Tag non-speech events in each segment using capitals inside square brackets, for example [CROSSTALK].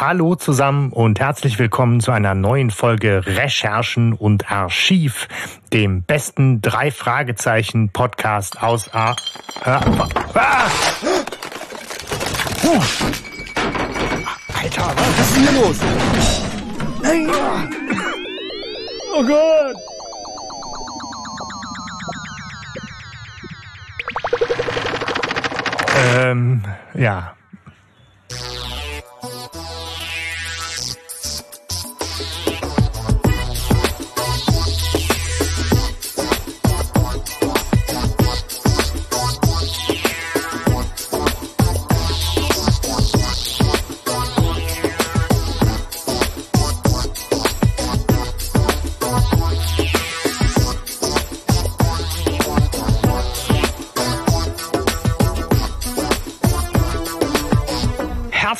Hallo zusammen und herzlich willkommen zu einer neuen Folge Recherchen und Archiv, dem besten drei Fragezeichen Podcast aus A. Ah! Ah! Alter, was ist hier los? Oh Gott! Ähm, ja.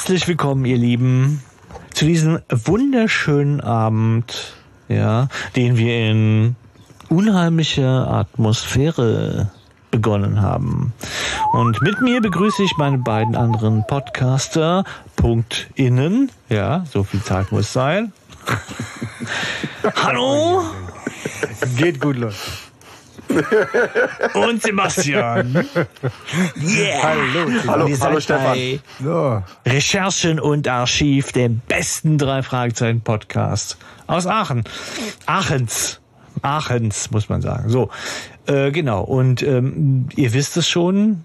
Herzlich willkommen, ihr Lieben, zu diesem wunderschönen Abend, ja, den wir in unheimlicher Atmosphäre begonnen haben. Und mit mir begrüße ich meine beiden anderen Podcaster, Punkt innen, ja, so viel Zeit muss sein. [LAUGHS] Hallo Geht gut los. [LAUGHS] und Sebastian. Yeah. Hallo. Hallo, hallo Stefan. So. Recherchen und Archiv, dem besten drei Fragezeichen Podcast aus Aachen. Aachens. Aachens, muss man sagen. So, äh, genau. Und ähm, ihr wisst es schon,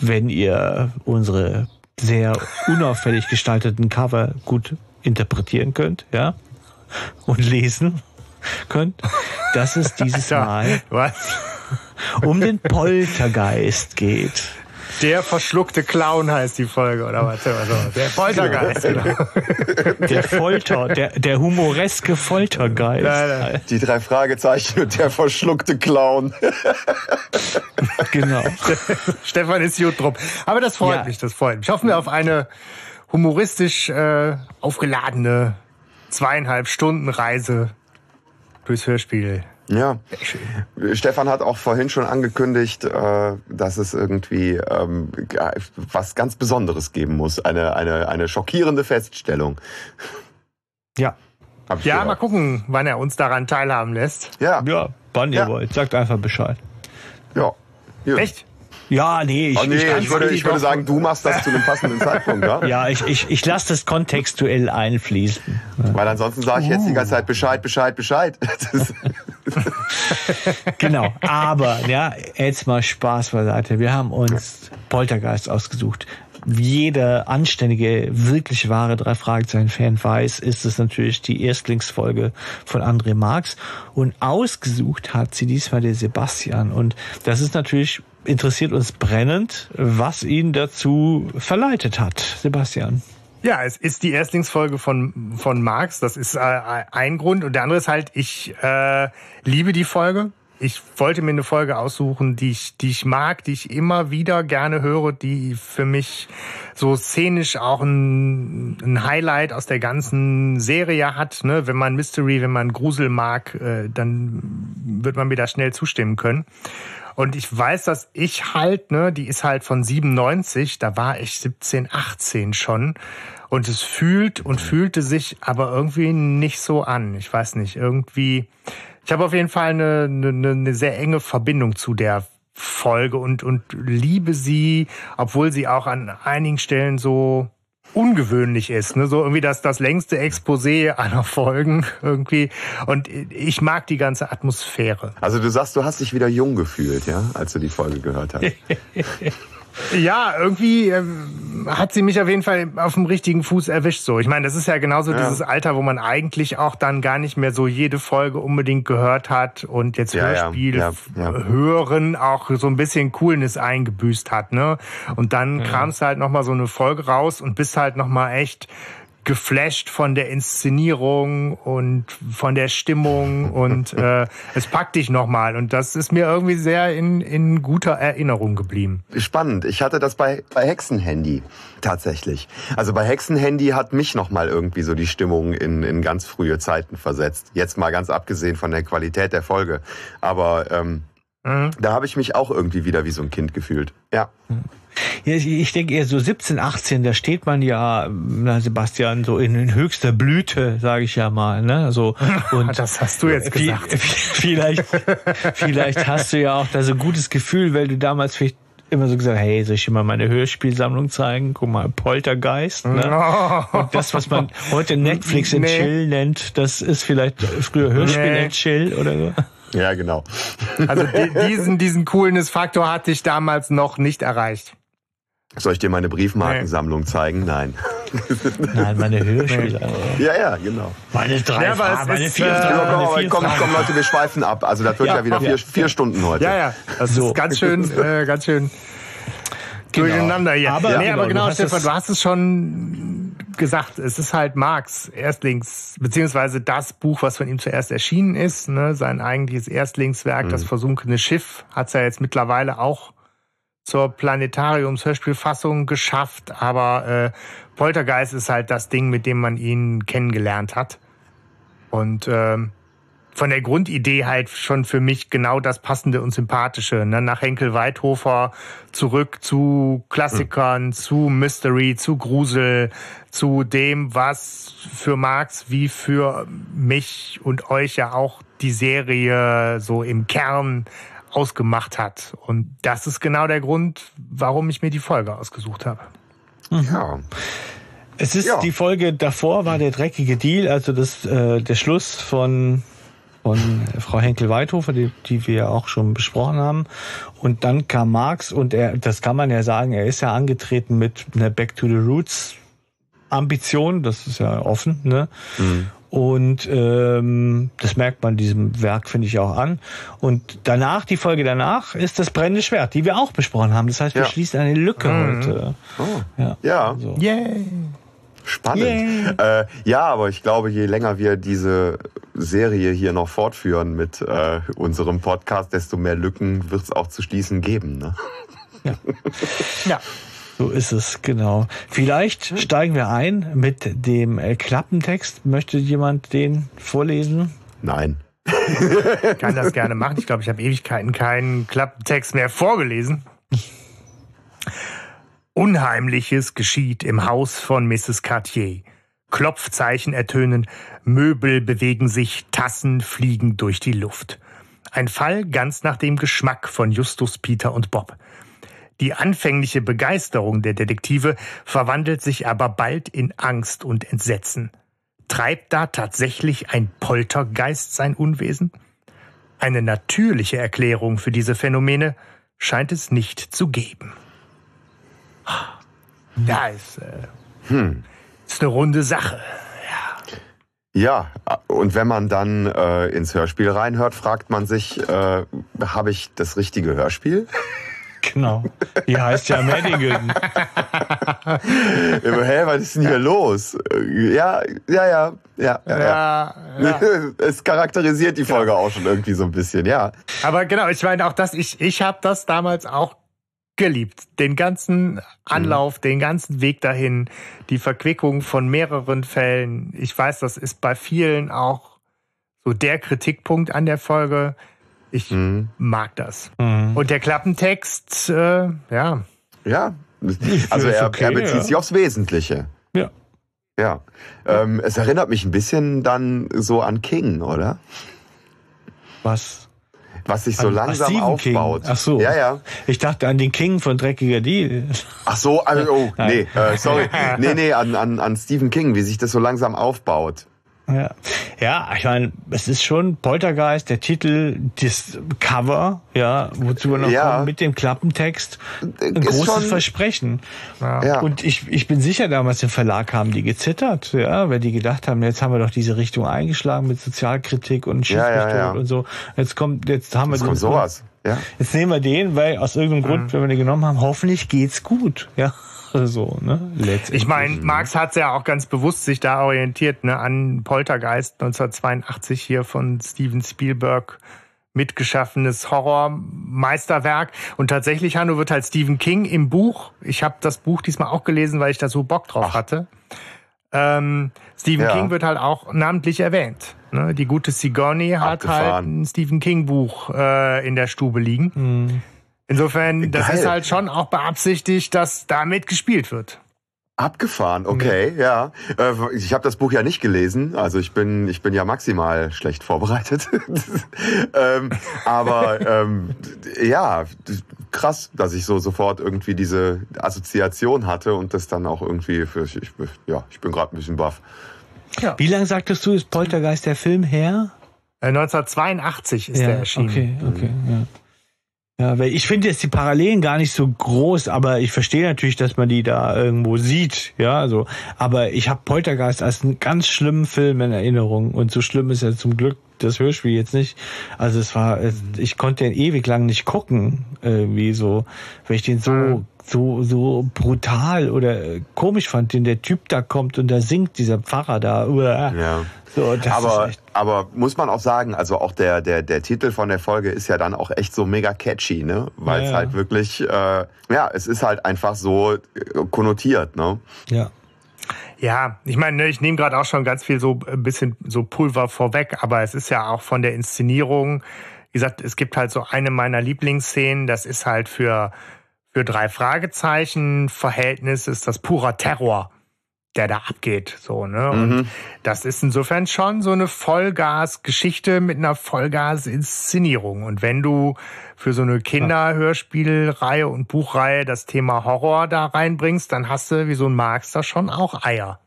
wenn ihr unsere sehr unauffällig gestalteten Cover gut interpretieren könnt, ja, und lesen könnt, dass es dieses Mal Was? um den Poltergeist geht. Der verschluckte Clown heißt die Folge, oder was? Der Poltergeist, genau. Der Folter, der, der humoreske Foltergeist. Nein, nein. Die drei Fragezeichen und der verschluckte Clown. Genau. Stefan ist gut drum. Aber das freut Ja. mich, das freut mich. Hoffen wir auf eine humoristisch äh, aufgeladene zweieinhalb Stunden Reise durchs Hörspiel. Ja. Stefan hat auch vorhin schon angekündigt, äh, dass es irgendwie ähm, was ganz Besonderes geben muss. Eine, eine, eine schockierende Feststellung. Ja. Ja, gehört. mal gucken, wann er uns daran teilhaben lässt. Ja, Ja, wann ihr Ja. wollt. Sagt einfach Bescheid. ja. Gut. Echt? Ja, nee, ich, Oh, nee, ich, ich, würde, nicht ich würde sagen, du machst das zu einem passenden [LAUGHS] Zeitpunkt, ja? Ja, ich, ich, ich lasse das kontextuell einfließen. Weil ansonsten sage ich jetzt die ganze Zeit Bescheid, Bescheid, Bescheid. [LAUGHS] Genau. Aber, ja, jetzt mal Spaß beiseite. Wir haben uns Poltergeist ausgesucht. Jeder anständige, wirklich wahre drei Fragezeichen-Fan weiß, ist es natürlich die Erstlingsfolge von André Marx. Und ausgesucht hat sie diesmal der Sebastian. Und das ist natürlich, interessiert uns brennend, was ihn dazu verleitet hat. Sebastian. Ja, es ist die Erstlingsfolge von, von Marx. Das ist äh, ein Grund. Und der andere ist halt, ich äh, liebe die Folge. Ich wollte mir eine Folge aussuchen, die ich, die ich mag, die ich immer wieder gerne höre, die für mich so szenisch auch ein, ein Highlight aus der ganzen Serie hat. Ne? Wenn man Mystery, wenn man Grusel mag, äh, dann wird man mir da schnell zustimmen können. Und ich weiß, dass ich halt, ne, die ist halt von 97, da war ich 17, 18 schon. Und es fühlt und fühlte sich aber irgendwie nicht so an. Ich weiß nicht, irgendwie. Ich habe auf jeden Fall eine, eine, eine sehr enge Verbindung zu der Folge und, und liebe sie, obwohl sie auch an einigen Stellen so ungewöhnlich ist, ne? so irgendwie das das längste Exposé aller Folgen irgendwie und ich mag die ganze Atmosphäre. also du sagst, du hast dich wieder jung gefühlt, ja, als du die Folge gehört hast. [LAUGHS] Ja, irgendwie ähm, hat sie mich auf jeden Fall auf dem richtigen Fuß erwischt. So, ich meine, das ist ja genauso Ja. dieses Alter, wo man eigentlich auch dann gar nicht mehr so jede Folge unbedingt gehört hat und jetzt Ja, ja, Hörspiel ja, ja. hören auch so ein bisschen Coolness eingebüßt hat, ne? Und dann kramst du halt noch mal so eine Folge raus und bist halt noch mal echt geflasht von der Inszenierung und von der Stimmung und [LAUGHS] äh, es packt dich nochmal und das ist mir irgendwie sehr in, in guter Erinnerung geblieben. Spannend. Ich hatte das bei, bei Hexenhandy tatsächlich. Also bei Hexenhandy hat mich nochmal irgendwie so die Stimmung in, in ganz frühe Zeiten versetzt. Jetzt mal ganz abgesehen von der Qualität der Folge. Aber ähm, Mhm. da habe ich mich auch irgendwie wieder wie so ein Kind gefühlt. Ja. Ja, ich, denke eher so 17, 18, da steht man ja, na Sebastian, so in, in höchster Blüte, sage ich ja mal. Ne? So, [LAUGHS] und das hast du jetzt gesagt. [LAUGHS] Vielleicht, vielleicht hast du ja auch da so ein gutes Gefühl, weil du damals vielleicht immer so gesagt, hey, soll ich dir mal meine Hörspielsammlung zeigen? Guck mal, Poltergeist. Ne? Oh. Und das, was man heute Netflix and nee. Chill nennt, das ist vielleicht früher Hörspiel nee. and Chill oder so. Ja, genau. Also [LAUGHS] diesen, diesen Coolness-Faktor hatte ich damals noch nicht erreicht. Soll ich dir meine Briefmarkensammlung nee. zeigen? Nein. [LAUGHS] Nein, meine Hörspiele. Ja, ja, genau. Meine drei ja, Fragen, meine vier äh, Fragen. Komm, komm, komm, Leute, wir schweifen ab. Also das wird ja, ja wieder vier, vier, Stunden heute. Ja, ja, das so. ist ganz schön, [LAUGHS] äh, ganz schön genau. durcheinander hier. Aber, ja, nee, aber genau, genau Stefan, du hast es schon gesagt. Es ist halt Marx Erstlings, beziehungsweise das Buch, was von ihm zuerst erschienen ist, ne, sein eigentliches Erstlingswerk, mhm. das versunkene Schiff, hat es ja jetzt mittlerweile auch zur Planetariums-Hörspielfassung geschafft, aber äh, Poltergeist ist halt das Ding, mit dem man ihn kennengelernt hat. Und äh, von der Grundidee halt schon für mich genau das Passende und Sympathische. Ne? Nach Henkel Weidhofer zurück zu Klassikern, mhm. zu Mystery, zu Grusel, zu dem, was für Marx wie für mich und euch ja auch die Serie so im Kern ausgemacht hat. Und das ist genau der Grund, warum ich mir die Folge ausgesucht habe. Ja. Es ist ja. die Folge davor war der dreckige Deal, also das äh, der Schluss von von Frau Henkel-Weidhofer, die, die wir auch schon besprochen haben. Und dann kam Marx und er, das kann man ja sagen, er ist ja angetreten mit einer Back to the Roots Ambition, das ist ja offen, ne? Mhm. Und ähm, das merkt man diesem Werk, finde ich, auch an. Und danach, die Folge danach, ist das brennende Schwert, die wir auch besprochen haben. Das heißt, wir ja. schließen eine Lücke mhm. heute. Oh. Ja. ja. So. Yay. Spannend. Äh, ja, aber ich glaube, je länger wir diese Serie hier noch fortführen mit äh, unserem Podcast, desto mehr Lücken wird es auch zu schließen geben. Ne? Ja. ja. So ist es, genau. Vielleicht steigen wir ein mit dem äh, Klappentext. Möchte jemand den vorlesen? Nein. ich kann das gerne machen. Ich glaube, ich habe Ewigkeiten keinen Klappentext mehr vorgelesen. Unheimliches geschieht im Haus von Mrs. Cartier. Klopfzeichen ertönen, Möbel bewegen sich, Tassen fliegen durch die Luft. Ein Fall ganz nach dem Geschmack von Justus, Peter und Bob. Die anfängliche Begeisterung der Detektive verwandelt sich aber bald in Angst und Entsetzen. Treibt da tatsächlich ein Poltergeist sein Unwesen? Eine natürliche Erklärung für diese Phänomene scheint es nicht zu geben. Ja, ist, äh, hm. ist eine runde Sache. Ja, und wenn man dann äh, ins Hörspiel reinhört, fragt man sich, äh, habe ich das richtige Hörspiel? Genau. Die heißt ja Madigan. Hä, was ist denn hier los? Ja, ja, ja, ja, ja. ja, ja. [LAUGHS] Es charakterisiert die Folge auch schon irgendwie so ein bisschen, ja. Aber genau, ich meine auch das, ich, ich habe das damals auch geliebt. Den ganzen Anlauf, mhm. den ganzen Weg dahin, die Verquickung von mehreren Fällen. Ich weiß, das ist bei vielen auch so der Kritikpunkt an der Folge. Ich mhm. mag das. Mhm. Und der Klappentext, äh, ja. Ja, also er, okay, er bezieht ja. sich aufs Wesentliche. Ja. Ja. Ähm, es erinnert mich ein bisschen dann so an King, oder? Was? was sich so an, langsam aufbaut. King. Ach so. Ja, ja. Ich dachte an den King von Dreckiger Deal. Ach so, also, oh, [LAUGHS] nee, äh, sorry. Nee, nee, an, an, an Stephen King, wie sich das so langsam aufbaut. Ja, ja ich meine, es ist schon Poltergeist, der Titel, das Cover, ja, wozu wir noch ja. kommen, mit dem Klappentext, ein ist großes schon, Versprechen. Ja. Und ich, ich bin sicher, damals im Verlag haben die gezittert, ja, weil die gedacht haben, jetzt haben wir doch diese Richtung eingeschlagen mit Sozialkritik und Schiffrichtung ja, und so. Jetzt kommt, jetzt haben wir jetzt kommt sowas. Ja. Jetzt nehmen wir den, weil aus irgendeinem Grund, mhm. wenn wir den genommen haben, hoffentlich geht's gut, ja. So, ne? Ich meine, Marx hat ja auch ganz bewusst sich da orientiert, ne, an Poltergeist 1982 hier von Steven Spielberg mitgeschaffenes Horrormeisterwerk. Und tatsächlich, Hanno, wird halt Stephen King im Buch, ich habe das Buch diesmal auch gelesen, weil ich da so Bock drauf Ach. hatte. Ähm, Stephen ja. King wird halt auch namentlich erwähnt. Ne? Die gute Sigourney hat halt ein Stephen King Buch äh, in der Stube liegen. Mhm Insofern, das Geil. ist halt schon auch beabsichtigt, dass damit gespielt wird. Abgefahren, okay, ja. ja. Äh, ich habe das Buch ja nicht gelesen, also ich bin ich bin ja maximal schlecht vorbereitet. [LAUGHS] ähm, aber ähm, ja, krass, dass ich so sofort irgendwie diese Assoziation hatte und das dann auch irgendwie für ich, ja, ich bin gerade ein bisschen baff. Ja. Wie lange sagtest du, ist Poltergeist der Film her? 1982 äh, ist ja, der erschienen. Okay, okay, ja. Ja, weil ich finde jetzt die Parallelen gar nicht so groß, aber ich verstehe natürlich, dass man die da irgendwo sieht, ja, also, aber ich habe Poltergeist als einen ganz schlimmen Film in Erinnerung und so schlimm ist ja zum Glück das Hörspiel jetzt nicht. Also es war, ich konnte den ewig lang nicht gucken, irgendwie so, weil ich den so so so brutal oder komisch fand, den der Typ da kommt und da singt dieser Pfarrer da. Ja. So, aber, aber muss man auch sagen, also auch der, der, der Titel von der Folge ist ja dann auch echt so mega catchy, ne? Weil ja, es halt wirklich, äh, ja, es ist halt einfach so äh, konnotiert, ne? Ja. Ja, ich meine, ne, ich nehme gerade auch schon ganz viel so ein bisschen so Pulver vorweg, aber es ist ja auch von der Inszenierung, wie gesagt, es gibt halt so eine meiner Lieblingsszenen, das ist halt für, für drei Fragezeichen Verhältnis ist das purer Terror der da abgeht, so, ne? Und mhm. das ist insofern schon so eine Vollgas-Geschichte mit einer Vollgas-Inszenierung. Und wenn du für so eine Kinderhörspielreihe und Buchreihe das Thema Horror da reinbringst, dann hast du wie so ein Marx da schon auch Eier.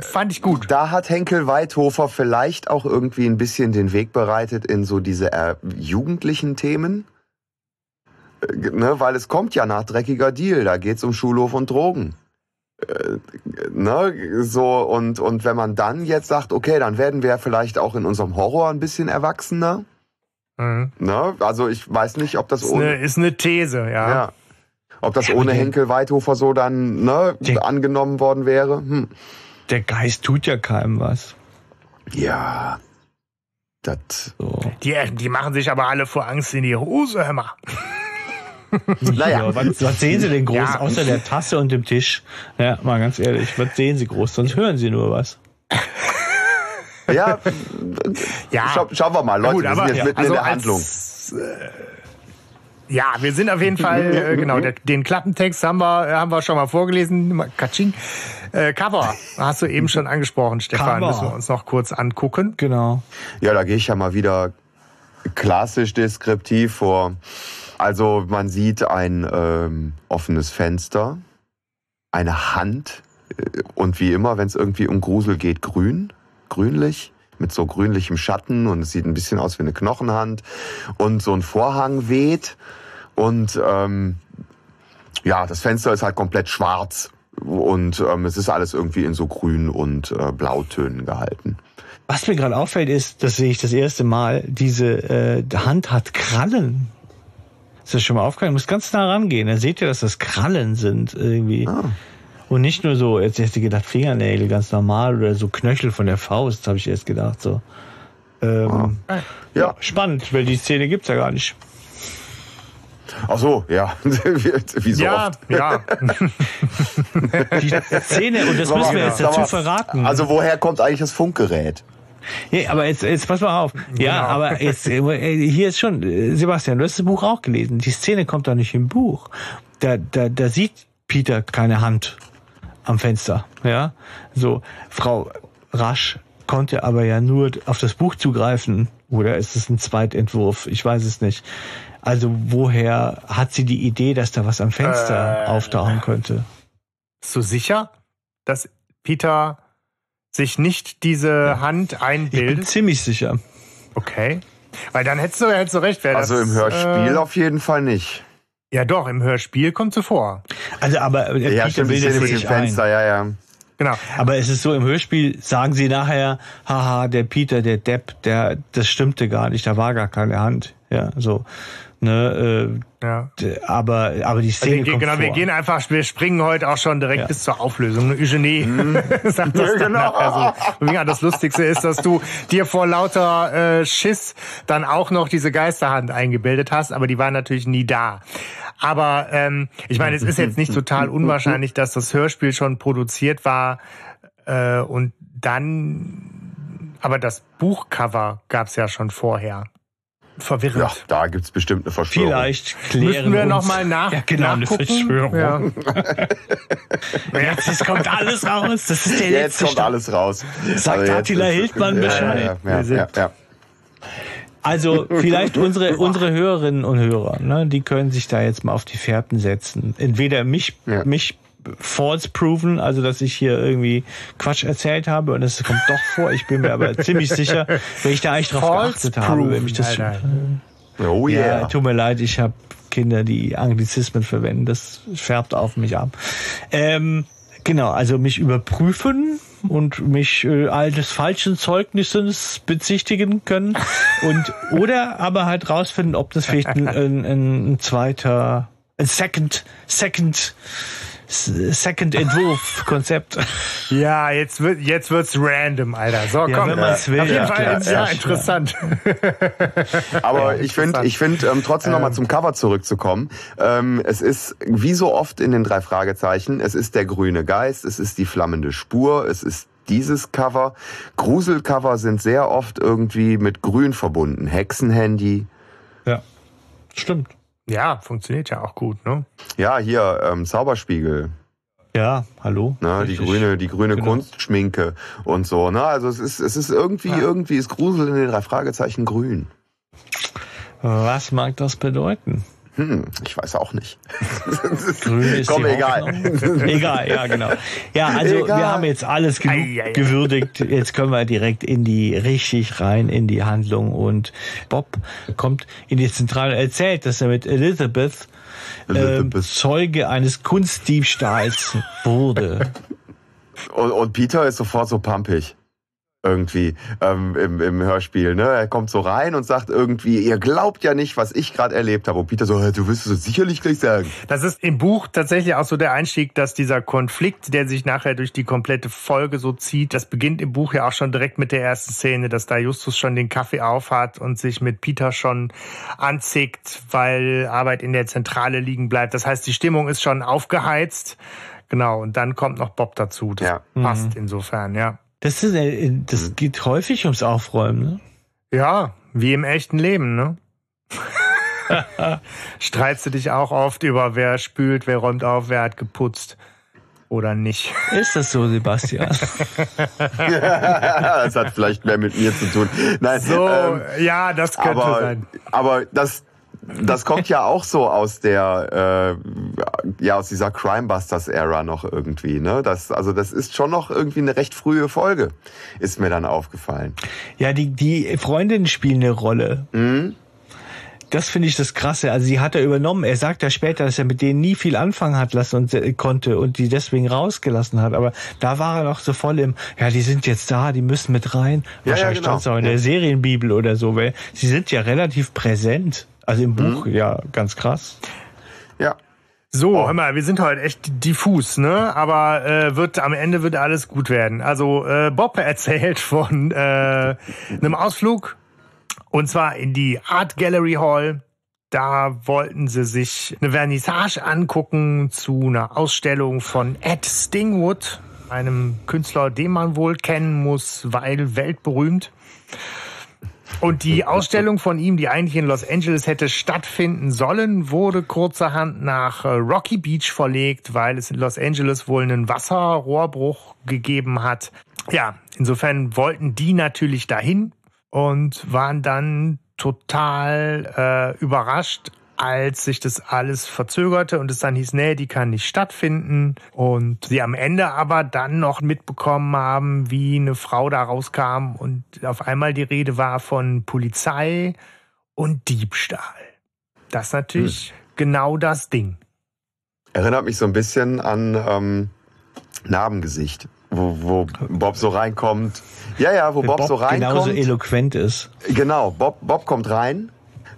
Fand ich gut. Da hat Henkel Weidhofer vielleicht auch irgendwie ein bisschen den Weg bereitet in so diese äh, jugendlichen Themen. Ne, weil es kommt ja nach dreckiger Deal, da geht's um Schulhof und Drogen. Äh, ne, so und und wenn man dann jetzt sagt, okay, dann werden wir vielleicht auch in unserem Horror ein bisschen erwachsener. Mhm. Ne, also ich weiß nicht, ob das ist ohne eine, ist eine These, ja. ja. Ob das ohne Henkel Weidhofer so dann ne, der, angenommen worden wäre. Hm. Der Geist tut ja keinem was. Ja. Das. So. Die, die machen sich aber alle vor Angst in die Hose, hör mal. [LAUGHS] naja. Ja, was, was, sehen Sie denn groß ja. außer der Tasse und dem Tisch? Ja, mal ganz ehrlich, was sehen Sie groß? Sonst hören Sie nur was. [LAUGHS] Ja, ja. Schau, schauen wir mal, Leute, Gut, wir sind jetzt mitten also in der Handlung. Als, äh, ja, wir sind auf jeden Fall, äh, [LAUGHS] genau, der, den Klappentext haben wir, haben wir schon mal vorgelesen. Katsching. Äh, Cover hast du eben schon angesprochen, Stefan. Cover. Müssen wir uns noch kurz angucken. Genau. Ja, da gehe ich ja mal wieder klassisch deskriptiv vor. Also man sieht ein ähm, offenes Fenster, eine Hand äh, und wie immer, wenn es irgendwie um Grusel geht, grün, grünlich mit so grünlichem Schatten und es sieht ein bisschen aus wie eine Knochenhand und so ein Vorhang weht und ähm, ja, das Fenster ist halt komplett schwarz und ähm, es ist alles irgendwie in so grün und äh, blautönen gehalten. Was mir gerade auffällt, ist, das sehe ich das erste Mal, diese äh, Hand hat Krallen. Ist das schon mal aufgefallen? Du musst ganz nah rangehen. Da seht ihr, dass das Krallen sind irgendwie. Ah. Und nicht nur so, jetzt hätte ich gedacht, Fingernägel ganz normal oder so Knöchel von der Faust, habe ich erst gedacht. So. Ähm, ah. ja. ja. Spannend, weil die Szene gibt's ja gar nicht. Ach so, ja. [LAUGHS] Wie so ja, oft. Ja. [LAUGHS] die Szene, und das müssen wir jetzt dazu verraten. Also woher kommt eigentlich das Funkgerät? Ja, aber jetzt, jetzt pass mal auf. Ja, genau. aber jetzt, äh, hier ist schon, äh, Sebastian, du hast das Buch auch gelesen. Die Szene kommt doch nicht im Buch. Da, da, da sieht Peter keine Hand am Fenster. Ja, so. Frau Rasch konnte aber ja nur auf das Buch zugreifen. Oder ist es ein Zweitentwurf? Ich weiß es nicht. Also woher hat sie die Idee, dass da was am Fenster äh, auftauchen könnte? So sicher, dass Peter sich nicht diese ja. Hand einbildet? Ich bin ziemlich sicher. Okay. Weil dann hättest du, hättest du recht. Also das, im Hörspiel äh, auf jeden Fall nicht. Ja, doch, im Hörspiel kommt sie vor. Also, aber äh, ja, Peter bildet mit dem Fenster, ein. ja, ja. Genau. Aber es ist so, im Hörspiel sagen sie nachher, haha, der Peter, der Depp, der, das stimmte gar nicht, da war gar keine Hand. Ja, so. Ne, äh, ja. Aber, aber die Szene also, kommt Genau, vor. wir gehen einfach, wir springen heute auch schon direkt ja. bis zur Auflösung. Eugenie mhm. [LAUGHS] sagt das ja, genau. Also, das Lustigste ist, dass du dir vor lauter äh, Schiss dann auch noch diese Geisterhand eingebildet hast, aber die war natürlich nie da. Aber ähm, ich meine, es ist jetzt nicht total unwahrscheinlich, dass das Hörspiel schon produziert war äh, und dann, aber das Buchcover gab's ja schon vorher. Verwirrend. Ja, da gibt's bestimmt eine Verschwörung. Vielleicht klären Müssen wir nochmal nach, ja, genau, nachgucken. eine Verschwörung. Ja. [LAUGHS] jetzt, jetzt kommt alles raus. Das ist der jetzt letzte kommt Stand. alles raus. Sagt Also Attila Hildmann Bescheid. Ja, ja, ja, ja, ja. Also vielleicht unsere unsere Hörerinnen und Hörer, ne, die können sich da jetzt mal auf die Fährten setzen. Entweder mich Ja. mich false proven, also dass ich hier irgendwie Quatsch erzählt habe und es kommt doch vor. Ich bin mir aber [LAUGHS] ziemlich sicher, wenn ich da eigentlich drauf False geachtet habe, wenn mich das Alter. Oh ja, yeah. tut mir leid, ich habe Kinder, die Anglizismen verwenden. Das färbt auf mich ab. Ähm, genau, also mich überprüfen und mich äh, all des falschen Zeugnisses bezichtigen können und [LAUGHS] oder aber halt rausfinden, ob das vielleicht ein, ein, ein zweiter, ein Second, Second, Second Entwurf Konzept. Ja, jetzt wird jetzt wird's random, Alter. So, Ja, komm. wenn man's will, Auf jeden ja, Fall ja Ja, interessant. [LAUGHS] Aber ich finde, ich finde, ähm, trotzdem nochmal zum Cover zurückzukommen. Ähm, es ist wie so oft in den drei Fragezeichen. Es ist der grüne Geist, es ist die flammende Spur, es ist dieses Cover. Gruselcover sind sehr oft irgendwie mit Grün verbunden. Hexenhandy. Ja, stimmt. Ja, funktioniert ja auch gut, ne? Ja, hier ähm, Zauberspiegel. Ja, hallo. Ne, die grüne, die grüne Genau. Kunstschminke und so. Ne? Also es ist, es ist irgendwie, irgendwie ist Grusel in den drei Fragezeichen grün. Was mag das bedeuten? Hm, ich weiß auch nicht. [LAUGHS] Grün ist Komm, egal. Hoffnung. egal, ja, genau. Ja, also Egal. wir haben jetzt alles genug Ei, ei, ei. gewürdigt. Jetzt können wir direkt in die, richtig rein in die Handlung. Und Bob kommt in die Zentrale, erzählt, dass er mit Elizabeth, ähm, Elizabeth. Zeuge eines Kunstdiebstahls wurde. [LAUGHS] Und, und Peter ist sofort so pampig. Irgendwie ähm, im, im Hörspiel. Ne? Er kommt so rein und sagt irgendwie, ihr glaubt ja nicht, was ich gerade erlebt habe. Und Peter so, "Hä, du wirst es sicherlich gleich sagen. Das ist im Buch tatsächlich auch so der Einstieg, dass dieser Konflikt, der sich nachher durch die komplette Folge so zieht, das beginnt im Buch ja auch schon direkt mit der ersten Szene, dass da Justus schon den Kaffee aufhat und sich mit Peter schon anzickt, weil Arbeit in der Zentrale liegen bleibt. Das heißt, die Stimmung ist schon aufgeheizt. Genau, und dann kommt noch Bob dazu. Das Ja. passt insofern, ja. Das, ist, äh, das geht häufig ums Aufräumen. Ne? Ja, wie im echten Leben, ne? [LAUGHS] Streitst du dich auch oft über, wer spült, wer räumt auf, wer hat geputzt oder nicht? Ist das so, Sebastian? [LAUGHS] das hat vielleicht mehr mit mir zu tun. Nein, So, ähm, ja, das könnte aber, sein. aber das, das kommt ja auch so aus der, äh, ja, aus dieser Crimebusters-Ära noch irgendwie, ne? Das, also das ist schon noch irgendwie eine recht frühe Folge, ist mir dann aufgefallen. Ja, die, die Freundinnen spielen eine Rolle. Das finde ich das Krasse. Also sie hat er übernommen. Er sagt ja später, dass er mit denen nie viel anfangen hat lassen und äh, konnte und die deswegen rausgelassen hat. Aber da war er noch so voll im, ja, die sind jetzt da, die müssen mit rein. Ja, Wahrscheinlich ja, genau. stand's auch in der Serienbibel oder so, weil sie sind ja relativ präsent. Also im Buch, ja, ganz krass. Ja. So, hör mal, wir sind heute echt diffus, ne? Aber äh, wird am Ende wird alles gut werden. Also äh, Bob erzählt von äh, einem Ausflug und zwar in die Art Gallery Hall. Da wollten sie sich eine Vernissage angucken zu einer Ausstellung von Ed Stingwood, einem Künstler, den man wohl kennen muss, weil weltberühmt. Und die [LAUGHS] Ausstellung von ihm, die eigentlich in Los Angeles hätte stattfinden sollen, wurde kurzerhand nach äh, Rocky Beach verlegt, weil es in Los Angeles wohl einen Wasserrohrbruch gegeben hat. Ja, insofern wollten die natürlich dahin und waren dann total äh, überrascht, als sich das alles verzögerte und es dann hieß, nee, die kann nicht stattfinden. Und sie am Ende aber dann noch mitbekommen haben, wie eine Frau da rauskam und auf einmal die Rede war von Polizei und Diebstahl. Das ist natürlich genau das Ding. Erinnert mich so ein bisschen an ähm, Narbengesicht, wo, wo Bob so reinkommt. Ja, ja, wo Wenn Bob, so genauso reinkommt. eloquent ist. Genau, Bob, Bob kommt rein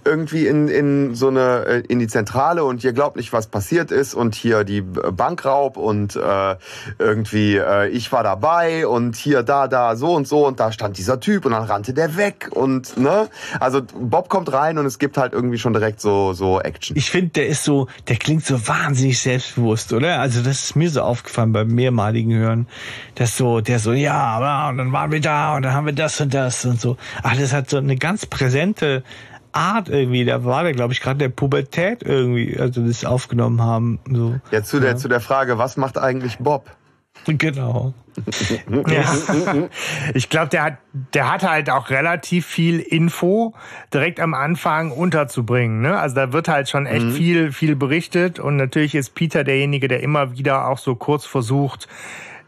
irgendwie in, in so eine äh, in die Zentrale und ihr glaubt nicht, was passiert ist und hier die Bankraub und äh, irgendwie äh, ich war dabei und hier da da so und so und da stand dieser Typ und dann rannte der weg und ne also Bob kommt rein und es gibt halt irgendwie schon direkt so so Action. Ich finde, der ist so, der klingt so wahnsinnig selbstbewusst, oder? Also das ist mir so aufgefallen beim mehrmaligen Hören, dass so, der so, ja, und dann waren wir da und dann haben wir das und das und so. Ach, das hat so eine ganz präsente Art irgendwie. Da war der, glaube ich, gerade der Pubertät irgendwie, also das aufgenommen haben. So. Ja, zu der, zu der Frage, was macht eigentlich Bob? Genau. [LAUGHS] ja. Ich glaube, der hat, der hat halt auch relativ viel Info direkt am Anfang unterzubringen. Ne? Also da wird halt schon echt mhm. viel, viel berichtet. Und natürlich ist Peter derjenige, der immer wieder auch so kurz versucht,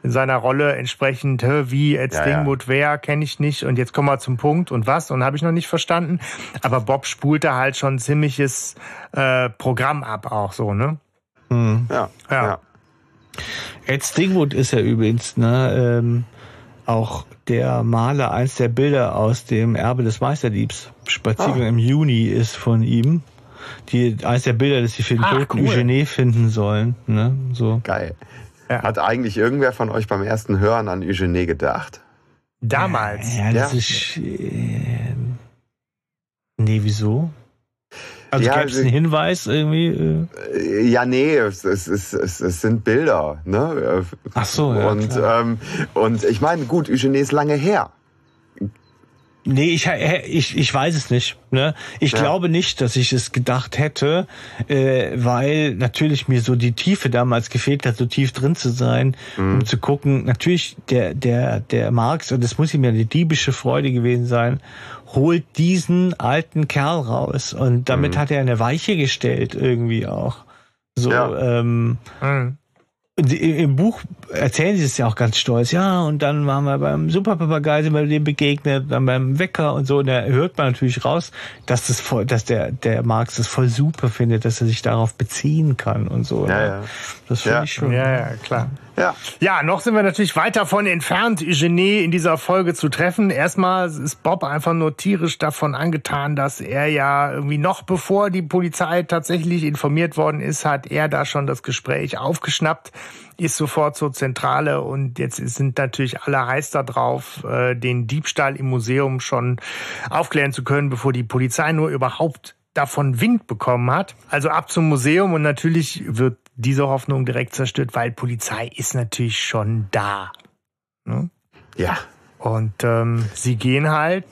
in seiner Rolle entsprechend, wie Ed Stingwood ja, ja. wer, kenne ich nicht. Und jetzt kommen wir zum Punkt und was und habe ich noch nicht verstanden. Aber Bob spult da halt schon ein ziemliches äh, Programm ab, auch so, ne? Mhm. Ja, ja. ja. Ed Stingwood ist ja übrigens ne, ähm, auch der Maler, eins der Bilder aus dem Erbe des Meisterdiebs. Spaziergang ah. im Juni ist von ihm. Die, eins der Bilder, das sie für den Ach, toten cool. Eugenie finden sollen. Ne? So. Geil. Ja. Hat eigentlich irgendwer von euch beim ersten Hören an Eugenie gedacht? Damals. Ja, das ja. ist. Äh, nee, wieso? Also ja, gäbe es einen Hinweis irgendwie? Äh? Ja, nee, es, es, es, es, es sind Bilder. Ne? Ach so, ja. Und, ähm, und ich meine, gut, Eugenie ist lange her. Nee, ich, ich, ich weiß es nicht. Ne? Ich ja. glaube nicht, dass ich es gedacht hätte, äh, weil natürlich mir so die Tiefe damals gefehlt hat, so tief drin zu sein, mhm. um zu gucken. Natürlich, der, der, der Marx, und das muss ihm ja eine diebische Freude gewesen sein, holt diesen alten Kerl raus. Und damit mhm. hat er eine Weiche gestellt, irgendwie auch. So, ja. ähm, mhm. Im Buch erzählen sie es ja auch ganz stolz. Ja, und dann waren wir beim Superpapagei, sind wir dem begegnet, dann beim Wecker und so. Und da hört man natürlich raus, dass das voll, dass der, der Marx das voll super findet, dass er sich darauf beziehen kann und so. Ja, ja. Das finde ja. ich schon. Ja, ja, klar. Ja. ja, noch sind wir natürlich weit davon entfernt, Eugenie in dieser Folge zu treffen. Erstmal ist Bob einfach nur tierisch davon angetan, dass er ja irgendwie noch bevor die Polizei tatsächlich informiert worden ist, hat er da schon das Gespräch aufgeschnappt, ist sofort zur Zentrale und jetzt sind natürlich alle heiß da drauf, äh, den Diebstahl im Museum schon aufklären zu können, bevor die Polizei nur überhaupt davon Wind bekommen hat. Also ab zum Museum und natürlich wird diese Hoffnung direkt zerstört, weil Polizei ist natürlich schon da. Ne? Ja. Und ähm, sie gehen halt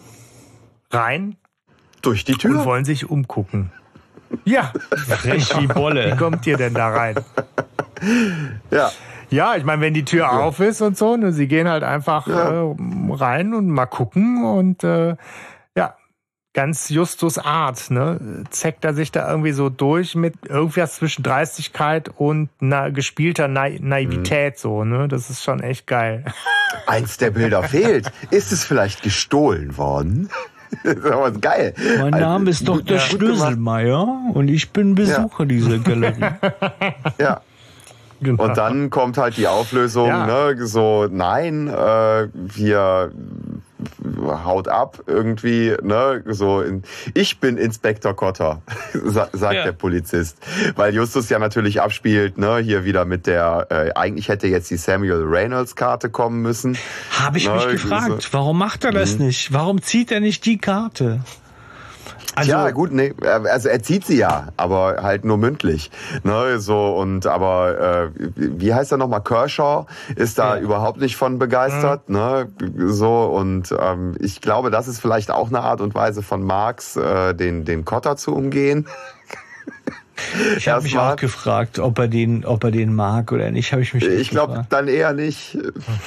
rein. Durch die Tür. Und wollen sich umgucken. Ja. Frech wie Bolle. Wie kommt ihr denn da rein? Ja. Ja, ich meine, wenn die Tür ja. auf ist und so, ne, sie gehen halt einfach ja. äh, rein und mal gucken und äh, ganz Justus Art, ne? Zeckt er sich da irgendwie so durch mit irgendwas zwischen Dreistigkeit und na, gespielter Na Naivität, mhm. so, ne? Das ist schon echt geil. [LAUGHS] Eins der Bilder fehlt. Ist es vielleicht gestohlen worden? [LAUGHS] Das ist aber geil. Mein Name ist Dr. Schlöselmeier und ich bin Besucher ja. dieser Galerie. [LAUGHS] Ja. Genau. Und dann kommt halt die Auflösung, ja. ne, so, nein, äh, wir haut ab irgendwie, ne, so in, ich bin Inspektor Kotter, [LAUGHS] sagt ja. der Polizist. Weil Justus ja natürlich abspielt, ne, hier wieder mit der, äh, eigentlich hätte jetzt die Samuel Reynolds Karte kommen müssen. Habe ich ne, mich gefragt, so. warum macht er das mhm. nicht? Warum zieht er nicht die Karte? Also, ja, gut, nee, also er zieht sie ja, aber halt nur mündlich. Ne, so und aber äh, wie heißt er nochmal? Kershaw ist da ja. überhaupt nicht von begeistert. Mhm. Ne, so und ähm, ich glaube, das ist vielleicht auch eine Art und Weise von Marx, äh, den den Kotter zu umgehen. [LAUGHS] Ich habe mich auch gefragt, ob er den, ob er den mag oder nicht. Habe ich mich. Ich glaube dann eher nicht.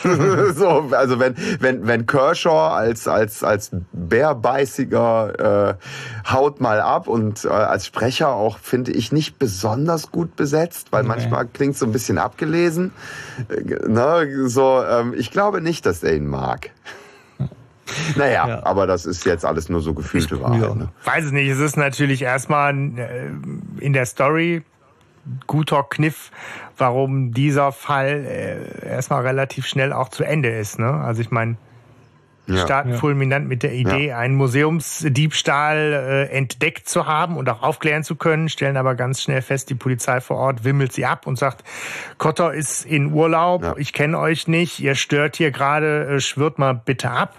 [LAUGHS] so, also wenn wenn wenn Kershaw als als als bärbeißiger äh, haut mal ab und äh, als Sprecher auch finde ich nicht besonders gut besetzt, weil okay. manchmal klingt so ein bisschen abgelesen. Äh, ne, so, ähm, ich glaube nicht, dass er ihn mag. [LAUGHS] Naja, ja. aber das ist jetzt alles nur so gefühlte Wahrheit. Ne? Weiß es nicht. Es ist natürlich erstmal äh, in der Story guter Kniff, warum dieser Fall äh, erstmal relativ schnell auch zu Ende ist. Ne? Also ich meine, ja. starten ja. fulminant mit der Idee, ja. einen Museumsdiebstahl äh, entdeckt zu haben und auch aufklären zu können, stellen aber ganz schnell fest, die Polizei vor Ort wimmelt sie ab und sagt, Kotter ist in Urlaub, ja. ich kenne euch nicht, ihr stört hier gerade, äh, schwört mal bitte ab.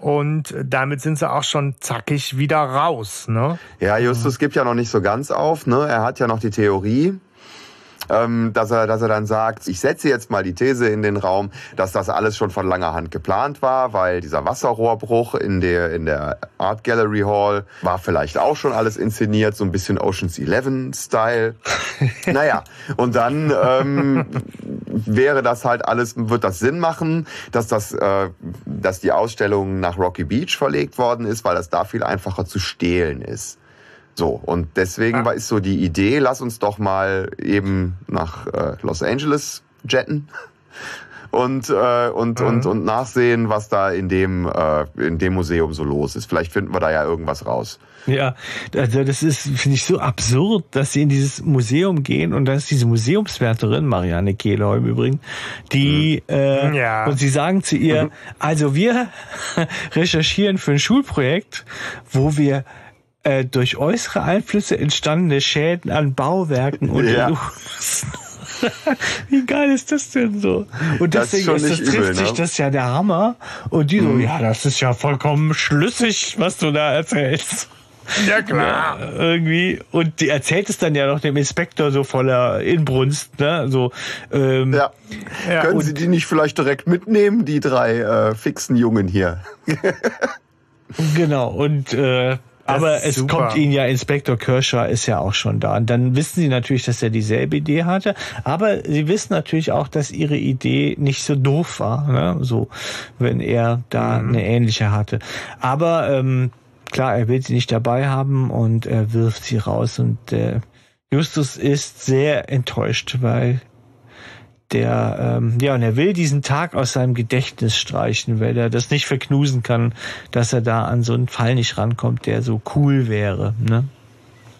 Und damit sind sie auch schon zackig wieder raus. Ne? Ja, Justus gibt ja noch nicht so ganz auf. Ne? Er hat ja noch die Theorie, ähm, dass er, dass er dann sagt, ich setze jetzt mal die These in den Raum, dass das alles schon von langer Hand geplant war, weil dieser Wasserrohrbruch in der in der Art Gallery Hall war vielleicht auch schon alles inszeniert, so ein bisschen Ocean's Eleven Style. [LAUGHS] naja, und dann ähm, wäre das halt alles, wird das Sinn machen, dass das, äh, dass die Ausstellung nach Rocky Beach verlegt worden ist, weil das da viel einfacher zu stehlen ist. So, und deswegen war ist so die Idee, lass uns doch mal eben nach äh, Los Angeles jetten [LAUGHS] und äh, und mhm. und und nachsehen, was da in dem äh, in dem Museum so los ist. Vielleicht finden wir da ja irgendwas raus. Ja, also das ist finde ich so absurd, dass sie in dieses Museum gehen und dann ist diese Museumswärterin Marianne Kehlheim im Übrigen, die mhm. äh, ja. und sie sagen zu ihr, mhm. also wir [LAUGHS] recherchieren für ein Schulprojekt, wo wir äh, durch äußere Einflüsse entstandene Schäden an Bauwerken und ja. [LAUGHS] Wie geil ist das denn so? Und deswegen das, ist das, trifft übel, sich ne? das ja der Hammer. Und die so, mhm. ja, das ist ja vollkommen schlüssig, was du da erzählst. Ja, klar. Ja, irgendwie. Und die erzählt es dann ja noch dem Inspektor so voller Inbrunst, ne? So, ähm, ja. ja. Können Sie die nicht vielleicht direkt mitnehmen, die drei äh, fixen Jungen hier? [LAUGHS] genau. Und äh, aber es super. kommt Ihnen ja, Inspektor Kirscher ist ja auch schon da. Und dann wissen Sie natürlich, dass er dieselbe Idee hatte. Aber Sie wissen natürlich auch, dass Ihre Idee nicht so doof war, ne? so, wenn er da mhm. eine ähnliche hatte. Aber ähm, klar, er will sie nicht dabei haben und er wirft sie raus. Und äh, Justus ist sehr enttäuscht, weil der, ähm, ja, und er will diesen Tag aus seinem Gedächtnis streichen, weil er das nicht verknusen kann, dass er da an so einen Fall nicht rankommt, der so cool wäre, ne?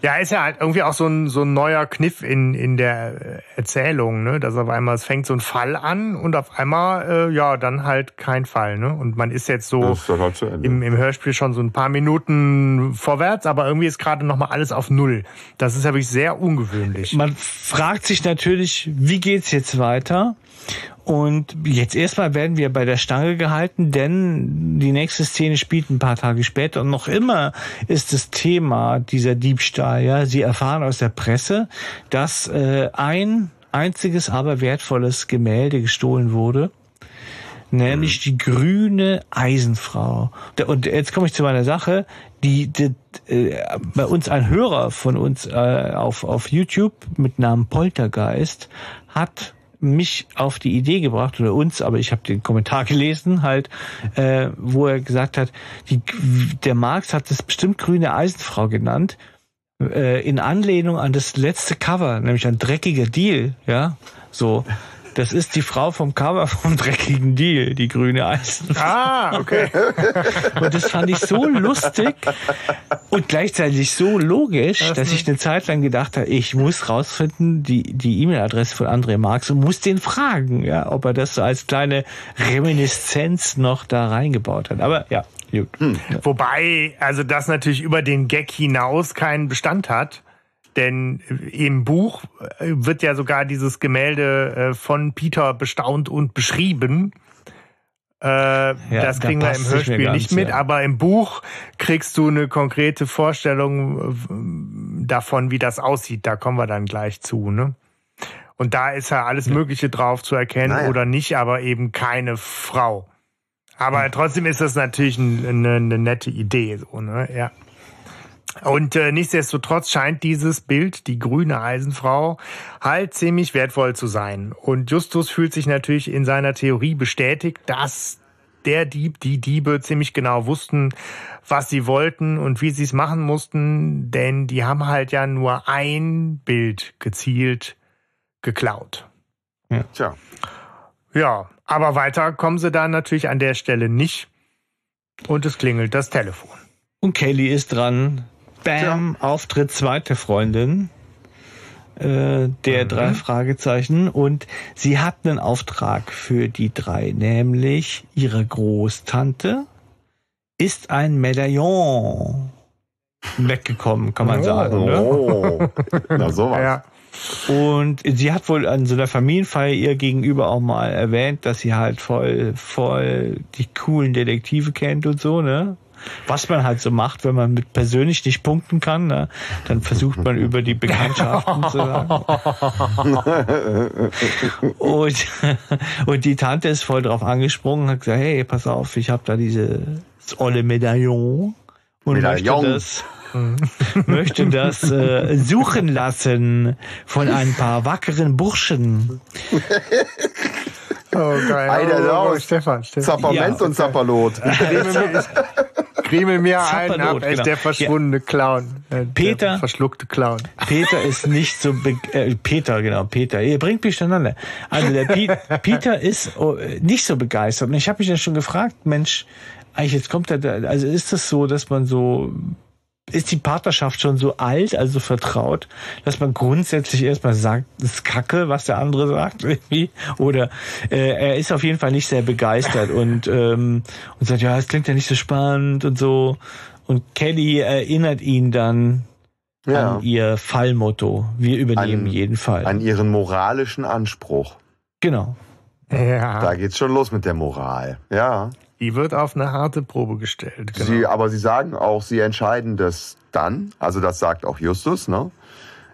Ja, ist ja halt irgendwie auch so ein, so ein neuer Kniff in, in der Erzählung, ne? Dass auf einmal, es fängt so ein Fall an und auf einmal, äh, ja, dann halt kein Fall, ne? Und man ist jetzt so ist halt im, im Hörspiel schon so ein paar Minuten vorwärts, aber irgendwie ist gerade nochmal alles auf Null. Das ist ja wirklich sehr ungewöhnlich. Man fragt sich natürlich, wie geht's jetzt weiter? Und jetzt erstmal werden wir bei der Stange gehalten, denn die nächste Szene spielt ein paar Tage später und noch immer ist das Thema dieser Diebstahl. Ja, Sie erfahren aus der Presse, dass äh, ein einziges, aber wertvolles Gemälde gestohlen wurde nämlich die grüne Eisenfrau. Und jetzt komme ich zu meiner Sache. Die, die äh, bei uns ein Hörer von uns äh, auf auf YouTube mit Namen Poltergeist hat mich auf die Idee gebracht oder uns, aber ich habe den Kommentar [LAUGHS] gelesen, halt, äh, wo er gesagt hat, die, der Marx hat das bestimmt grüne Eisenfrau genannt, äh, in Anlehnung an das letzte Cover, nämlich ein dreckiger Deal, ja, so. Das ist die Frau vom Cover [LAUGHS] vom dreckigen Deal, die grüne Eisen. Ah, okay. [LAUGHS] Und das fand ich so lustig und gleichzeitig so logisch, das dass ich eine Zeit lang gedacht habe, ich muss rausfinden, die die E-Mail-Adresse von André Marx und muss den fragen, ja, ob er das so als kleine Reminiszenz noch da reingebaut hat. Aber ja, Gut. Hm. Wobei, also das natürlich über den Gag hinaus keinen Bestand hat. Denn im Buch äh, wird ja sogar dieses Gemälde äh, von Peter bestaunt und beschrieben. Äh, ja, das kriegen da wir im Hörspiel ganz, nicht mit, ja. aber im Buch kriegst du eine konkrete Vorstellung davon, wie das aussieht. Da kommen wir dann gleich zu. Ne? Und da ist ja alles Mögliche drauf zu erkennen naja. oder nicht, aber eben keine Frau. Aber hm. trotzdem ist das natürlich eine, eine nette Idee, so, ne? Ja. Und äh, nichtsdestotrotz scheint dieses Bild, die grüne Eisenfrau, halt ziemlich wertvoll zu sein. Und Justus fühlt sich natürlich in seiner Theorie bestätigt, dass der Dieb, die Diebe ziemlich genau wussten, was sie wollten und wie sie es machen mussten, denn die haben halt ja nur ein Bild gezielt geklaut. Ja. Tja. Ja, aber weiter kommen sie dann natürlich an der Stelle nicht. Und es klingelt das Telefon. Und Kelly ist dran. Bam, ja. Auftritt zweite Freundin äh, der mhm. drei Fragezeichen und sie hat einen Auftrag für die drei, nämlich ihre Großtante ist ein Medaillon weggekommen, kann man oh. sagen. Ne? Oh. [LAUGHS] Na sowas. Ja. Und sie hat wohl an so einer Familienfeier ihr gegenüber auch mal erwähnt, dass sie halt voll, voll die coolen Detektive kennt und so, ne? Was man halt so macht, wenn man mit persönlich nicht punkten kann, ne? dann versucht man über die Bekanntschaften zu sagen. [LAUGHS] und, [LAUGHS] und die Tante ist voll drauf angesprungen, hat gesagt, hey, pass auf, ich habe da dieses olle Medaillon und Medaillon. möchte das [LAUGHS] möchte das äh, suchen lassen von ein paar wackeren Burschen. Oh, geil. Einer oh, oh, Stefan, Stefan. Zapperment ja, und Zapperlot. Kriemel mir einen ab, genau. der verschwundene ja. Clown. Äh, Peter. Der verschluckte Clown. Peter ist nicht so, äh, Peter, genau, Peter. Ihr bringt mich durcheinander. Also der [LAUGHS] Peter ist oh, nicht so begeistert. Und ich habe mich ja schon gefragt, Mensch, eigentlich jetzt kommt er da, also ist das so, dass man so ist die Partnerschaft schon so alt, also vertraut, dass man grundsätzlich erstmal sagt, das ist Kacke, was der andere sagt, [LAUGHS] irgendwie. Oder äh, er ist auf jeden Fall nicht sehr begeistert und, [LAUGHS] ähm, und sagt, ja, es klingt ja nicht so spannend und so. Und Kelly erinnert ihn dann ja. an ihr Fallmotto. Wir übernehmen an, jeden Fall. An ihren moralischen Anspruch. Genau. Ja. Da geht's schon los mit der Moral. Ja. Die wird auf eine harte Probe gestellt. Genau. Sie, aber Sie sagen auch, Sie entscheiden das dann. Also das sagt auch Justus, ne?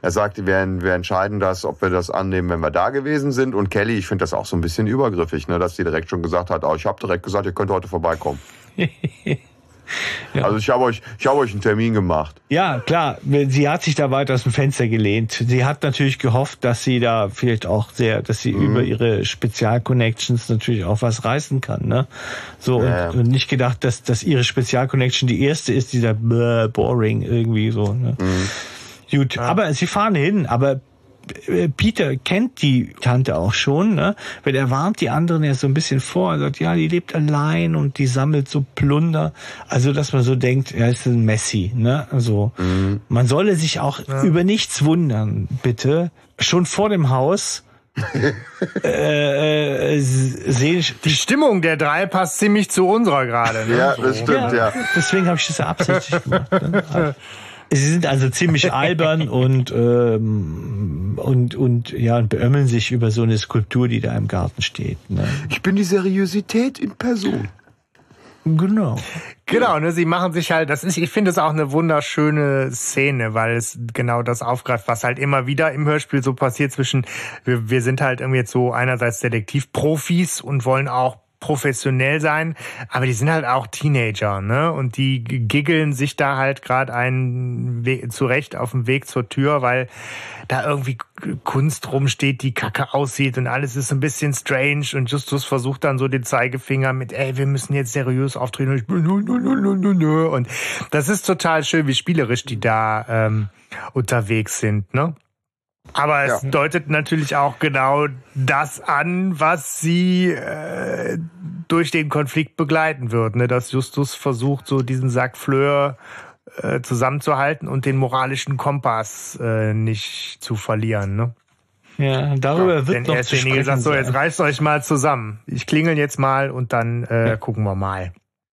Er sagt, wir, wir entscheiden das, ob wir das annehmen, wenn wir da gewesen sind. Und Kelly, ich finde das auch so ein bisschen übergriffig, ne, dass sie direkt schon gesagt hat, oh, ich habe direkt gesagt, ihr könnt heute vorbeikommen. [LAUGHS] Ja. Also ich habe euch, ich habe euch einen Termin gemacht. Ja, klar. Sie hat sich da weit aus dem Fenster gelehnt. Sie hat natürlich gehofft, dass sie da vielleicht auch sehr, dass sie mhm. über ihre Spezialconnections natürlich auch was reißen kann, ne? So ja, und, und, nicht gedacht, dass, dass ihre Spezialconnection die erste ist, dieser boring irgendwie so. Ne? Mhm. Gut, ja. aber sie fahren hin, aber Peter kennt die Tante auch schon, ne? weil er warnt die anderen ja so ein bisschen vor. Er sagt, ja, die lebt allein und die sammelt so Plunder. Also, dass man so denkt, er ist ein Messi. Ne? Also, mhm. man solle sich auch ja. über nichts wundern, bitte. Schon vor dem Haus [LAUGHS] äh, äh, sehen. Die Stimmung der drei passt ziemlich zu unserer gerade. Ne? Ja, das stimmt, ja. ja. Deswegen habe ich das ja absichtlich gemacht. Ne? [LAUGHS] Sie sind also ziemlich [LAUGHS] albern und, ähm, und, und, ja, und beömmeln sich über so eine Skulptur, die da im Garten steht. Ne? Ich bin die Seriosität in Person. Genau. Genau, ne, sie machen sich halt, das ist, ich finde es auch eine wunderschöne Szene, weil es genau das aufgreift, was halt immer wieder im Hörspiel so passiert zwischen, wir, wir sind halt irgendwie jetzt so einerseits Detektivprofis und wollen auch professionell sein, aber die sind halt auch Teenager, ne? Und die giggeln sich da halt gerade einen Weg, zurecht auf dem Weg zur Tür, weil da irgendwie Kunst rumsteht, die kacke aussieht und alles ist ein bisschen strange und Justus versucht dann so den Zeigefinger mit, ey, wir müssen jetzt seriös auftreten und das ist total schön, wie spielerisch die da ähm, unterwegs sind, ne? Aber es ja. deutet natürlich auch genau das an, was sie äh, durch den Konflikt begleiten wird. Ne? Dass Justus versucht, so diesen Sack Fleur äh, zusammenzuhalten und den moralischen Kompass äh, nicht zu verlieren. Ne? Ja, darüber ja, wird denn noch er zu sprechen gesagt, so jetzt reißt euch mal zusammen. Ich klingel jetzt mal und dann äh, ja. gucken wir mal.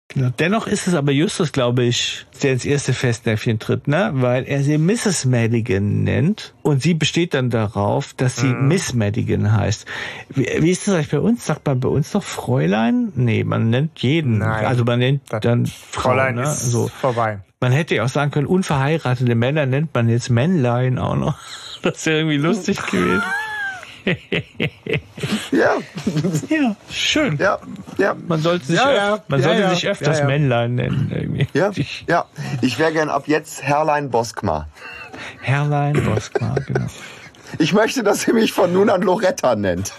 Genau. Dennoch ist es aber Justus, glaube ich, der ins erste Festnäpfchen tritt, ne? Weil er sie Mrs. Madigan nennt und sie besteht dann darauf, dass sie mhm. Miss Madigan heißt. Wie, wie ist das eigentlich bei uns? Sagt man bei uns noch Fräulein? Nee, man nennt jeden. Nein, also man nennt dann Fräulein ne? ist so. vorbei. Man hätte ja auch sagen können, unverheiratete Männer nennt man jetzt Männlein auch noch. [LAUGHS] Das wäre irgendwie lustig gewesen. Ja. Ja, schön. Ja, ja. Man sollte sich, ja, ja. Man sollte ja, sich öfters Männlein nennen. Irgendwie. Ja, ja. Ich wäre gern ab jetzt Herrlein Boskma. Herrlein Boskma, genau. Ich möchte, dass sie mich von nun an Loretta nennt.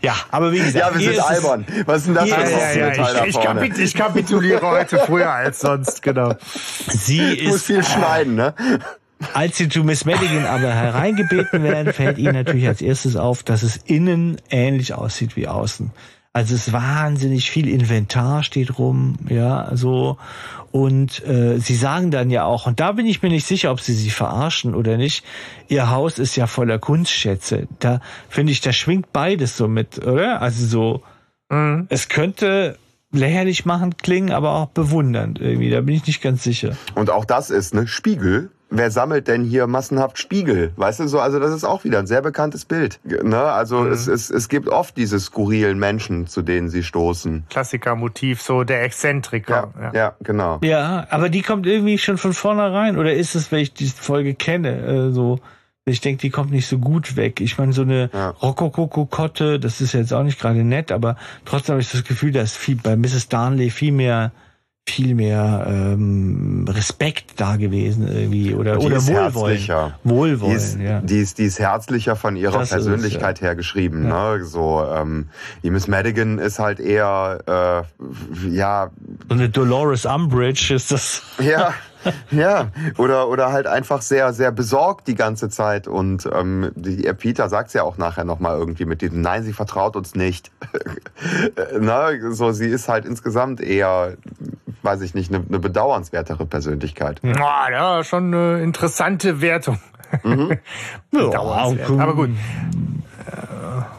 Ja, aber wie gesagt. Ja, wir sind albern. Was ist denn das für ein ja, ja, ja, ich, ich, kapit ich kapituliere heute früher als sonst, genau. Sie ich muss viel schneiden, ne? Als sie zu Miss Madigan aber hereingebeten werden, fällt ihnen natürlich als erstes auf, dass es innen ähnlich aussieht wie außen. Also es ist wahnsinnig viel Inventar steht rum, ja, so. Und äh, sie sagen dann ja auch, und da bin ich mir nicht sicher, ob sie sie verarschen oder nicht, ihr Haus ist ja voller Kunstschätze. Da finde ich, da schwingt beides so mit, oder? Also so, mhm. es könnte lächerlich machen klingen, aber auch bewundernd irgendwie. Da bin ich nicht ganz sicher. Und auch das ist ne Spiegel wer sammelt denn hier massenhaft Spiegel? Weißt du so, also das ist auch wieder ein sehr bekanntes Bild. Ne? Also mhm. es, es, es gibt oft diese skurrilen Menschen, zu denen sie stoßen. Klassiker-Motiv, so der Exzentriker. Ja, ja. ja, genau. Ja, aber die kommt irgendwie schon von vornherein, oder ist es, wenn ich die Folge kenne, äh, so ich denke, die kommt nicht so gut weg. Ich meine, so eine ja. Rokoko-Kotte, das ist jetzt auch nicht gerade nett, aber trotzdem habe ich das Gefühl, dass viel bei Mrs. Darnley viel mehr viel mehr ähm, Respekt da gewesen irgendwie oder, oder Wohlwollen. Herzlicher. Wohlwollen, die ist, ja. Die ist, die ist herzlicher von ihrer das Persönlichkeit ist, ja. her geschrieben. Ja. Ne? So, ähm, die Miss Madigan ist halt eher, äh, ja. So eine Dolores Umbridge ist das. Ja. [LAUGHS] [LAUGHS] ja, oder, oder halt einfach sehr, sehr besorgt die ganze Zeit. Und ähm, die, Peter sagt es ja auch nachher nochmal irgendwie mit diesem, nein, sie vertraut uns nicht. [LAUGHS] Na, so, sie ist halt insgesamt eher, weiß ich nicht, eine, eine bedauernswertere Persönlichkeit. Ja, ja, schon eine interessante Wertung. Mhm. [LAUGHS] ja, Aber gut.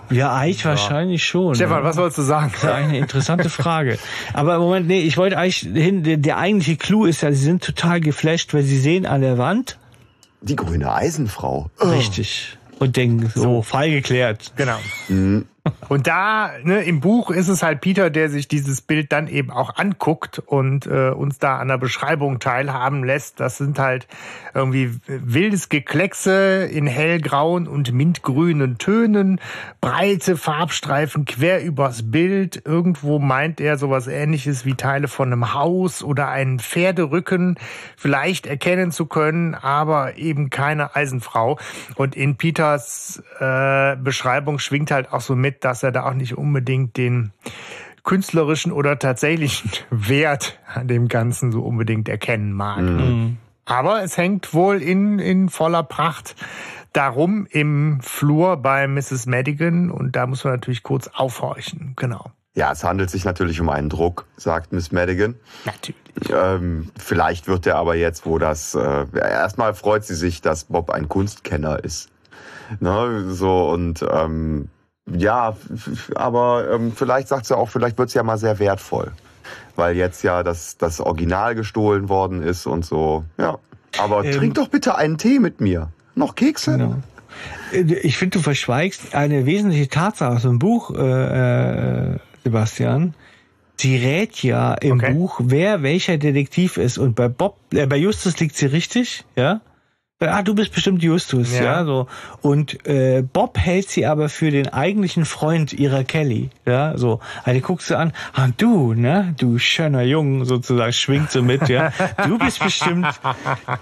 Ja, eigentlich ja. wahrscheinlich schon. Stefan, was wolltest du sagen? Das ist eine interessante Frage. Aber im Moment, nee, ich wollte eigentlich hin, der, der eigentliche Clou ist ja, sie sind total geflasht, weil sie sehen an der Wand. Die grüne Eisenfrau. Richtig. Und denken, so, so frei geklärt. Genau. Mhm. Und da, ne, im Buch ist es halt Peter, der sich dieses Bild dann eben auch anguckt und äh, uns da an der Beschreibung teilhaben lässt. Das sind halt irgendwie wildes Gekleckse in hellgrauen und mintgrünen Tönen, breite Farbstreifen quer übers Bild. Irgendwo meint er sowas ähnliches wie Teile von einem Haus oder einen Pferderücken vielleicht erkennen zu können, aber eben keine Eisenfrau. Und in Peters äh, Beschreibung schwingt halt auch so mit, dass er da auch nicht unbedingt den künstlerischen oder tatsächlichen [LAUGHS] Wert an dem Ganzen so unbedingt erkennen mag. Mhm. Aber es hängt wohl in, in voller Pracht darum im Flur bei Mrs. Madigan und da muss man natürlich kurz aufhorchen. Genau. Ja, es handelt sich natürlich um einen Druck, sagt Miss Madigan. Natürlich. Ähm, vielleicht wird er aber jetzt, wo das äh, erstmal freut sie sich, dass Bob ein Kunstkenner ist. Ne, so und ähm, ja, aber ähm, vielleicht sagt sie auch, vielleicht wird es ja mal sehr wertvoll. Weil jetzt ja das, das Original gestohlen worden ist und so. Ja. Aber ähm, trink doch bitte einen Tee mit mir. Noch Kekse? Genau. Äh, ich finde, du verschweigst eine wesentliche Tatsache aus dem Buch, äh, äh, Sebastian. Sie rät ja im okay. Buch, wer welcher Detektiv ist. Und bei Bob, äh, bei Justus liegt sie richtig, ja ah, du bist bestimmt Justus, ja, ja so. Und äh, Bob hält sie aber für den eigentlichen Freund ihrer Kelly, ja, so. Also guckst du an, ah, du, ne, du schöner Jung, sozusagen, schwingt so mit, ja. Du bist bestimmt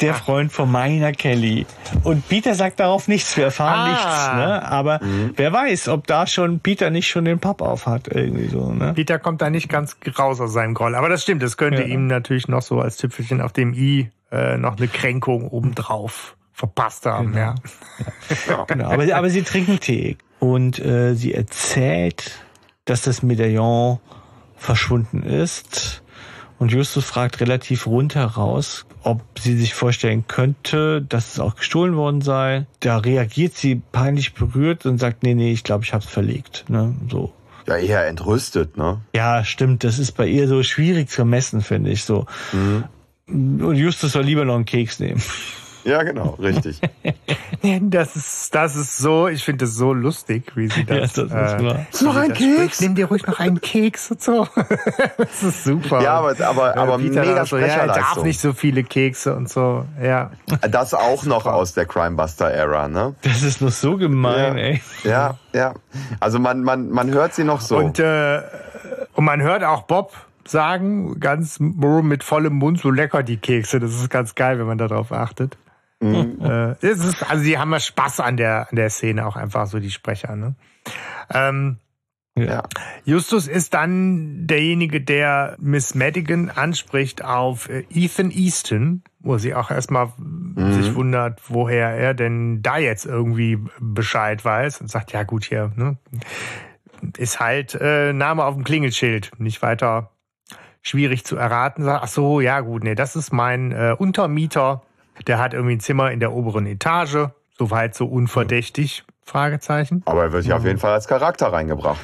der Freund von meiner Kelly. Und Peter sagt darauf nichts, wir erfahren ah. nichts, ne. Aber mhm. wer weiß, ob da schon Peter nicht schon den Papp auf hat, irgendwie so, ne. Peter kommt da nicht ganz raus aus seinem Groll. Aber das stimmt, das könnte ja. ihm natürlich noch so als Tüpfelchen auf dem i äh, noch eine Kränkung obendrauf verpasst haben. Genau. Ja. [LAUGHS] ja. genau. Aber, aber sie trinken Tee und äh, sie erzählt, dass das Medaillon verschwunden ist. Und Justus fragt relativ rundheraus, ob sie sich vorstellen könnte, dass es auch gestohlen worden sei. Da reagiert sie peinlich berührt und sagt, nee, nee, ich glaube, ich habe es verlegt. Ne? So. Ja, eher entrüstet, ne? Ja, stimmt. Das ist bei ihr so schwierig zu messen, finde ich so. Mhm. Und Justus soll lieber noch einen Keks nehmen. [LAUGHS] Ja, genau, richtig. [LAUGHS] das ist, das ist so, ich finde das so lustig, wie sie das. Ja, das ist äh, noch ein Keks? Nimm dir ruhig noch einen Keks und so. [LAUGHS] das ist super. Ja, aber, aber, äh, aber Peter mega so, ja, darf nicht so viele Kekse und so, ja. Das auch noch aus der Crimebuster-Ära, ne? Das ist noch so gemein, ja. ey. Ja, ja. Also man, man, man hört sie noch so. Und, äh, und man hört auch Bob sagen, ganz mit vollem Mund, so lecker die Kekse. Das ist ganz geil, wenn man darauf achtet. Mhm. Äh, es ist, also die haben ja Spaß an der, an der Szene, auch einfach so die Sprecher. Ne? Ähm, ja. Justus ist dann derjenige, der Miss Madigan anspricht auf äh, Ethan Easton, wo sie auch erstmal mhm. sich wundert, woher er denn da jetzt irgendwie Bescheid weiß und sagt, ja gut, hier, ne? Ist halt äh, Name auf dem Klingelschild, nicht weiter schwierig zu erraten. Sagt, ach so, ja gut, nee, das ist mein äh, Untermieter der hat irgendwie ein Zimmer in der oberen Etage. Soweit so unverdächtig? Fragezeichen. Aber er wird ja auf jeden Fall als Charakter reingebracht.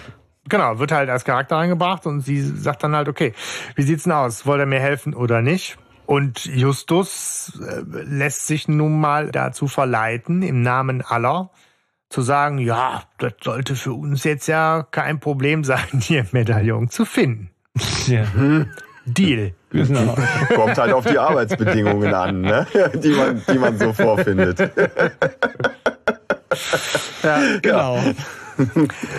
Genau, wird halt als Charakter reingebracht und sie sagt dann halt, okay, wie sieht's denn aus? Wollt er mir helfen oder nicht? Und Justus äh, lässt sich nun mal dazu verleiten, im Namen aller zu sagen, ja, das sollte für uns jetzt ja kein Problem sein, [LAUGHS] hier Medaillon zu finden. Ja. Deal. Genau. Kommt halt auf die Arbeitsbedingungen an, ne? die, man, die man so vorfindet. ja, genau.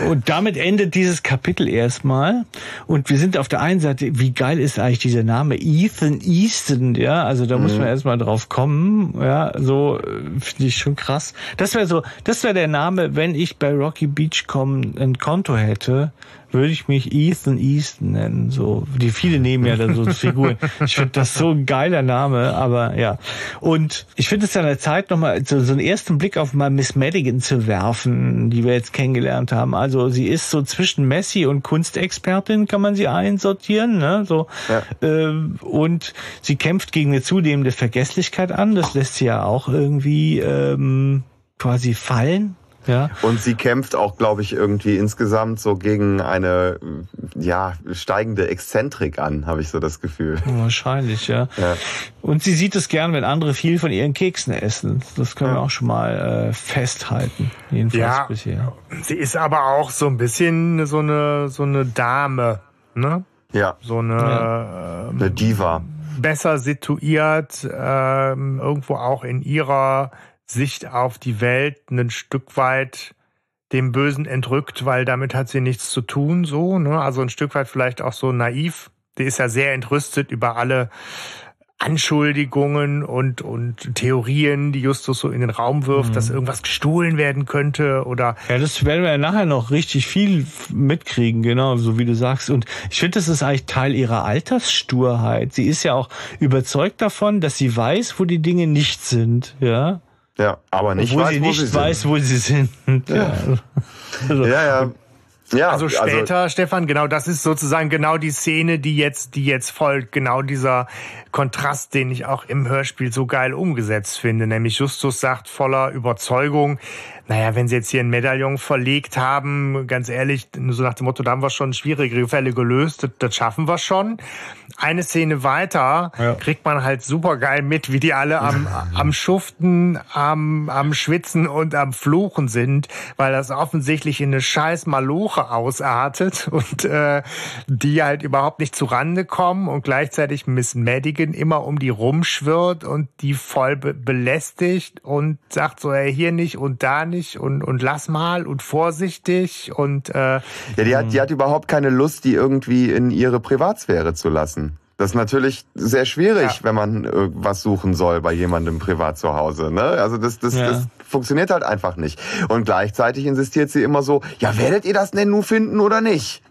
Und damit endet dieses Kapitel erstmal. Und wir sind auf der einen Seite, wie geil ist eigentlich dieser Name Ethan Easton, ja? Also da mhm. muss man erstmal drauf kommen, ja? So äh, finde ich schon krass. Das wäre so, das wäre der Name, wenn ich bei Rocky Beach kommen ein Konto hätte, würde ich mich Ethan Easton nennen. So, die viele nehmen ja dann so Figuren. [LAUGHS] Ich finde das so ein geiler Name, aber ja. Und ich finde es an der Zeit, nochmal so, so einen ersten Blick auf mal Miss Madigan zu werfen, die wir jetzt kennengelernt haben. Also sie ist so zwischen Messi und Kunstexpertin, kann man sie einsortieren. Ne? So, ja. äh, und sie kämpft gegen eine zunehmende Vergesslichkeit an. Das lässt sie ja auch irgendwie ähm, quasi fallen ja. Und sie kämpft auch, glaube ich, irgendwie insgesamt so gegen eine ja steigende Exzentrik an, habe ich so das Gefühl. Wahrscheinlich, ja. ja. Und sie sieht es gern, wenn andere viel von ihren Keksen essen. Das können ja. wir auch schon mal äh, festhalten. Jedenfalls ja. bisher. Sie ist aber auch so ein bisschen so eine so eine Dame, ne? Ja. So eine, ja. Ähm, eine Diva. Besser situiert, ähm, irgendwo auch in ihrer Sicht auf die Welt ein Stück weit dem Bösen entrückt, weil damit hat sie nichts zu tun, so, ne? Also ein Stück weit vielleicht auch so naiv. Die ist ja sehr entrüstet über alle Anschuldigungen und, und Theorien, die Justus so in den Raum wirft, mhm. dass irgendwas gestohlen werden könnte oder. Ja, das werden wir ja nachher noch richtig viel mitkriegen, genau, so wie du sagst. Und ich finde, das ist eigentlich Teil ihrer Alterssturheit. Sie ist ja auch überzeugt davon, dass sie weiß, wo die Dinge nicht sind, ja. Ja, aber nicht Obwohl weiß, sie nicht wo sie weiß, sind. wo sie sind. [LAUGHS] Ja, also, ja. ja. Ja, also, also später, also, Stefan, genau, das ist sozusagen genau die Szene, die jetzt, die jetzt folgt, genau dieser Kontrast, den ich auch im Hörspiel so geil umgesetzt finde. Nämlich Justus sagt voller Überzeugung, naja, wenn sie jetzt hier ein Medaillon verlegt haben, ganz ehrlich, so nach dem Motto, da haben wir schon schwierige Fälle gelöst, das, das schaffen wir schon. Eine Szene weiter ja. kriegt man halt super geil mit, wie die alle am, am Schuften, am, am Schwitzen und am Fluchen sind, weil das offensichtlich in eine scheiß Maloche ausartet und äh, die halt überhaupt nicht zu Rande kommen und gleichzeitig Miss Madigan immer um die rumschwirrt und die voll be belästigt und sagt so, ey, hier nicht und da nicht nicht und, und lass mal und vorsichtig und äh, Ja, die hat, die hat überhaupt keine Lust, die irgendwie in ihre Privatsphäre zu lassen. Das ist natürlich sehr schwierig, ja. wenn man was suchen soll bei jemandem privat zu Hause. Ne? Also das, das, ja. das funktioniert halt einfach nicht. Und gleichzeitig insistiert sie immer so, ja, werdet ihr das denn nun finden oder nicht?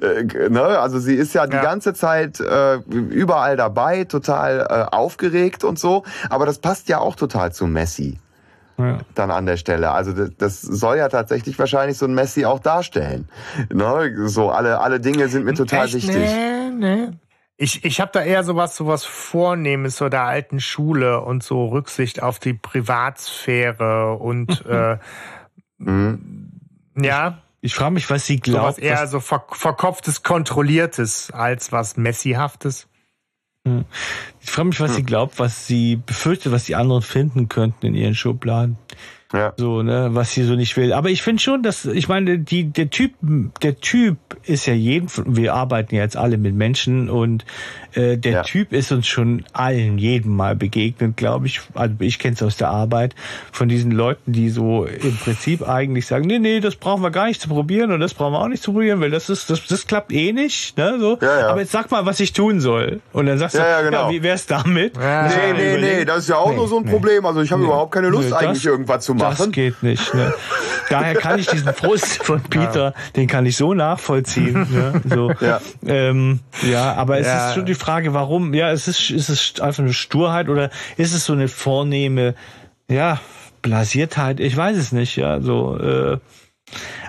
Äh, ne? Also sie ist ja die ja. ganze Zeit äh, überall dabei, total äh, aufgeregt und so. Aber das passt ja auch total zu Messi ja. dann an der Stelle. Also das, das, soll ja tatsächlich wahrscheinlich so ein Messi auch darstellen. Ne? So alle, alle Dinge sind mir total Echt? wichtig. Nee, nee. Ich, ich habe da eher sowas, sowas Vornehmes so der alten Schule und so Rücksicht auf die Privatsphäre und [LAUGHS] äh, mhm. ja. Ich, frage mich, was sie glaubt. Sowas eher so ver verkopftes, kontrolliertes als was Messihaftes. Ich frage mich, was hm. sie glaubt, was sie befürchtet, was die anderen finden könnten in ihren Schubladen. Ja. So, ne, was sie so nicht will. Aber ich finde schon, dass, ich meine, die, der Typ, der Typ ist ja jeden, wir arbeiten ja jetzt alle mit Menschen und äh, der ja. Typ ist uns schon allen jedem Mal begegnet, glaube ich. Also ich kenne es aus der Arbeit von diesen Leuten, die so im Prinzip eigentlich sagen, nee, nee, das brauchen wir gar nicht zu probieren und das brauchen wir auch nicht zu probieren, weil das ist, das, das klappt eh nicht. Ne, so. Ja, ja. Aber jetzt sag mal, was ich tun soll. Und dann sagst du, ja, genau. ja wie wär's damit? Ja. Nee, nee, nee, das ist ja auch nee, nur so ein Problem. Also ich habe nee. überhaupt keine Lust, nee, eigentlich irgendwas zu machen. Das geht nicht. Ne? Daher kann ich diesen Frust von Peter, den kann ich so nachvollziehen. Ne? So, ja. Ähm, ja, aber es ist schon die Frage, warum? Ja, ist es, ist es einfach eine Sturheit oder ist es so eine vornehme, ja, Blasiertheit? Ich weiß es nicht, ja, so, äh,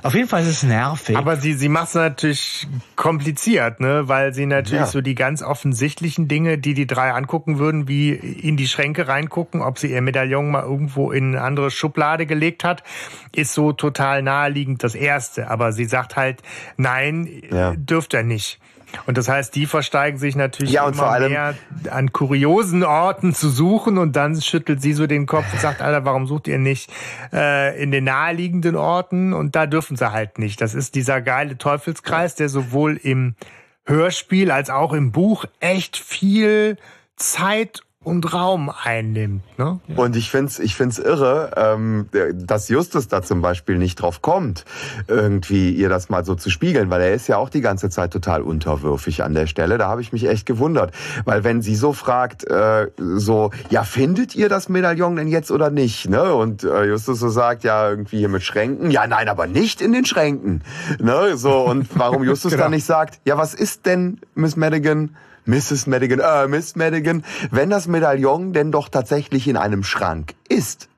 auf jeden Fall ist es nervig. Aber sie, sie macht es natürlich kompliziert, ne? Weil sie natürlich ja. so die ganz offensichtlichen Dinge, die die drei angucken würden, wie in die Schränke reingucken, ob sie ihr Medaillon mal irgendwo in eine andere Schublade gelegt hat, ist so total naheliegend das Erste. Aber sie sagt halt, nein, ja. dürft er nicht. Und das heißt, die versteigen sich natürlich ja, immer allem, mehr an kuriosen Orten zu suchen und dann schüttelt sie so den Kopf und sagt, Alter, warum sucht ihr nicht äh, in den naheliegenden Orten? Und da dürfen sie halt nicht. Das ist dieser geile Teufelskreis, der sowohl im Hörspiel als auch im Buch echt viel Zeit und Raum einnimmt. Ne? Und ich find's, ich find's irre, ähm, dass Justus da zum Beispiel nicht drauf kommt, irgendwie ihr das mal so zu spiegeln, weil er ist ja auch die ganze Zeit total unterwürfig an der Stelle. Da habe ich mich echt gewundert, weil wenn sie so fragt, äh, so, ja, findet ihr das Medaillon denn jetzt oder nicht? Ne? Und äh, Justus so sagt, ja, irgendwie hier mit Schränken. Ja, nein, aber nicht in den Schränken. Ne? So und warum [LAUGHS] Justus genau. dann nicht sagt, ja, was ist denn Miss Madigan? Mrs. Madigan, äh, Miss Madigan, wenn das Medaillon denn doch tatsächlich in einem Schrank ist?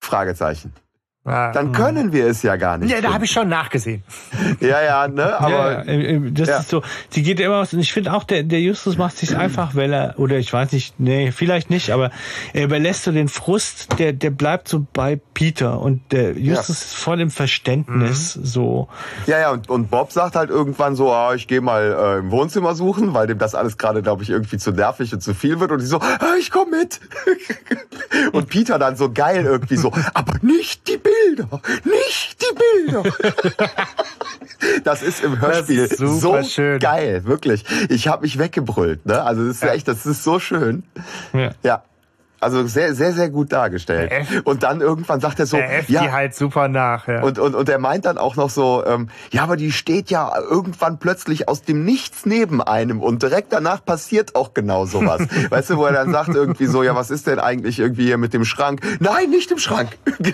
Fragezeichen. Ah, dann hm. können wir es ja gar nicht. Ja, da habe ich schon nachgesehen. [LAUGHS] ja, ja, ne, aber ja, das ja. ist so. Sie geht immer aus und ich finde auch der der Justus macht sich einfach, weil er oder ich weiß nicht, nee, vielleicht nicht, aber er überlässt so den Frust, der der bleibt so bei Peter und der Justus ja. ist voll im Verständnis mhm. so. Ja, ja und und Bob sagt halt irgendwann so, ah, ich gehe mal äh, im Wohnzimmer suchen, weil dem das alles gerade glaube ich irgendwie zu nervig und zu viel wird und die so, ah, ich komme mit. [LAUGHS] und Peter dann so geil irgendwie so, aber nicht die Bilder Bilder, nicht die Bilder. [LAUGHS] das ist im Hörspiel ist so schön. geil, wirklich. Ich habe mich weggebrüllt. Ne? Also das ist ja. echt, das ist so schön. Ja. ja. Also sehr, sehr, sehr gut dargestellt. Und dann irgendwann sagt er so, er ja, die halt super nach. Ja. Und, und, und er meint dann auch noch so, ähm, ja, aber die steht ja irgendwann plötzlich aus dem Nichts neben einem und direkt danach passiert auch genau sowas. [LAUGHS] weißt du, wo er dann sagt irgendwie so, ja, was ist denn eigentlich irgendwie hier mit dem Schrank? Nein, nicht im Schrank. [LAUGHS]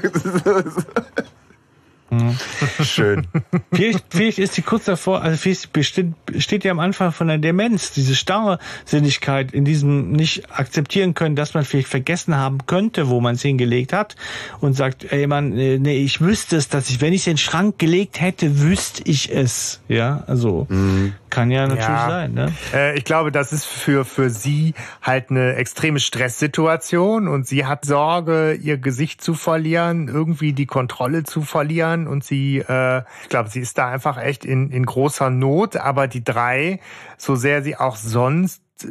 Mhm. Schön. [LAUGHS] vielleicht, vielleicht ist sie kurz davor, also vielleicht besteht, steht ja am Anfang von der Demenz, diese Starrsinnigkeit in diesem nicht akzeptieren können, dass man vielleicht vergessen haben könnte, wo man es hingelegt hat und sagt, ey man, äh, nee, ich wüsste es, dass ich, wenn ich es in den Schrank gelegt hätte, wüsste ich es. Ja, also mhm. kann ja natürlich ja. sein. Ne? Äh, ich glaube, das ist für, für sie halt eine extreme Stresssituation und sie hat Sorge, ihr Gesicht zu verlieren, irgendwie die Kontrolle zu verlieren Eltern und sie, äh, ich glaube, sie ist da einfach echt in, in großer Not, aber die drei, so sehr sie auch sonst äh,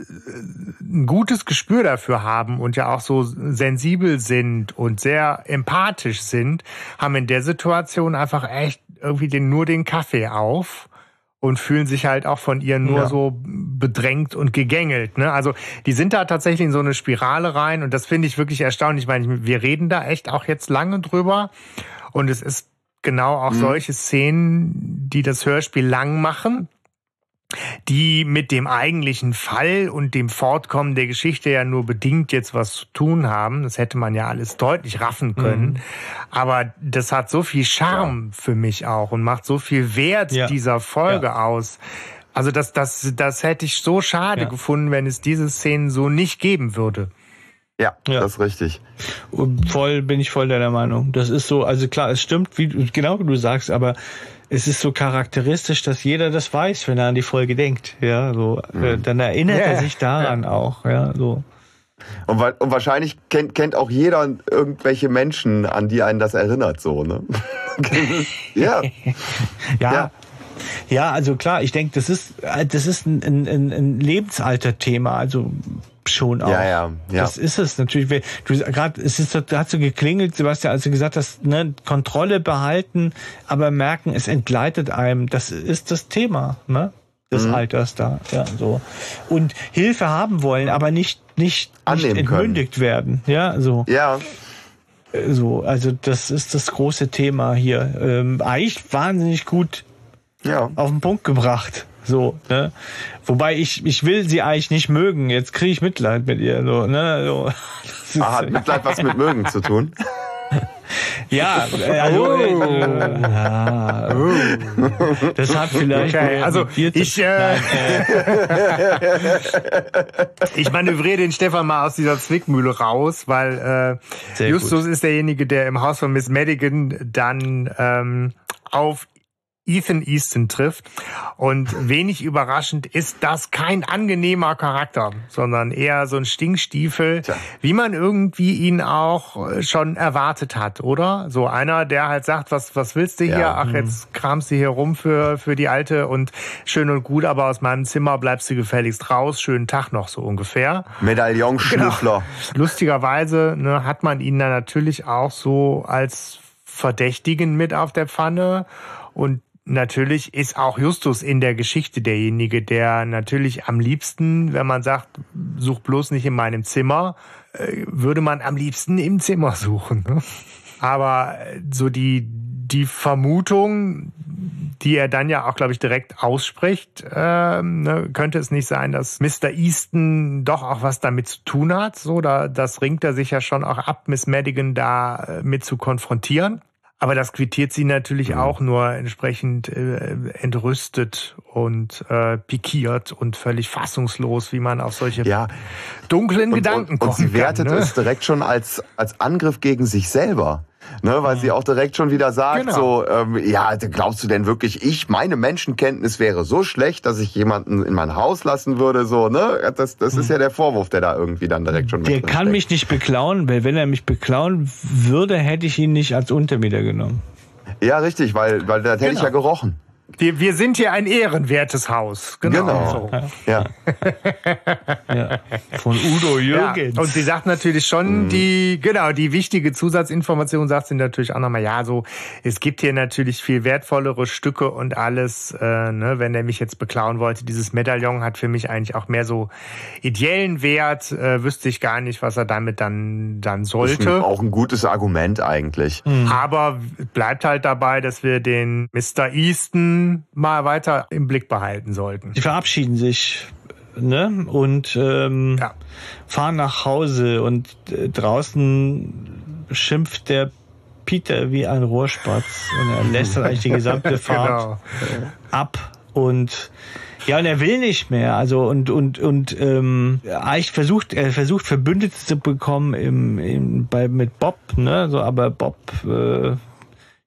ein gutes Gespür dafür haben und ja auch so sensibel sind und sehr empathisch sind, haben in der Situation einfach echt irgendwie den, nur den Kaffee auf und fühlen sich halt auch von ihr nur ja. so bedrängt und gegängelt. Ne? Also die sind da tatsächlich in so eine Spirale rein und das finde ich wirklich erstaunlich. Ich meine, wir reden da echt auch jetzt lange drüber und es ist genau auch mhm. solche Szenen, die das Hörspiel lang machen, die mit dem eigentlichen Fall und dem Fortkommen der Geschichte ja nur bedingt jetzt was zu tun haben. Das hätte man ja alles deutlich raffen können. Mhm. Aber das hat so viel Charme ja. für mich auch und macht so viel Wert ja. dieser Folge ja. aus. Also das, das, das hätte ich so schade gefunden, wenn es diese Szenen so nicht geben würde. Ja, ja, das ist richtig. Voll bin ich voll deiner Meinung. Das ist so, also klar, es stimmt, wie genau wie du sagst, aber es ist so charakteristisch, dass jeder das weiß, wenn er an die Folge denkt. Ja, so äh, mhm. dann erinnert yeah. er sich daran ja. auch. Ja, so. Und, und, wahrscheinlich kennt, kennt auch jeder irgendwelche Menschen, an die einen das erinnert, so, ne? [LAUGHS] ja. [LAUGHS] ja. ja. Ja, also klar, ich denke, das ist, das ist ein, ein, ein Lebensalter-Thema. Also schon auch. Ja, ja, ja. Das ist es natürlich. Du gerade, es ist, da hat so geklingelt, Sebastian, als du gesagt hast, ne, Kontrolle behalten, aber merken, es entgleitet einem. Das ist das Thema, ne? Des mhm. Alters da, ja, so. Und Hilfe haben wollen, aber nicht, nicht, nicht entmündigt können. werden, ja, so. Ja. So, also das ist das große Thema hier. Ähm, eigentlich wahnsinnig gut ja. auf den Punkt gebracht. So, ne? Wobei ich, ich will sie eigentlich nicht mögen. Jetzt kriege ich Mitleid mit ihr. So, ne? so. Ah, hat Mitleid was mit mögen zu tun? [LAUGHS] Ja, also, oh. äh, ja, oh. das hat vielleicht. Okay, also ich, äh, äh, [LAUGHS] ich manövriere den Stefan mal aus dieser Zwickmühle raus, weil äh, Justus gut. ist derjenige, der im Haus von Miss Madigan dann ähm, auf Ethan Easton trifft. Und wenig überraschend ist das kein angenehmer Charakter, sondern eher so ein Stinkstiefel, Tja. wie man irgendwie ihn auch äh, schon erwartet hat, oder? So einer, der halt sagt, was, was willst du hier? Ja. Ach, mhm. jetzt kramst du hier rum für, für die Alte und schön und gut, aber aus meinem Zimmer bleibst du gefälligst raus. Schönen Tag noch so ungefähr. Medaillonschnüffler. Genau. Lustigerweise ne, hat man ihn dann natürlich auch so als Verdächtigen mit auf der Pfanne und Natürlich ist auch Justus in der Geschichte derjenige, der natürlich am liebsten, wenn man sagt, such bloß nicht in meinem Zimmer, äh, würde man am liebsten im Zimmer suchen. Ne? Aber äh, so die, die Vermutung, die er dann ja auch, glaube ich, direkt ausspricht, äh, ne, könnte es nicht sein, dass Mr. Easton doch auch was damit zu tun hat. So, da, das ringt er sich ja schon auch ab, Miss Madigan da äh, mit zu konfrontieren. Aber das quittiert sie natürlich mhm. auch nur entsprechend äh, entrüstet und äh, pikiert und völlig fassungslos, wie man auf solche ja. dunklen und, Gedanken und, kommt. Und sie wertet kann, ne? es direkt schon als, als Angriff gegen sich selber. Ne, weil sie auch direkt schon wieder sagt, genau. so, ähm, ja, glaubst du denn wirklich, ich, meine Menschenkenntnis wäre so schlecht, dass ich jemanden in mein Haus lassen würde, so, ne? Das, das ist hm. ja der Vorwurf, der da irgendwie dann direkt schon Der kann steckt. mich nicht beklauen, weil wenn er mich beklauen würde, hätte ich ihn nicht als Untermieter genommen. Ja, richtig, weil, weil das hätte genau. ich ja gerochen. Wir, wir sind hier ein ehrenwertes Haus. Genau. genau. So. Ja. ja. [LAUGHS] Von Udo Jürgens. Ja. Und sie sagt natürlich schon mhm. die, genau, die wichtige Zusatzinformation sagt sie natürlich auch nochmal, ja, so, es gibt hier natürlich viel wertvollere Stücke und alles, äh, ne, wenn er mich jetzt beklauen wollte. Dieses Medaillon hat für mich eigentlich auch mehr so ideellen Wert, äh, wüsste ich gar nicht, was er damit dann, dann sollte. Ist auch ein gutes Argument eigentlich. Mhm. Aber bleibt halt dabei, dass wir den Mr. Easton mal weiter im Blick behalten sollten. Sie verabschieden sich ne? und ähm, ja. fahren nach Hause und äh, draußen schimpft der Peter wie ein Rohrspatz und er lässt [LAUGHS] dann eigentlich die gesamte Fahrt genau. ab und ja, und er will nicht mehr. Also und und und ähm, eigentlich versucht er versucht Verbündete zu bekommen im, im bei mit Bob, ne? So, aber Bob äh,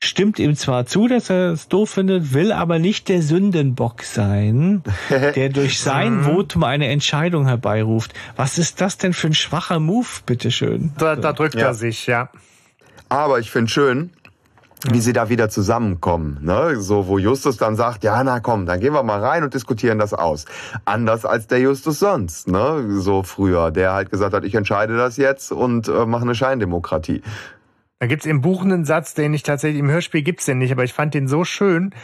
stimmt ihm zwar zu, dass er es doof findet, will aber nicht der Sündenbock sein, [LAUGHS] der durch sein mhm. Votum eine Entscheidung herbeiruft. Was ist das denn für ein schwacher Move, bitteschön? Da, da drückt ja. er sich, ja. Aber ich finde schön, wie sie da wieder zusammenkommen. Ne? So, wo Justus dann sagt, ja, na komm, dann gehen wir mal rein und diskutieren das aus. Anders als der Justus sonst, ne? so früher, der halt gesagt hat, ich entscheide das jetzt und äh, mache eine Scheindemokratie. Da gibt's im Buch einen Satz, den ich tatsächlich im Hörspiel gibt's den nicht, aber ich fand den so schön.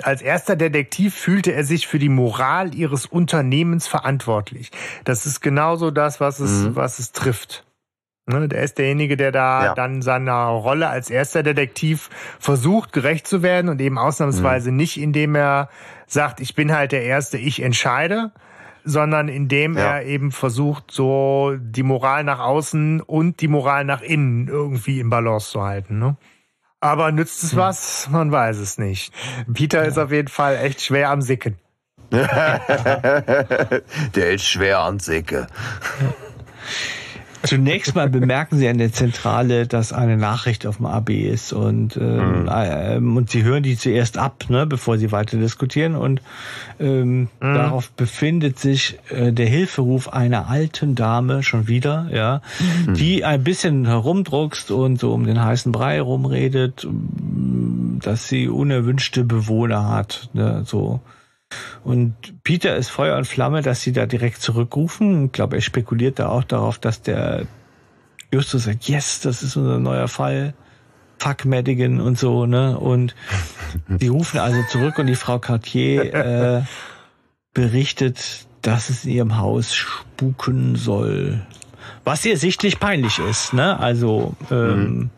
Als erster Detektiv fühlte er sich für die Moral ihres Unternehmens verantwortlich. Das ist genauso das, was es, mhm. was es trifft. Ne, der ist derjenige, der da ja. dann seiner Rolle als erster Detektiv versucht, gerecht zu werden und eben ausnahmsweise mhm. nicht, indem er sagt, ich bin halt der Erste, ich entscheide, sondern indem ja. er eben versucht, so die Moral nach außen und die Moral nach innen irgendwie im Balance zu halten. Ne? Aber nützt es hm. was? Man weiß es nicht. Peter ja. ist auf jeden Fall echt schwer am Sicken. [LAUGHS] Der ist schwer am Sicken. [LAUGHS] Zunächst mal bemerken sie an der Zentrale, dass eine Nachricht auf dem AB ist und, ähm, mhm. äh, und sie hören die zuerst ab, ne, bevor sie weiter diskutieren und ähm, mhm. darauf befindet sich äh, der Hilferuf einer alten Dame schon wieder, ja, mhm. die ein bisschen herumdruckst und so um den heißen Brei rumredet, dass sie unerwünschte Bewohner hat, ne, so. Und Peter ist Feuer und Flamme, dass sie da direkt zurückrufen. Ich glaube, er spekuliert da auch darauf, dass der Justus sagt, yes, das ist unser neuer Fall. Fuck Madigan und so, ne? Und die rufen also zurück und die Frau Cartier [LAUGHS] äh, berichtet, dass es in ihrem Haus spuken soll. Was ihr sichtlich peinlich ist, ne? Also, ähm, mhm.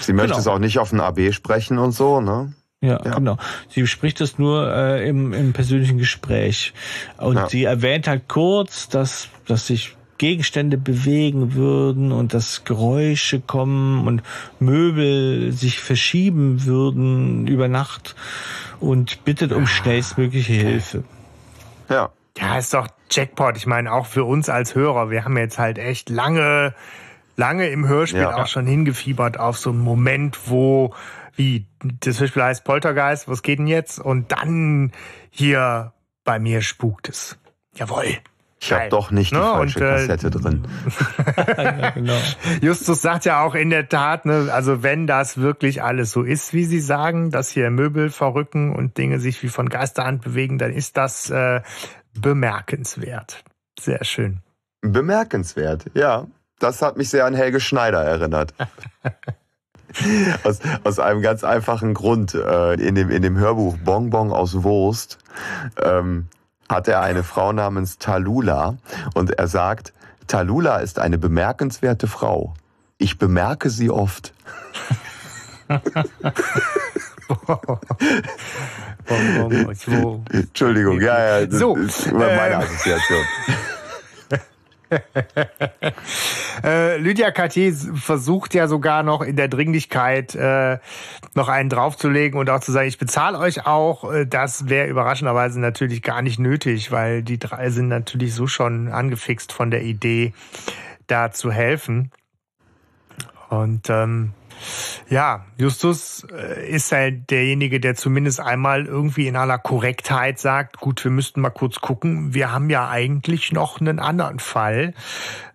Sie möchte genau. es auch nicht auf den AB sprechen und so, ne? Ja, ja, genau. Sie spricht das nur äh, im, im persönlichen Gespräch. Und ja. sie erwähnt halt kurz, dass, dass sich Gegenstände bewegen würden und dass Geräusche kommen und Möbel sich verschieben würden über Nacht und bittet um schnellstmögliche Hilfe. Ja. Ja, ist doch Jackpot. Ich meine, auch für uns als Hörer, wir haben jetzt halt echt lange, lange im Hörspiel ja. auch schon hingefiebert auf so einen Moment, wo wie das Beispiel heißt Poltergeist, was geht denn jetzt? Und dann hier bei mir spukt es. Jawohl. Ich habe doch nicht die ne? falsche und, äh, Kassette drin. [LAUGHS] ja, genau. Justus sagt ja auch in der Tat, ne, also wenn das wirklich alles so ist, wie Sie sagen, dass hier Möbel verrücken und Dinge sich wie von Geisterhand bewegen, dann ist das äh, bemerkenswert. Sehr schön. Bemerkenswert, ja. Das hat mich sehr an Helge Schneider erinnert. [LAUGHS] [LAUGHS] aus, aus einem ganz einfachen Grund. Äh, in, dem, in dem Hörbuch Bonbon aus Wurst ähm, hat er eine Frau namens Talula und er sagt, Talula ist eine bemerkenswerte Frau. Ich bemerke sie oft. [LAUGHS] Entschuldigung, ja, ja, so, meine äh, Assoziation. [LAUGHS] [LAUGHS] äh, Lydia Cartier versucht ja sogar noch in der Dringlichkeit äh, noch einen draufzulegen und auch zu sagen, ich bezahle euch auch. Äh, das wäre überraschenderweise natürlich gar nicht nötig, weil die drei sind natürlich so schon angefixt von der Idee, da zu helfen. Und ähm, ja, Justus äh, ist halt derjenige, der zumindest einmal irgendwie in aller Korrektheit sagt, gut, wir müssten mal kurz gucken, wir haben ja eigentlich noch einen anderen Fall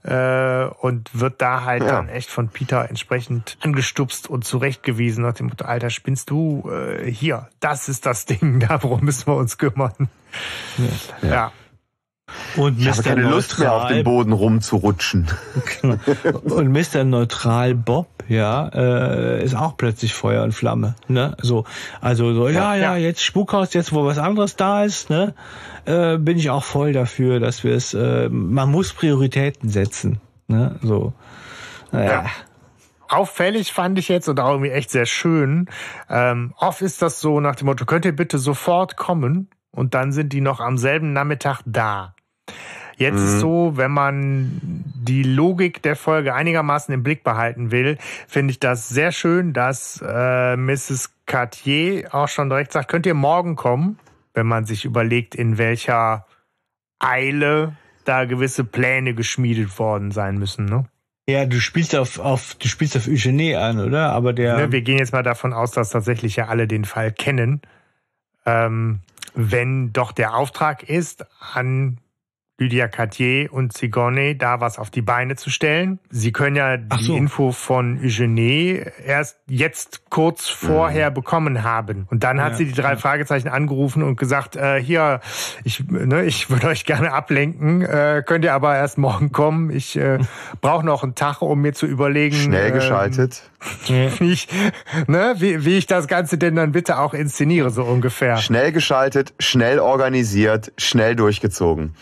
äh, und wird da halt ja. dann echt von Peter entsprechend angestupst und zurechtgewiesen nach dem Motto, Alter, spinnst du? Äh, hier, das ist das Ding, [LAUGHS] darum müssen wir uns kümmern. ja. ja. Und ich Mr. habe keine Neutral, Lust mehr auf dem Boden rumzurutschen. Genau. Und Mr. Neutral Bob, ja, äh, ist auch plötzlich Feuer und Flamme. Ne? So, also so, ja, ja, jetzt Spukhaus, jetzt wo was anderes da ist, ne, äh, bin ich auch voll dafür, dass wir es, äh, man muss Prioritäten setzen. Ne? So. Naja. Ja auffällig fand ich jetzt und auch irgendwie echt sehr schön. Ähm, oft ist das so nach dem Motto, könnt ihr bitte sofort kommen? Und dann sind die noch am selben Nachmittag da. Jetzt mhm. ist so, wenn man die Logik der Folge einigermaßen im Blick behalten will, finde ich das sehr schön, dass äh, Mrs. Cartier auch schon direkt sagt, könnt ihr morgen kommen, wenn man sich überlegt, in welcher Eile da gewisse Pläne geschmiedet worden sein müssen, ne? Ja, du spielst auf, auf, du spielst auf Eugenie an, oder? Aber der. Ne, wir gehen jetzt mal davon aus, dass tatsächlich ja alle den Fall kennen. Ähm, wenn doch der Auftrag ist, an Lydia Cartier und Sigourney da was auf die Beine zu stellen. Sie können ja die so. Info von Eugenie erst jetzt kurz vorher mhm. bekommen haben. Und dann hat ja, sie die drei ja. Fragezeichen angerufen und gesagt, äh, hier, ich, ne, ich würde euch gerne ablenken, äh, könnt ihr aber erst morgen kommen. Ich äh, [LAUGHS] brauche noch einen Tag, um mir zu überlegen. Schnell ähm, geschaltet. [LAUGHS] wie, ich, ne, wie, wie ich das Ganze denn dann bitte auch inszeniere, so ungefähr. Schnell geschaltet, schnell organisiert, schnell durchgezogen.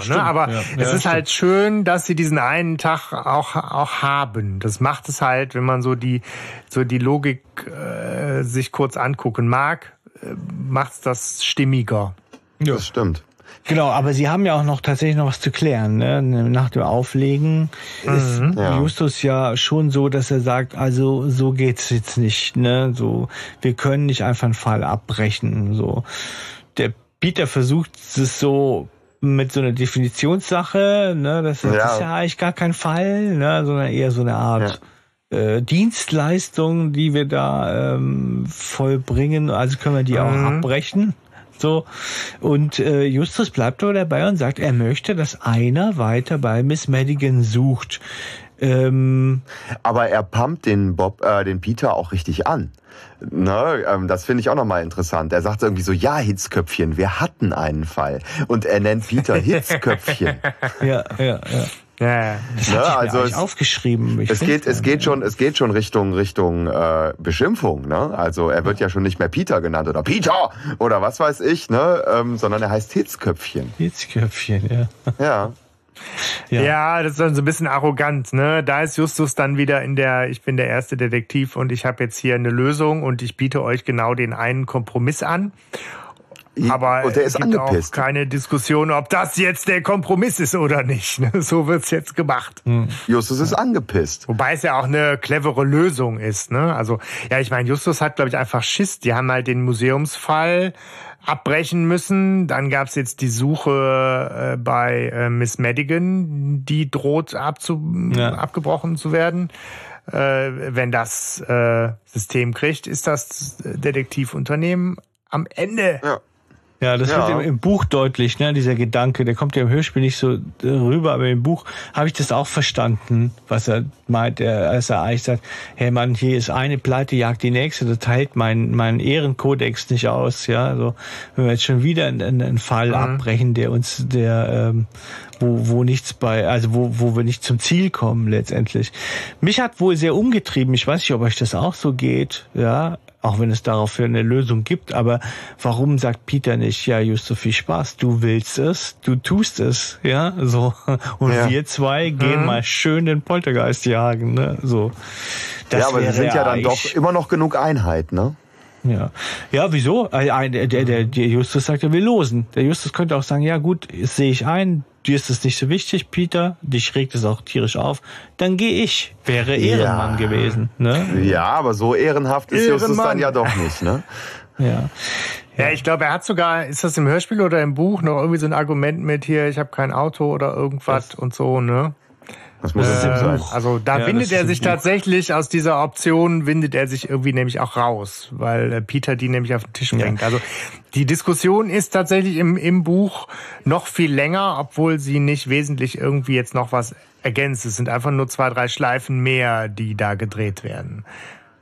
Genau ne? aber ja, es ja, ist halt schön, dass sie diesen einen Tag auch, auch haben. Das macht es halt, wenn man so die, so die Logik äh, sich kurz angucken mag, äh, macht es das stimmiger. Ja. Das stimmt. Genau, aber sie haben ja auch noch tatsächlich noch was zu klären. Ne? Nach dem Auflegen mhm. ist ja. Justus ja schon so, dass er sagt, also so geht's jetzt nicht. Ne? So, wir können nicht einfach einen Fall abbrechen. So, der Peter versucht es so mit so einer Definitionssache, ne, das, das ja. ist ja eigentlich gar kein Fall, ne, sondern eher so eine Art ja. äh, Dienstleistung, die wir da ähm, vollbringen. Also können wir die mhm. auch abbrechen. So. Und äh, Justus bleibt aber dabei und sagt, er möchte, dass einer weiter bei Miss Madigan sucht. Ähm, aber er pumpt den Bob, äh, den Peter auch richtig an. Ne, ähm, das finde ich auch nochmal interessant. Er sagt irgendwie so, ja, Hitzköpfchen, wir hatten einen Fall. Und er nennt Peter [LAUGHS] Hitzköpfchen. ja, ja, ja. Ja, das ne, also es, aufgeschrieben. Ich es geht, es geht schon, es geht schon Richtung Richtung äh, Beschimpfung. Ne? Also er wird ja schon nicht mehr Peter genannt oder Peter oder was weiß ich, ne? Ähm, sondern er heißt Hitzköpfchen. Hitzköpfchen, ja. Ja. Ja. ja, das ist dann so ein bisschen arrogant, ne? Da ist Justus dann wieder in der, ich bin der erste Detektiv und ich habe jetzt hier eine Lösung und ich biete euch genau den einen Kompromiss an. Aber und der ist es gibt angepisst. auch keine Diskussion, ob das jetzt der Kompromiss ist oder nicht. Ne? So wird's jetzt gemacht. Hm. Justus ist angepisst. Wobei es ja auch eine clevere Lösung ist. Ne? Also ja, ich meine, Justus hat, glaube ich, einfach Schiss. Die haben halt den Museumsfall abbrechen müssen. Dann gab's jetzt die Suche äh, bei äh, Miss Madigan, die droht abzu ja. abgebrochen zu werden. äh, wenn das äh, System kriegt, ist das Detektivunternehmen am Ende. Ja. Ja, das ja. wird im, im, Buch deutlich, ne, dieser Gedanke, der kommt ja im Hörspiel nicht so rüber, aber im Buch habe ich das auch verstanden, was er meint, er, als er eigentlich sagt, hey Mann, hier ist eine Pleite, jagt die nächste, das teilt mein, mein Ehrenkodex nicht aus, ja, so, wenn wir jetzt schon wieder einen, einen Fall mhm. abbrechen, der uns, der, ähm, wo, wo nichts bei, also wo, wo wir nicht zum Ziel kommen letztendlich. Mich hat wohl sehr umgetrieben, ich weiß nicht, ob euch das auch so geht, ja, auch wenn es dafür eine Lösung gibt. Aber warum sagt Peter nicht, ja, Justus, viel Spaß, du willst es, du tust es, ja, so. Und ja. wir zwei gehen mhm. mal schön den Poltergeist jagen, ne, so. Das ja, aber sie sind ja dann doch immer noch genug Einheit, ne? Ja, ja, wieso? Der, der, der Justus sagt, er will losen. Der Justus könnte auch sagen, ja gut, sehe ich ein, dir ist es nicht so wichtig, Peter, dich regt es auch tierisch auf, dann gehe ich. Wäre Ehrenmann ja. gewesen. Ne? Ja, aber so ehrenhaft ist Ehrenmann. Justus dann ja doch nicht, ne? [LAUGHS] ja. Ja, ich glaube, er hat sogar, ist das im Hörspiel oder im Buch noch irgendwie so ein Argument mit hier, ich habe kein Auto oder irgendwas das und so, ne? Das muss es äh, sein. Also da ja, windet er sich tatsächlich aus dieser Option, windet er sich irgendwie nämlich auch raus, weil äh, Peter die nämlich auf den Tisch bringt. Ja. Also die Diskussion ist tatsächlich im, im Buch noch viel länger, obwohl sie nicht wesentlich irgendwie jetzt noch was ergänzt. Es sind einfach nur zwei, drei Schleifen mehr, die da gedreht werden.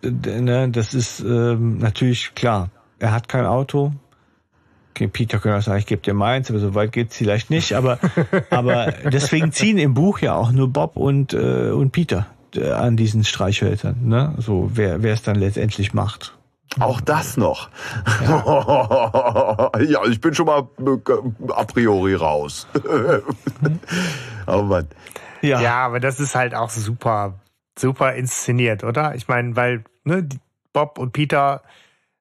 Ne, das ist ähm, natürlich klar. Er hat kein Auto, Okay, Peter könnte auch sagen, ich gebe dir meins, aber so weit geht's vielleicht nicht. Aber, aber deswegen ziehen im Buch ja auch nur Bob und, äh, und Peter äh, an diesen Streichhölzern. Ne? So, wer, wer es dann letztendlich macht. Auch das noch. Ja, [LAUGHS] ja ich bin schon mal äh, a priori raus. [LAUGHS] oh Mann. Ja. ja, aber das ist halt auch super, super inszeniert, oder? Ich meine, weil ne, Bob und Peter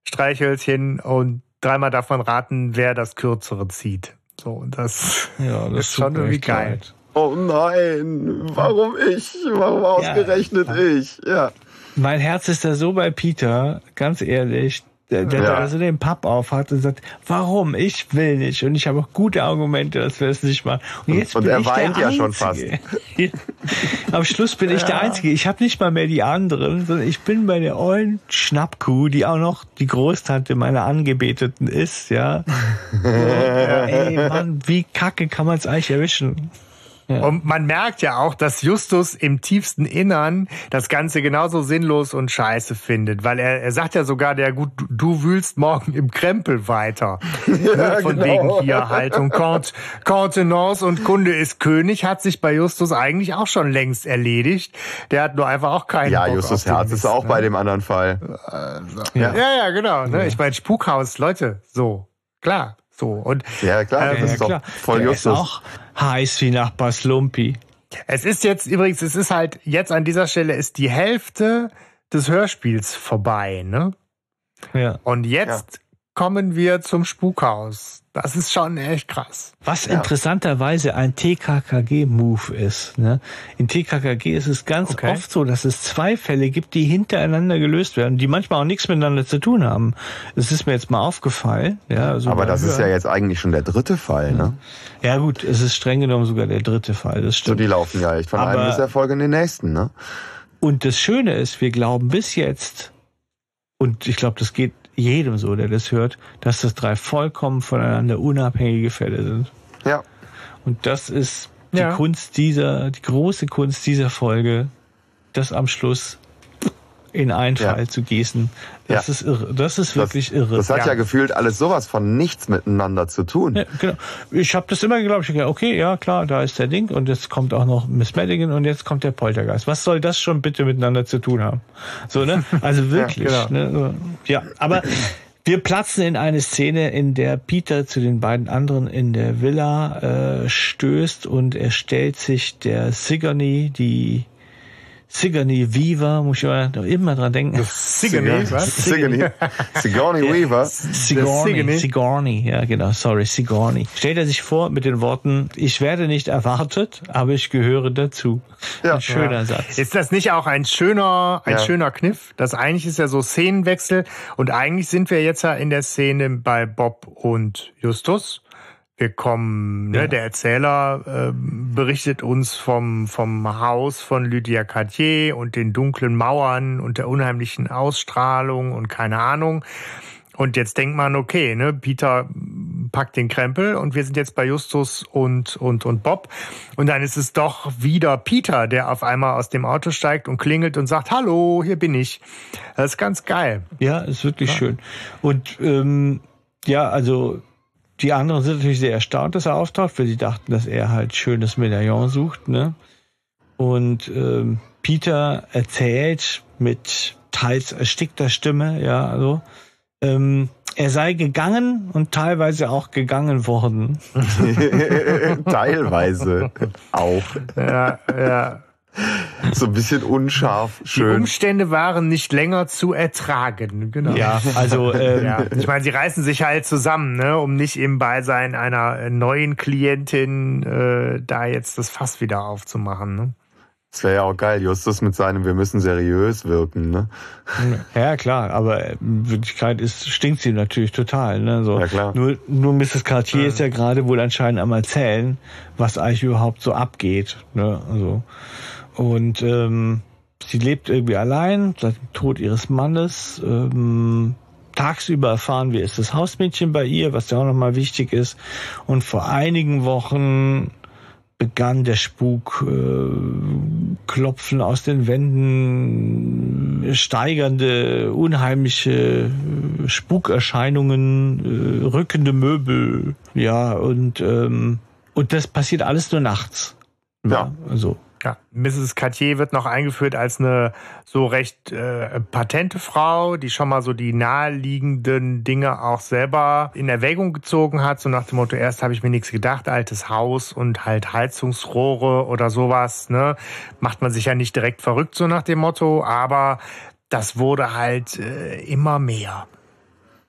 Streichhölzchen und dreimal davon raten, wer das kürzere zieht. So, das, ja, das [LAUGHS] ist schon irgendwie geil. Oh nein, warum ich? Warum ausgerechnet ja. ich? Ja. Mein Herz ist da so bei Peter, ganz ehrlich der, der ja. also den Papp aufhat und sagt, warum? Ich will nicht. Und ich habe auch gute Argumente, dass wir es nicht machen. Und jetzt und bin er ich weint der ja Einzige. schon fast. [LAUGHS] Am Schluss bin ja. ich der Einzige. Ich habe nicht mal mehr die anderen, sondern ich bin bei der ollen Schnappkuh, die auch noch die Großtante meiner Angebeteten ist, ja. [LAUGHS] so, ey, Mann, wie kacke kann man es eigentlich erwischen? Ja. Und man merkt ja auch, dass Justus im tiefsten Innern das Ganze genauso sinnlos und scheiße findet, weil er, er sagt ja sogar, der gut, du wühlst morgen im Krempel weiter. [LAUGHS] Ja, Von genau. wegen hier Haltung, Cont Contenance und Kunde ist König hat sich bei Justus eigentlich auch schon längst erledigt. Der hat nur einfach auch keinen Ja, Bock Justus Herz ist auch ne? bei dem anderen Fall. Also, ja. ja, ja, genau. Ne? Ich meine, Spukhaus, Leute, so, klar. So, und, ja, klar, ähm, das ist doch voll Der Justus. Ist auch heiß wie Nachbar Slumpy. Es ist jetzt übrigens, es ist halt jetzt an dieser Stelle ist die Hälfte des Hörspiels vorbei, ne? Ja. Und jetzt ja. Kommen wir zum Spukhaus. Das ist schon echt krass. Was ja. interessanterweise ein TKKG-Move ist. Ne? In TKKG ist es ganz okay. oft so, dass es zwei Fälle gibt, die hintereinander gelöst werden, die manchmal auch nichts miteinander zu tun haben. Das ist mir jetzt mal aufgefallen. Ja, also Aber das Hören. ist ja jetzt eigentlich schon der dritte Fall, ne? Ja gut, es ist streng genommen sogar der dritte Fall. Das stimmt. So, die laufen ja echt von Aber, einem Misserfolg in den nächsten, ne? Und das Schöne ist, wir glauben bis jetzt, und ich glaube, das geht jedem so, der das hört, dass das drei vollkommen voneinander unabhängige Fälle sind. Ja. Und das ist die ja. Kunst dieser, die große Kunst dieser Folge, das am Schluss in einen ja. Fall zu gießen. Das ja. ist irre. Das ist wirklich das, irre. Das hat ja. ja. gefühlt alles sowas von nichts miteinander zu tun. Genau. Ich habe das immer geglaubt. Ich okay, ja klar, da ist der Ding und jetzt kommt auch noch Miss Madigan und jetzt kommt der Poltergeist. Was soll das schon bitte miteinander zu tun haben? So, ne? Also [LAUGHS] wirklich. ja, genau. ne? ja, aber wir platzen in eine Szene, in der Peter zu den beiden anderen in der Villa äh, stößt und er stellt sich der Sigourney, die Sigourney Weaver, muss ich immer dran denken. Sigourney, was? Sigourney. Sigourney Weaver. Sigourney, Sigourney, ja genau, sorry, Sigourney. Stellt er sich vor mit den Worten, ich werde nicht erwartet, aber ich gehöre dazu. Ja. Ein schöner ja. Satz. Ist das nicht auch ein schöner, ein ja. schöner Kniff? Das eigentlich ist ja so Szenenwechsel und eigentlich sind wir jetzt ja in der Szene bei Bob und Justus Wir kommen, ne, ja. der Erzähler äh, berichtet uns vom, vom Haus von Lydia Cartier und den dunklen Mauern und der unheimlichen Ausstrahlung und keine Ahnung. Und jetzt denkt man, okay, ne, Peter packt den Krempel und wir sind jetzt bei Justus und, und, und Bob. Und dann ist es doch wieder Peter, der auf einmal aus dem Auto steigt und klingelt und sagt, hallo, hier bin ich. Das ist ganz geil. Ja, ist wirklich ja. schön. Und ähm, ja, also die anderen sind natürlich sehr erstaunt, dass er auftaucht, weil sie dachten, dass er halt schönes Medaillon sucht. Ne? Und ähm, Peter erzählt mit teils erstickter Stimme, ja, also ähm, er sei gegangen und teilweise auch gegangen worden. [LAUGHS] teilweise [LAUGHS] auch. Ja, ja. So ein bisschen unscharf, schön. Die Umstände waren nicht länger zu ertragen, genau. Ja, also [LAUGHS] ähm, ja. ich meine, sie reißen sich halt zusammen, ne, um nicht im Beisein einer neuen Klientin äh, da jetzt das Fass wieder aufzumachen. Ne? Das wäre ja auch geil, Justus mit seinem Wir müssen seriös wirken, ne? Ja, klar, aber in Wirklichkeit ist, stinkt sie natürlich total, ne? So. Ja, klar. Nur, nur Mrs. Cartier ja. ist ja gerade wohl anscheinend am erzählen, was eigentlich überhaupt so abgeht, ne? Also. Und ähm, sie lebt irgendwie allein seit dem Tod ihres Mannes. Ähm, tagsüber erfahren wir, ist das Hausmädchen bei ihr, was ja auch nochmal wichtig ist. Und vor einigen Wochen begann der Spuk, äh, Klopfen aus den Wänden, steigernde, unheimliche äh, Spukerscheinungen, äh, rückende Möbel, ja, und, ähm, und das passiert alles nur nachts. Ja. ja also ja, Mrs. Cartier wird noch eingeführt als eine so recht äh, patente Frau, die schon mal so die naheliegenden Dinge auch selber in Erwägung gezogen hat. So nach dem Motto, erst habe ich mir nichts gedacht, altes Haus und halt Heizungsrohre oder sowas. Ne? Macht man sich ja nicht direkt verrückt, so nach dem Motto, aber das wurde halt äh, immer mehr.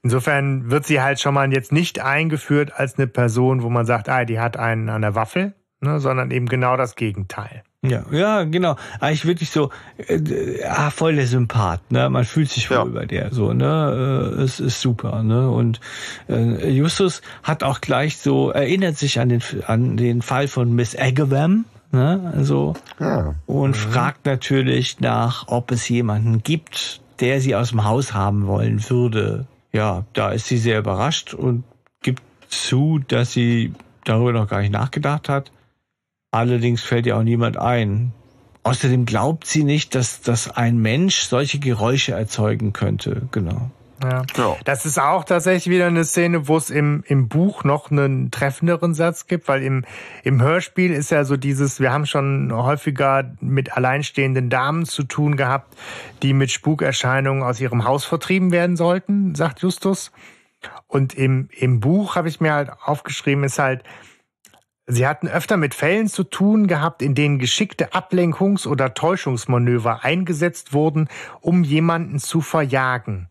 Insofern wird sie halt schon mal jetzt nicht eingeführt als eine Person, wo man sagt, ah, die hat einen an der Waffel, ne, sondern eben genau das Gegenteil. Ja, ja, genau. Eigentlich wirklich so, äh, ah, voll der Sympath, ne? Man fühlt sich wohl ja. bei der so, ne? Äh, es ist super, ne? Und äh, Justus hat auch gleich so, erinnert sich an den an den Fall von Miss Agawam, ne? Also ja. und mhm. fragt natürlich nach, ob es jemanden gibt, der sie aus dem Haus haben wollen würde. Ja, da ist sie sehr überrascht und gibt zu, dass sie darüber noch gar nicht nachgedacht hat. Allerdings fällt ihr auch niemand ein. Außerdem glaubt sie nicht, dass, dass ein Mensch solche Geräusche erzeugen könnte. Genau. Ja. ja. Das ist auch tatsächlich wieder eine Szene, wo es im, im Buch noch einen treffenderen Satz gibt, weil im, im Hörspiel ist ja so dieses, wir haben schon häufiger mit alleinstehenden Damen zu tun gehabt, die mit Spukerscheinungen aus ihrem Haus vertrieben werden sollten, sagt Justus. Und im, im Buch habe ich mir halt aufgeschrieben, ist halt, Sie hatten öfter mit Fällen zu tun gehabt, in denen geschickte Ablenkungs- oder Täuschungsmanöver eingesetzt wurden, um jemanden zu verjagen.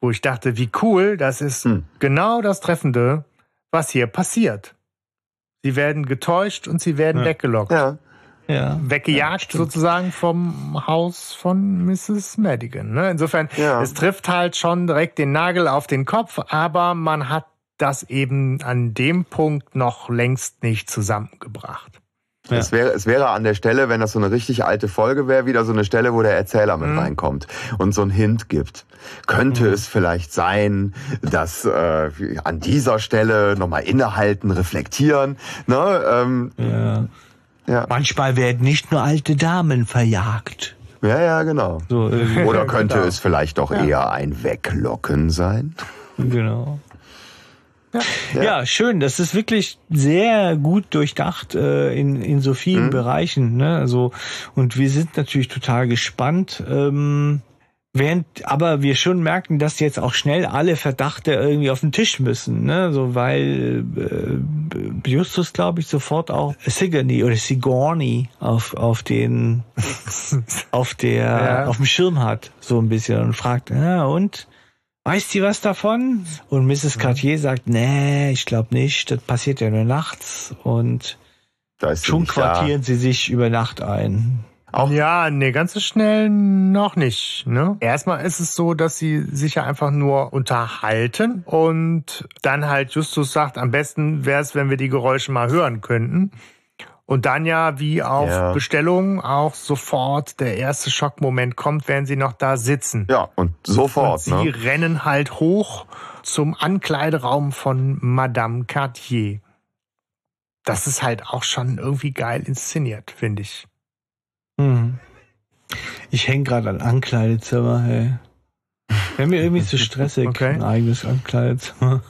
Wo ich dachte, wie cool, das ist hm. genau das Treffende, was hier passiert. Sie werden getäuscht und sie werden ja. weggelockt. Ja. Ja. Weggejagt ja, sozusagen vom Haus von Mrs. Madigan. Ne? Insofern, ja. es trifft halt schon direkt den Nagel auf den Kopf, aber man hat das eben an dem Punkt noch längst nicht zusammengebracht. Ja. Es, wäre, es wäre an der Stelle, wenn das so eine richtig alte Folge wäre, wieder so eine Stelle, wo der Erzähler mit mhm. reinkommt und so einen Hint gibt. Könnte mhm. es vielleicht sein, dass äh, an dieser Stelle nochmal innehalten, reflektieren. Ne? Ähm, ja. ja. Manchmal werden nicht nur alte Damen verjagt. Ja, ja, genau. So, äh, Oder könnte genau. es vielleicht doch ja. eher ein Weglocken sein? Genau. Ja. ja. schön. Das ist wirklich sehr gut durchdacht äh, in, in so vielen mhm. Bereichen. Ne? Also, und wir sind natürlich total gespannt. Ähm, Während aber wir schon merken, dass jetzt auch schnell alle Verdachte irgendwie auf den Tisch müssen, ne? So weil äh, Justus, glaube ich, sofort auch Sigourney oder Sigourney auf auf den [LAUGHS] auf der ja. auf dem Schirm hat, so ein bisschen und fragt, ja und weiß sie was davon? Und Mrs. Mhm. Cartier sagt, nee, ich glaube nicht, das passiert ja nur nachts und schon quartieren da. sie sich über Nacht ein. Auch ja, nee, ganz so schnell noch nicht. Ne? Erstmal ist es so, dass sie sich ja einfach nur unterhalten und dann halt Justus sagt, am besten wäre es, wenn wir die Geräusche mal hören könnten. Und dann ja, wie auf ja. Bestellung, auch sofort der erste Schockmoment kommt, während sie noch da sitzen. Ja, und sofort. Und sie ne? rennen halt hoch zum Ankleideraum von Madame Cartier. Das ist halt auch schon irgendwie geil inszeniert, finde ich. Hm. Ich hänge gerade an Ankleidezimmer, hey. Wäre mir irgendwie zu stressig, [LAUGHS] okay. ein eigenes Ankleidezimmer.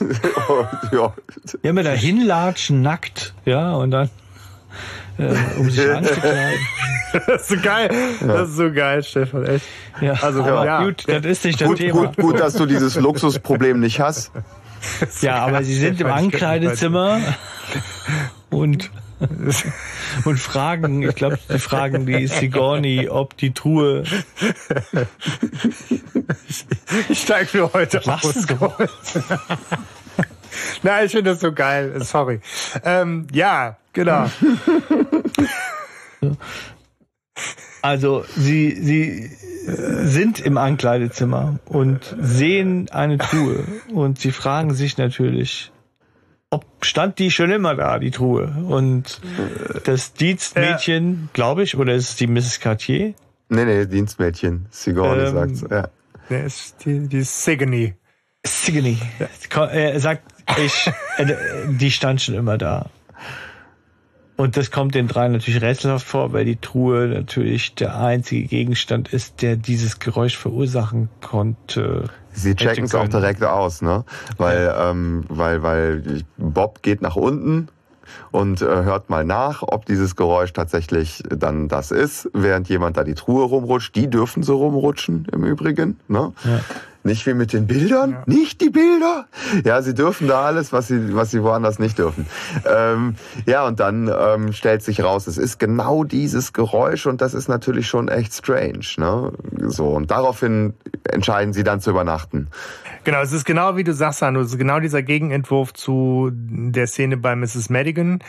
[LAUGHS] ja. ja, mit da hinlatschen, nackt, ja, und dann, äh, um sich [LAUGHS] anzukleiden. das ist so geil. Das ist so geil, Stefan, echt. Ja, also, aber ja. gut, das ist nicht das gut, Thema. Gut, gut, dass du dieses Luxusproblem nicht hast. Ja, geil. aber sie sind im Ankleidezimmer und und fragen, ich glaube, die fragen die Sigourney, ob die Truhe. Ich, ich steige für heute aus. Nein, ich finde das so geil. Sorry. Ähm, ja, genau. Also sie, sie sind im Ankleidezimmer und sehen eine Truhe und sie fragen sich natürlich, ob stand die schon immer da, die Truhe. Und das Dienstmädchen, ja. glaube ich, oder ist es die Mrs. Cartier? Nee, nee, Dienstmädchen. Sigourney ähm, sagt's. Ja. Nee, ist die, die Sigourney. Sigourney. Ja. Er sagt, ich, äh, die stand schon immer da. Und das kommt den dreien natürlich rätselhaft vor, weil die Truhe natürlich der einzige Gegenstand ist, der dieses Geräusch verursachen konnte. Sie checken es auch direkt aus, ne? Weil, ja. ähm, weil, weil Bob geht nach unten und äh, hört mal nach, ob dieses Geräusch tatsächlich dann das ist, während jemand da die Truhe rumrutscht. Die dürfen so rumrutschen im Übrigen. Ne? Ja. Nicht wie mit den Bildern, ja. nicht die Bilder. Ja, sie dürfen da alles, was sie, was sie woanders nicht dürfen. Ähm, ja, und dann ähm, stellt sich raus, es ist genau dieses Geräusch und das ist natürlich schon echt strange. Ne? So und daraufhin entscheiden sie dann zu übernachten. Genau, es ist genau wie du sagst, Sandro, es ist genau dieser Gegenentwurf zu der Szene bei Mrs. Madigan.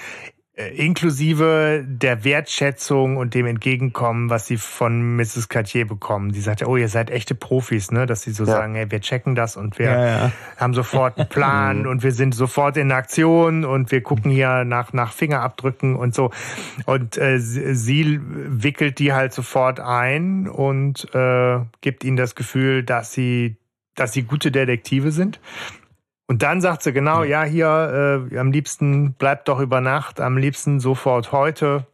Äh, inklusive der Wertschätzung und dem Entgegenkommen, was sie von Mrs. Cartier bekommen. Die sagt ja, oh, ihr seid echte Profis, ne? Dass sie so ja. sagen, hey, wir checken das und wir ja, ja. haben sofort einen Plan [LAUGHS] und wir sind sofort in Aktion und wir gucken hier nach, nach Fingerabdrücken und so. Und äh, sie wickelt die halt sofort ein und äh, gibt ihnen das Gefühl, dass sie, dass sie gute Detektive sind und dann sagt sie genau, ja, ja hier, äh, am liebsten bleibt doch über Nacht, am liebsten sofort heute.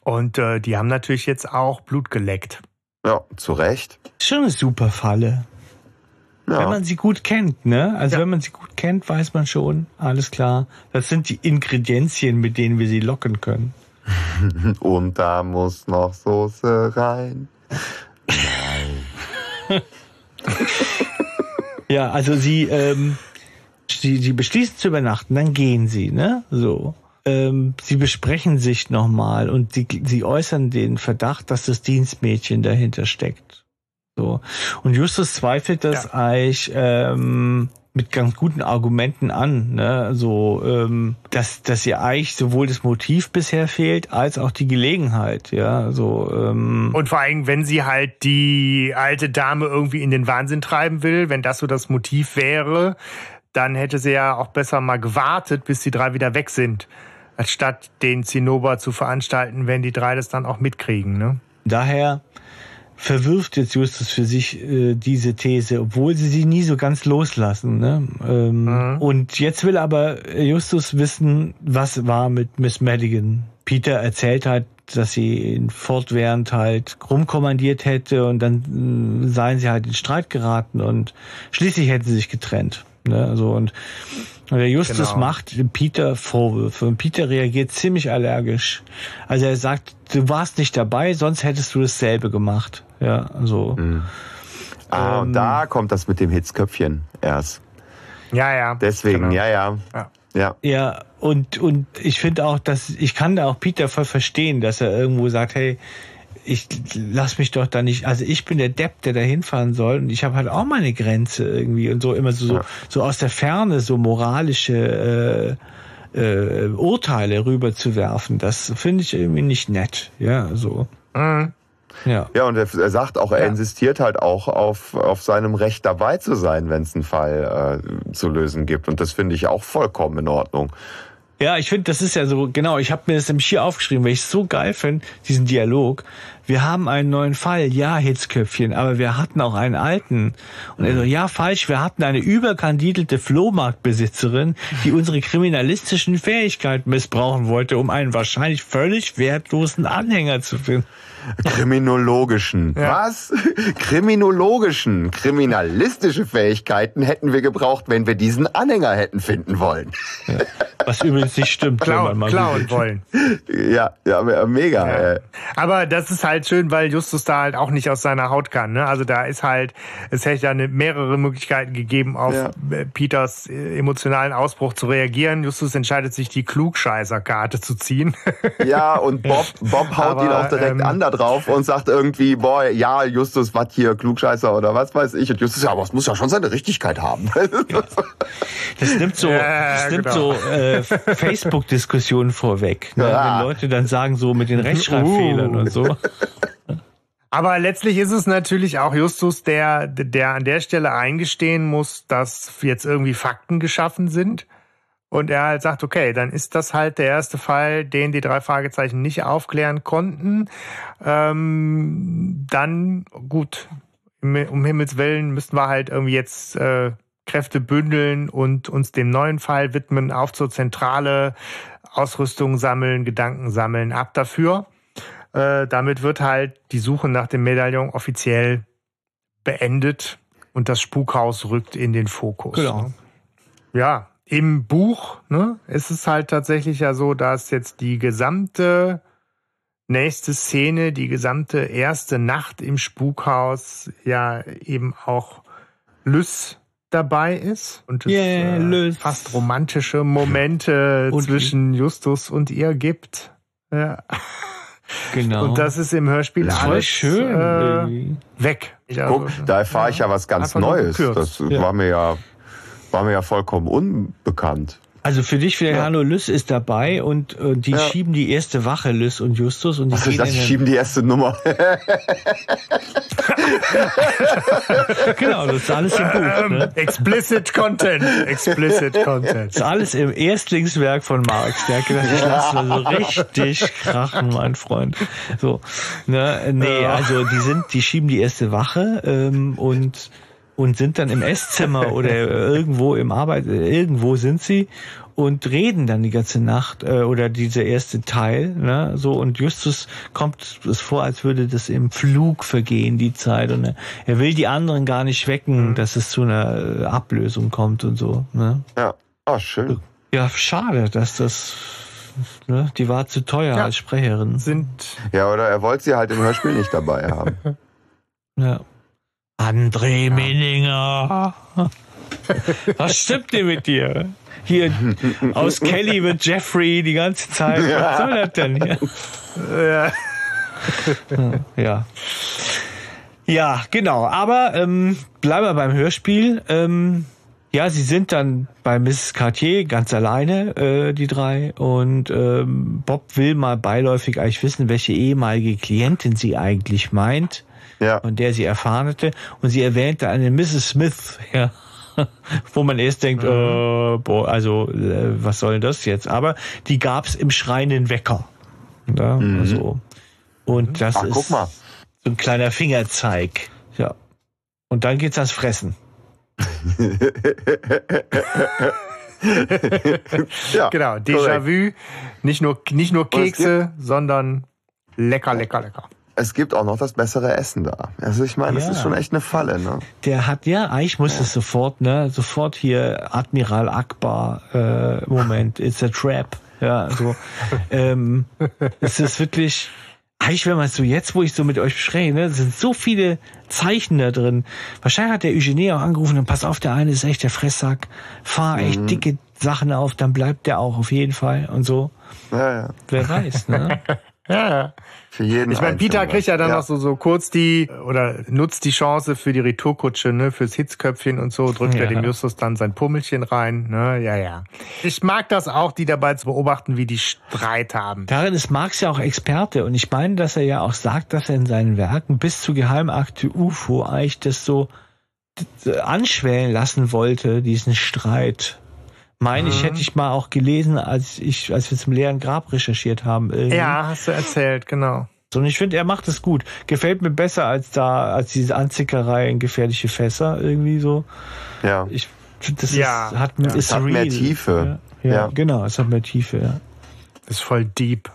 Und äh, die haben natürlich jetzt auch Blut geleckt. Ja, zu Recht. Schon eine super Falle. Ja. Wenn man sie gut kennt, ne? Also ja. wenn man sie gut kennt, weiß man schon, alles klar. Das sind die Ingredienzien, mit denen wir sie locken können. [LAUGHS] Und da muss noch Soße rein. [LAUGHS] Nein. [LAUGHS] Ja, also sie, ähm, sie, sie beschließen zu übernachten, dann gehen sie, ne? So. Ähm, sie besprechen sich nochmal und sie, sie äußern den Verdacht, dass das Dienstmädchen dahinter steckt. So. Und Justus zweifelt das ja. eigentlich ähm, mit ganz guten Argumenten an, ne? So, ähm, dass, dass ihr eigentlich sowohl das Motiv bisher fehlt, als auch die Gelegenheit, ja. So, ähm Und vor allem, wenn sie halt die alte Dame irgendwie in den Wahnsinn treiben will, wenn das so das Motiv wäre, dann hätte sie ja auch besser mal gewartet, bis die drei wieder weg sind, anstatt den Zinnober zu veranstalten, wenn die drei das dann auch mitkriegen, ne? Daher verwirft jetzt Justus für sich äh, diese These, obwohl sie sie nie so ganz loslassen. Ne? Ähm, mhm. Und jetzt will aber Justus wissen, was war mit Miss Madigan. Peter erzählt halt, dass sie ihn fortwährend halt rumkommandiert hätte und dann äh, seien sie halt in Streit geraten und schließlich hätten sie sich getrennt. Ne? Also und der Justus genau. macht Peter Vorwürfe und Peter reagiert ziemlich allergisch. Also er sagt, du warst nicht dabei, sonst hättest du dasselbe gemacht. Ja, also. Mhm. Ah, ähm, und da kommt das mit dem Hitzköpfchen erst. Ja, ja. Deswegen, genau. ja, ja. Ja. Ja, ja und, und ich finde auch, dass ich kann da auch Peter voll verstehen, dass er irgendwo sagt, hey, ich lass mich doch da nicht, also ich bin der Depp, der da hinfahren soll und ich habe halt auch meine Grenze irgendwie und so immer so, ja. so aus der Ferne so moralische äh, Urteile rüberzuwerfen, das finde ich irgendwie nicht nett. Ja, so. Mhm. Ja. ja, und er, er sagt auch, er ja. insistiert halt auch auf, auf seinem Recht dabei zu sein, wenn es einen Fall äh, zu lösen gibt. Und das finde ich auch vollkommen in Ordnung. Ja, ich finde, das ist ja so, genau, ich habe mir das nämlich hier aufgeschrieben, weil ich es so geil finde, diesen Dialog. Wir haben einen neuen Fall, ja, Hitzköpfchen, aber wir hatten auch einen alten. Und er so, ja, falsch, wir hatten eine überkandidelte Flohmarktbesitzerin, die unsere kriminalistischen Fähigkeiten missbrauchen wollte, um einen wahrscheinlich völlig wertlosen Anhänger zu finden. Kriminologischen. Ja. Was? Kriminologischen. Kriminalistische Fähigkeiten hätten wir gebraucht, wenn wir diesen Anhänger hätten finden wollen. Ja. Was übrigens nicht stimmt, Klau, wenn man mal klauen wollen. Ja, ja, mega. Ja. Aber das ist halt schön, weil Justus da halt auch nicht aus seiner Haut kann. Ne? Also da ist halt, es hätte ja mehrere Möglichkeiten gegeben, auf ja. Peters äh, emotionalen Ausbruch zu reagieren. Justus entscheidet sich, die Klugscheißer-Karte zu ziehen. [LAUGHS] Ja, und Bob, Bob haut Aber, ihn auch direkt ähm, an da drauf und sagt irgendwie, boah, ja, Justus, was hier, Klugscheißer oder was weiß ich. Und Justus, ja, aber es muss ja schon seine Richtigkeit haben. [LAUGHS] Das nimmt so, das nimmt genau. so äh, Facebook-Diskussionen vorweg. Ne? Ja. Wenn Leute dann sagen, so mit den Rechtschreibfehlern uh. und so. [LAUGHS] Aber letztlich ist es natürlich auch Justus, der, der an der Stelle eingestehen muss, dass jetzt irgendwie Fakten geschaffen sind. Und er halt sagt, okay, dann ist das halt der erste Fall, den die drei Fragezeichen nicht aufklären konnten. Ähm, dann, gut, um Himmels Willen müssten wir halt irgendwie jetzt äh, Kräfte bündeln und uns dem neuen Fall widmen, auf zur Zentrale, Ausrüstung sammeln, Gedanken sammeln, ab dafür. Äh, damit wird halt die Suche nach dem Medaillon offiziell beendet und das Spukhaus rückt in den Fokus. Genau. Ja, im Buch ne, ist es halt tatsächlich ja so, dass jetzt die gesamte nächste Szene, die gesamte erste Nacht im Spukhaus ja eben auch Lys dabei ist und es yeah, äh, fast romantische Momente und zwischen Justus und ihr gibt. Ja. Genau. Und das ist im Hörspiel das alles schön, äh, weg. Guck, da erfahre ich ja was ganz Neues. Das ja. war mir ja war mir ja vollkommen unbekannt. Also für dich, für ja. Hanno Lüss ist dabei und äh, die ja. schieben die erste Wache, Lüss und Justus. Und die Was ist das? Die schieben die erste Nummer. [LAUGHS] [LAUGHS] genau, das ist alles im Buch. Ne? Explicit Content. Explicit Content. Das ist alles im Erstlingswerk von Marx. Der hat gedacht, ich lasse mal so richtig krachen, mein Freund. So, ne, nee, also die sind, die schieben die erste Wache ähm, und und sind dann im Esszimmer oder [LAUGHS] irgendwo im Arbeit, irgendwo sind sie und reden dann die ganze Nacht äh, oder dieser erste Teil, ne, so und Justus kommt es vor, als würde das im Flug vergehen die Zeit und er, er will die anderen gar nicht wecken, mhm. dass es zu einer äh, Ablösung kommt und so, ne? Ja, oh, schön. Ja, schade, dass das ne, die war zu teuer ja. als Sprecherin. Sind ja, oder er wollte sie halt im Hörspiel nicht dabei haben. [LAUGHS] Ja. André. Minninger. [LAUGHS] Was stimmt denn mit dir? Hier aus Kelly wird Jeffrey die ganze Zeit. Was soll das denn hier? Ja. ja. Ja, genau. Aber ähm, bleiben wir beim Hörspiel. Ähm, ja, sie sind dann bei Mrs. Cartier ganz alleine, äh, die drei. Und ähm, Bob will mal beiläufig eigentlich wissen, welche ehemalige Klientin sie eigentlich meint ja. von der sie erfahren hatte. Und sie erwähnte eine Mrs. Smith, [LAUGHS] ja, wo man erst denkt, mhm. äh, boah, also äh, was soll das jetzt? Aber die gab's im schreienden Wecker. Ja, mhm. also, und das Ach, ist so ein kleiner Fingerzeig. Ja. Und dann geht's ans Fressen. [LAUGHS] ja, genau, Déjà-vu. Nicht nur, nicht nur Kekse, sondern lecker, lecker, lecker es gibt auch noch das bessere Essen da. Also ich meine, ja. das ist schon echt eine Falle, ne? Der hat ja, eigentlich muss es sofort, ne, sofort hier Admiral Akbar, äh, Moment, it's a trap. Ja, so. [LAUGHS] ähm, es ist wirklich, eigentlich, wenn man es so jetzt, wo ich so mit euch bespreche, ne, sind so viele Zeichen da drin. Wahrscheinlich hat der Eugenie auch angerufen und pass auf, der eine ist echt der Fresssack, fahr echt mhm. dicke Sachen auf, dann bleibt der auch auf jeden Fall und so. Ja, ja. Wer weiß, ne? [LAUGHS] Ja. Für jeden. Ich meine, Peter kriegt ja dann ja. noch so, so kurz die, oder nutzt die Chance für die Retourkutsche, ne, fürs Hitzköpfchen und so, drückt ja. er dem Justus dann sein Pummelchen rein, ne, ja, ja. Ich mag das auch, die dabei zu beobachten, wie die Streit haben. Darin ist Marx ja auch Experte und ich meine, dass er ja auch sagt, dass er in seinen Werken bis zu Geheimakte UFO eigentlich das so anschwellen lassen wollte, diesen Streit meine ich, hätte mhm. ich mal auch gelesen, als ich, als wir zum leeren Grab recherchiert haben. Irgendwie. Ja, hast du erzählt, genau. Und ich finde, er macht es gut. Gefällt mir besser als da, als diese Anzickerei in gefährliche Fässer irgendwie so. Ja. Ich das ja. ist, hat, ja. ist es hat real. mehr Tiefe. Ja, ja, ja, genau, es hat mehr Tiefe, ja. ist voll deep.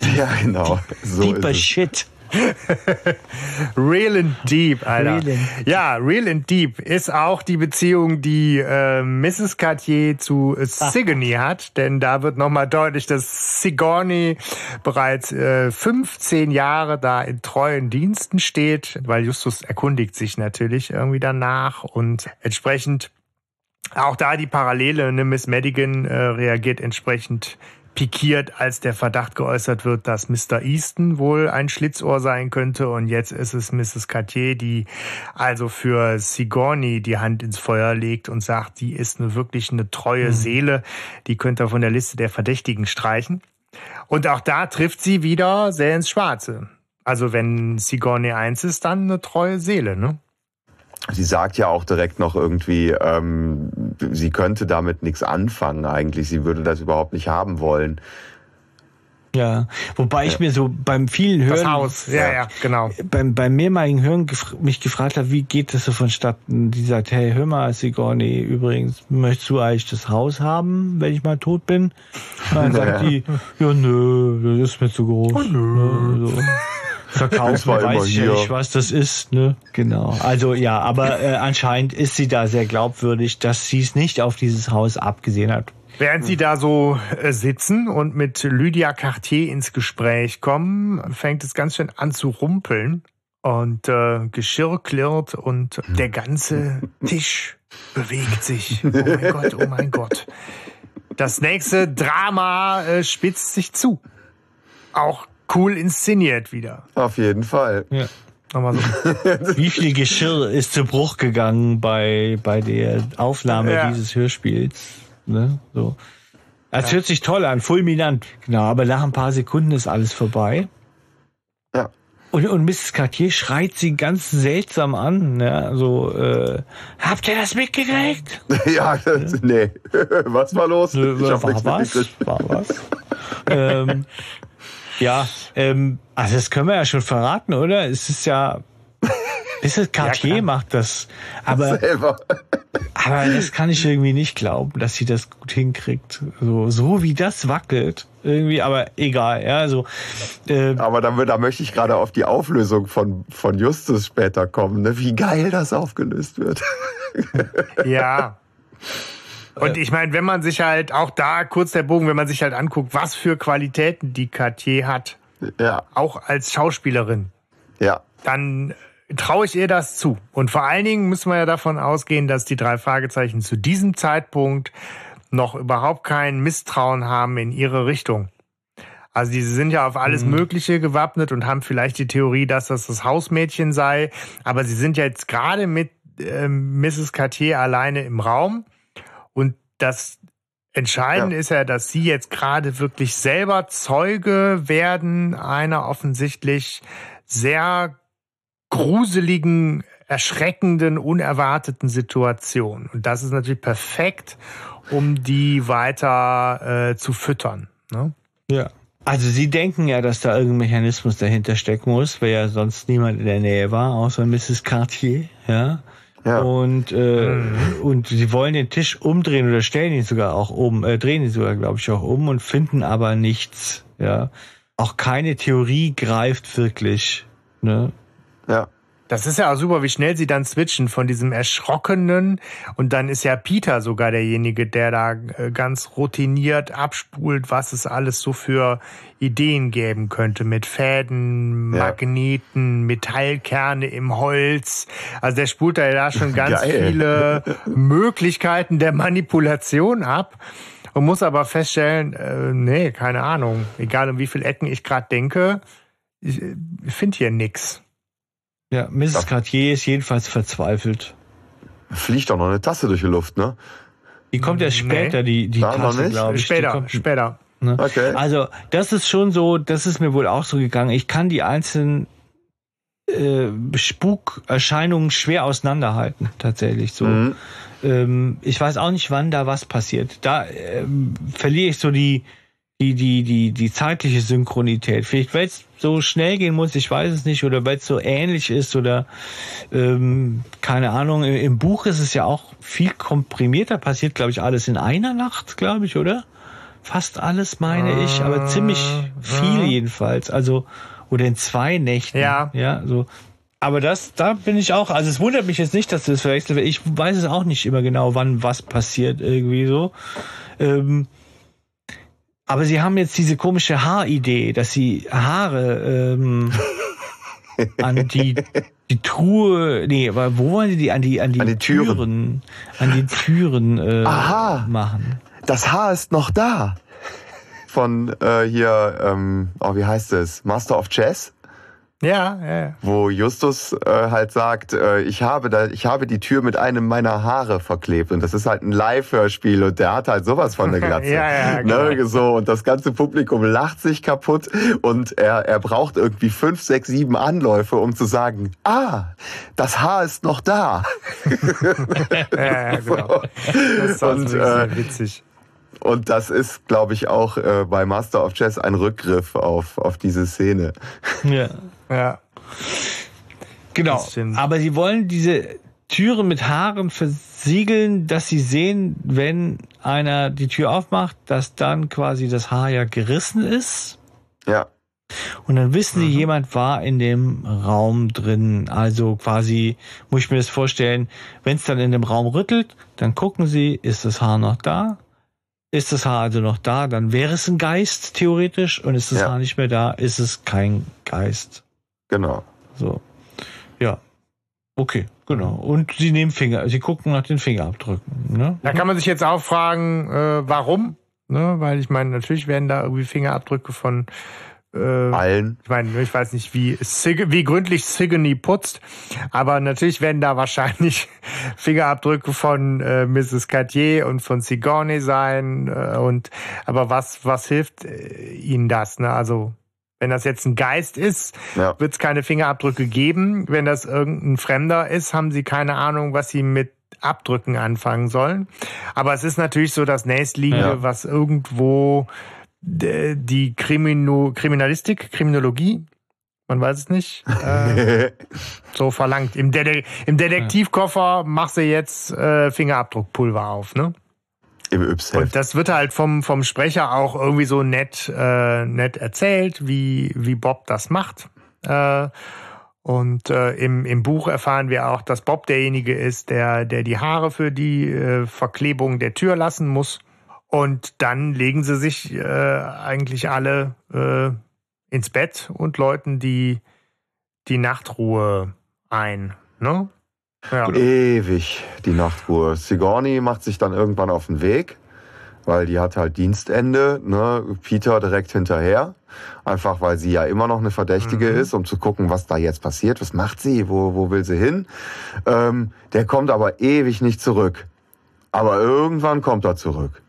[LAUGHS] Ja, genau. So Deeper Shit. [LAUGHS] real and deep, Alter. Real and ja, real and deep ist auch die Beziehung, die äh, Mrs. Cartier zu Sigourney hat, denn da wird nochmal deutlich, dass Sigourney bereits äh, 15 Jahre da in treuen Diensten steht, weil Justus erkundigt sich natürlich irgendwie danach und entsprechend auch da die Parallele, ne, Miss Madigan äh, reagiert entsprechend pikiert, als der Verdacht geäußert wird, dass Mr. Easton wohl ein Schlitzohr sein könnte. Und jetzt ist es Mrs. Cartier, die also für Sigourney die Hand ins Feuer legt und sagt, die ist eine wirklich eine treue mhm. Seele. Die könnte er von der Liste der Verdächtigen streichen. Und auch da trifft sie wieder sehr ins Schwarze. Also wenn Sigourney eins ist, dann eine treue Seele, ne? Sie sagt ja auch direkt noch irgendwie, ähm, sie könnte damit nichts anfangen eigentlich. Sie würde das überhaupt nicht haben wollen. Ja, wobei ich mir so beim vielen Hören, das Haus, ja, ja, genau. Beim, beim mehrmaligen Hören gef mich gefragt habe, wie geht das so vonstatten? Die sagt, hey, hör mal, Sigourney, übrigens, möchtest du eigentlich das Haus haben, wenn ich mal tot bin? Und dann sagt [LAUGHS] die, ja, nö, das ist mir zu groß. Oh, nö. So. [LAUGHS] Verkaufen weiß ich ja nicht, was das ist, ne? Genau. Also ja, aber äh, anscheinend ist sie da sehr glaubwürdig, dass sie es nicht auf dieses Haus abgesehen hat. Während sie da so äh, sitzen und mit Lydia Cartier ins Gespräch kommen, fängt es ganz schön an zu rumpeln und äh, Geschirr klirrt und der ganze Tisch bewegt sich. Oh mein Gott, oh mein Gott. Das nächste Drama äh, spitzt sich zu. Auch cool inszeniert wieder. Auf jeden Fall. Ja. Nochmal so. [LAUGHS] Wie viel Geschirr ist zu Bruch gegangen bei, bei der Aufnahme ja. dieses Hörspiels? Ne? So. Es ja. hört sich toll an, fulminant. Genau, aber nach ein paar Sekunden ist alles vorbei. Ja. Und, und Mrs. Cartier schreit sie ganz seltsam an. Ja, so, äh, habt ihr das mitgekriegt? [LAUGHS] ja, nee. [LAUGHS] was war los? Ich war, was? war was? ähm, ja, ähm, also das können wir ja schon verraten, oder? Es ist ja, [LAUGHS] ist es Cartier ja, macht das, aber Selber. aber das kann ich irgendwie nicht glauben, dass sie das gut hinkriegt. So, so wie das wackelt irgendwie, aber egal, ja, so. Äh, aber da, da möchte ich gerade auf die Auflösung von von Justus später kommen, ne? Wie geil das aufgelöst wird. ja. [LAUGHS] Und ich meine, wenn man sich halt auch da kurz der Bogen, wenn man sich halt anguckt, was für Qualitäten die Cartier hat, ja. auch als Schauspielerin, ja. dann traue ich ihr das zu. Und vor allen Dingen müssen wir ja davon ausgehen, dass die drei Fragezeichen zu diesem Zeitpunkt noch überhaupt kein Misstrauen haben in ihre Richtung. Also die sind ja auf alles mhm. Mögliche gewappnet und haben vielleicht die Theorie, dass das das Hausmädchen sei. Aber sie sind ja jetzt gerade mit äh, Mrs. Cartier alleine im Raum und das Entscheidende ja. ist ja, dass sie jetzt gerade wirklich selber Zeuge werden einer offensichtlich sehr gruseligen, erschreckenden, unerwarteten Situation. Und das ist natürlich perfekt, um die weiter äh, zu füttern. Ne? Ja. Also Sie denken ja, dass da irgendein Mechanismus dahinter stecken muss, weil ja sonst niemand in der Nähe war, außer Mrs. Cartier. Ja. Ja. Und, äh, mhm. und sie wollen den Tisch umdrehen oder stellen ihn sogar auch um, äh, drehen ihn sogar, glaube ich, auch um und finden aber nichts. Ja. Auch keine Theorie greift wirklich. Ne? Ja. Das ist ja auch super, wie schnell sie dann switchen von diesem Erschrockenen und dann ist ja Peter sogar derjenige, der da äh, ganz routiniert abspult, was es alles so für Ideen geben könnte mit Fäden, ja. Magneten, Metallkerne im Holz. Also der spult da ja schon [LAUGHS] ganz Geil. viele [LAUGHS] Möglichkeiten der Manipulation ab. und muss aber feststellen, äh, nee, keine Ahnung, egal um wie viele Ecken ich gerade denke, ich, ich finde hier nix. Ja, Mrs. Cartier ist jedenfalls verzweifelt. Fliegt doch noch eine Tasse durch die Luft, ne? Die kommt erst später, nee. die, die Tasse, glaube ich. Später, kommt, später. Ne? Okay. Also, das ist schon so, das ist mir wohl auch so gegangen. Ich kann die einzelnen äh, Spukerscheinungen schwer auseinanderhalten, tatsächlich so. Mhm. Ähm, ich weiß auch nicht, wann da was passiert. Da ähm, verliere ich so die, die, die, die, die zeitliche Synchronität. Vielleicht, weil es so schnell gehen muss, ich weiß es nicht, oder weil es so ähnlich ist, oder ähm, keine Ahnung. Im Buch ist es ja auch viel komprimierter, passiert, glaube ich, alles in einer Nacht, glaube ich, oder? Fast alles, meine ich, aber ziemlich viel jedenfalls. Also, oder in zwei Nächten. Ja. Ja, so. Aber das, da bin ich auch, also es wundert mich jetzt nicht, dass du das verwechselt. Ich weiß es auch nicht immer genau, wann was passiert, irgendwie so. Ähm, aber sie haben jetzt diese komische Haaridee, dass sie Haare ähm, [LAUGHS] an die, die Truhe, nee, aber wo wollen sie die? An die, an die, an die Türen. Türen. An die Türen äh, Aha. machen. Das Haar ist noch da. Von äh, hier, ähm, oh, wie heißt es? Master of Chess? Ja, ja. Wo Justus äh, halt sagt, äh, ich habe da, ich habe die Tür mit einem meiner Haare verklebt und das ist halt ein Live-Hörspiel und der hat halt sowas von der [LAUGHS] Glatze. ja, ja, genau. ne, so und das ganze Publikum lacht sich kaputt und er er braucht irgendwie fünf, sechs, sieben Anläufe, um zu sagen, ah, das Haar ist noch da. [LAUGHS] [LAUGHS] ja, ja, genau. Das ist und, äh, witzig. Und das ist, glaube ich, auch äh, bei Master of Chess ein Rückgriff auf, auf diese Szene. Ja. Ja. Genau. Aber sie wollen diese Türen mit Haaren versiegeln, dass sie sehen, wenn einer die Tür aufmacht, dass dann quasi das Haar ja gerissen ist. Ja. Und dann wissen sie, mhm. jemand war in dem Raum drin. Also quasi, muss ich mir das vorstellen, wenn es dann in dem Raum rüttelt, dann gucken sie, ist das Haar noch da? Ist das Haar also noch da? Dann wäre es ein Geist, theoretisch. Und ist das ja. Haar nicht mehr da, ist es kein Geist. Genau. So. Ja. Okay, genau. Und sie nehmen Finger, sie gucken nach den Fingerabdrücken. Ne? Da kann man sich jetzt auch fragen, äh, warum? Ne? Weil ich meine, natürlich werden da irgendwie Fingerabdrücke von äh, allen. Ich meine, ich weiß nicht, wie, wie gründlich Sigourney putzt, aber natürlich werden da wahrscheinlich [LAUGHS] Fingerabdrücke von äh, Mrs. Cartier und von Sigourney sein. Äh, und aber was was hilft äh, ihnen das? Ne? Also wenn das jetzt ein Geist ist, ja. wird es keine Fingerabdrücke geben. Wenn das irgendein Fremder ist, haben sie keine Ahnung, was sie mit Abdrücken anfangen sollen. Aber es ist natürlich so das nächstliegende, ja. was irgendwo die Krimino Kriminalistik, Kriminologie, man weiß es nicht, [LAUGHS] äh, so verlangt. Im, Dede im Detektivkoffer machst du jetzt äh, Fingerabdruckpulver auf, ne? Im Yps Und das wird halt vom, vom Sprecher auch irgendwie so nett, äh, nett erzählt, wie, wie Bob das macht. Äh, und äh, im, im Buch erfahren wir auch, dass Bob derjenige ist, der, der die Haare für die äh, Verklebung der Tür lassen muss. Und dann legen sie sich äh, eigentlich alle äh, ins Bett und läuten die, die Nachtruhe ein. Ne? Ja. Ewig die Nachtruhe. Sigourney macht sich dann irgendwann auf den Weg, weil die hat halt Dienstende, ne? Peter direkt hinterher. Einfach weil sie ja immer noch eine Verdächtige mhm. ist, um zu gucken, was da jetzt passiert. Was macht sie? Wo, wo will sie hin? Ähm, der kommt aber ewig nicht zurück. Aber irgendwann kommt er zurück.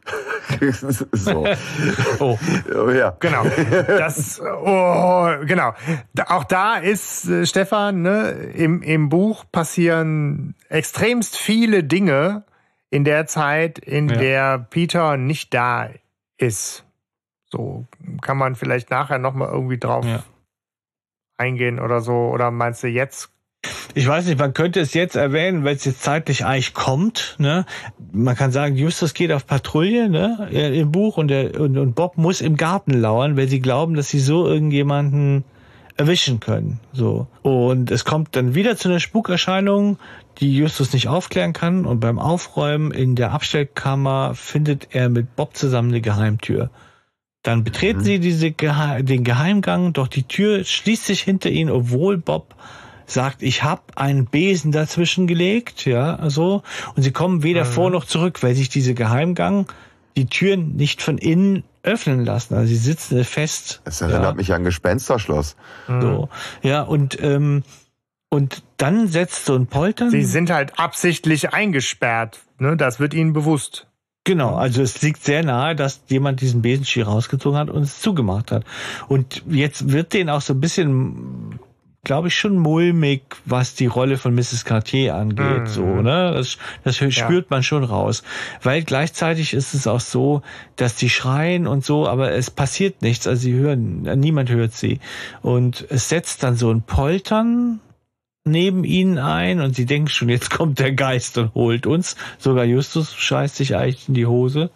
[LAUGHS] so. [LAUGHS] Oh. oh. ja. Genau. Das, oh, genau. Auch da ist, äh, Stefan, ne, im, im Buch passieren extremst viele Dinge in der Zeit, in ja. der Peter nicht da ist. So kann man vielleicht nachher nochmal irgendwie drauf ja. eingehen oder so. Oder meinst du, jetzt ich weiß nicht, man könnte es jetzt erwähnen, weil es jetzt zeitlich eigentlich kommt. Ne? Man kann sagen, Justus geht auf Patrouille ne? im Buch und, der, und, und Bob muss im Garten lauern, weil sie glauben, dass sie so irgendjemanden erwischen können. So. Und es kommt dann wieder zu einer Spukerscheinung, die Justus nicht aufklären kann. Und beim Aufräumen in der Abstellkammer findet er mit Bob zusammen eine Geheimtür. Dann betreten mhm. sie diese Gehe den Geheimgang, doch die Tür schließt sich hinter ihnen, obwohl Bob sagt, ich habe einen Besen dazwischen gelegt, ja, so, und sie kommen weder mhm. vor noch zurück, weil sich diese Geheimgang die Türen nicht von innen öffnen lassen. Also sie sitzen fest. Das erinnert ja. mich an Gespensterschloss. So. Ja, und ähm, und dann setzt so ein Poltern. Sie sind halt absichtlich eingesperrt. Ne? Das wird ihnen bewusst. Genau, also es liegt sehr nahe, dass jemand diesen Besenstiel rausgezogen hat und es zugemacht hat. Und jetzt wird denen auch so ein bisschen, glaube ich, schon mulmig, was die Rolle von Mrs. Cartier angeht. Mhm. So, ne? Das, das spürt ja. man schon raus. Weil gleichzeitig ist es auch so, dass die schreien und so, aber es passiert nichts. Also sie hören, niemand hört sie. Und es setzt dann so ein Poltern neben ihnen ein und sie denken schon, jetzt kommt der Geist und holt uns. Sogar Justus scheißt sich eigentlich in die Hose.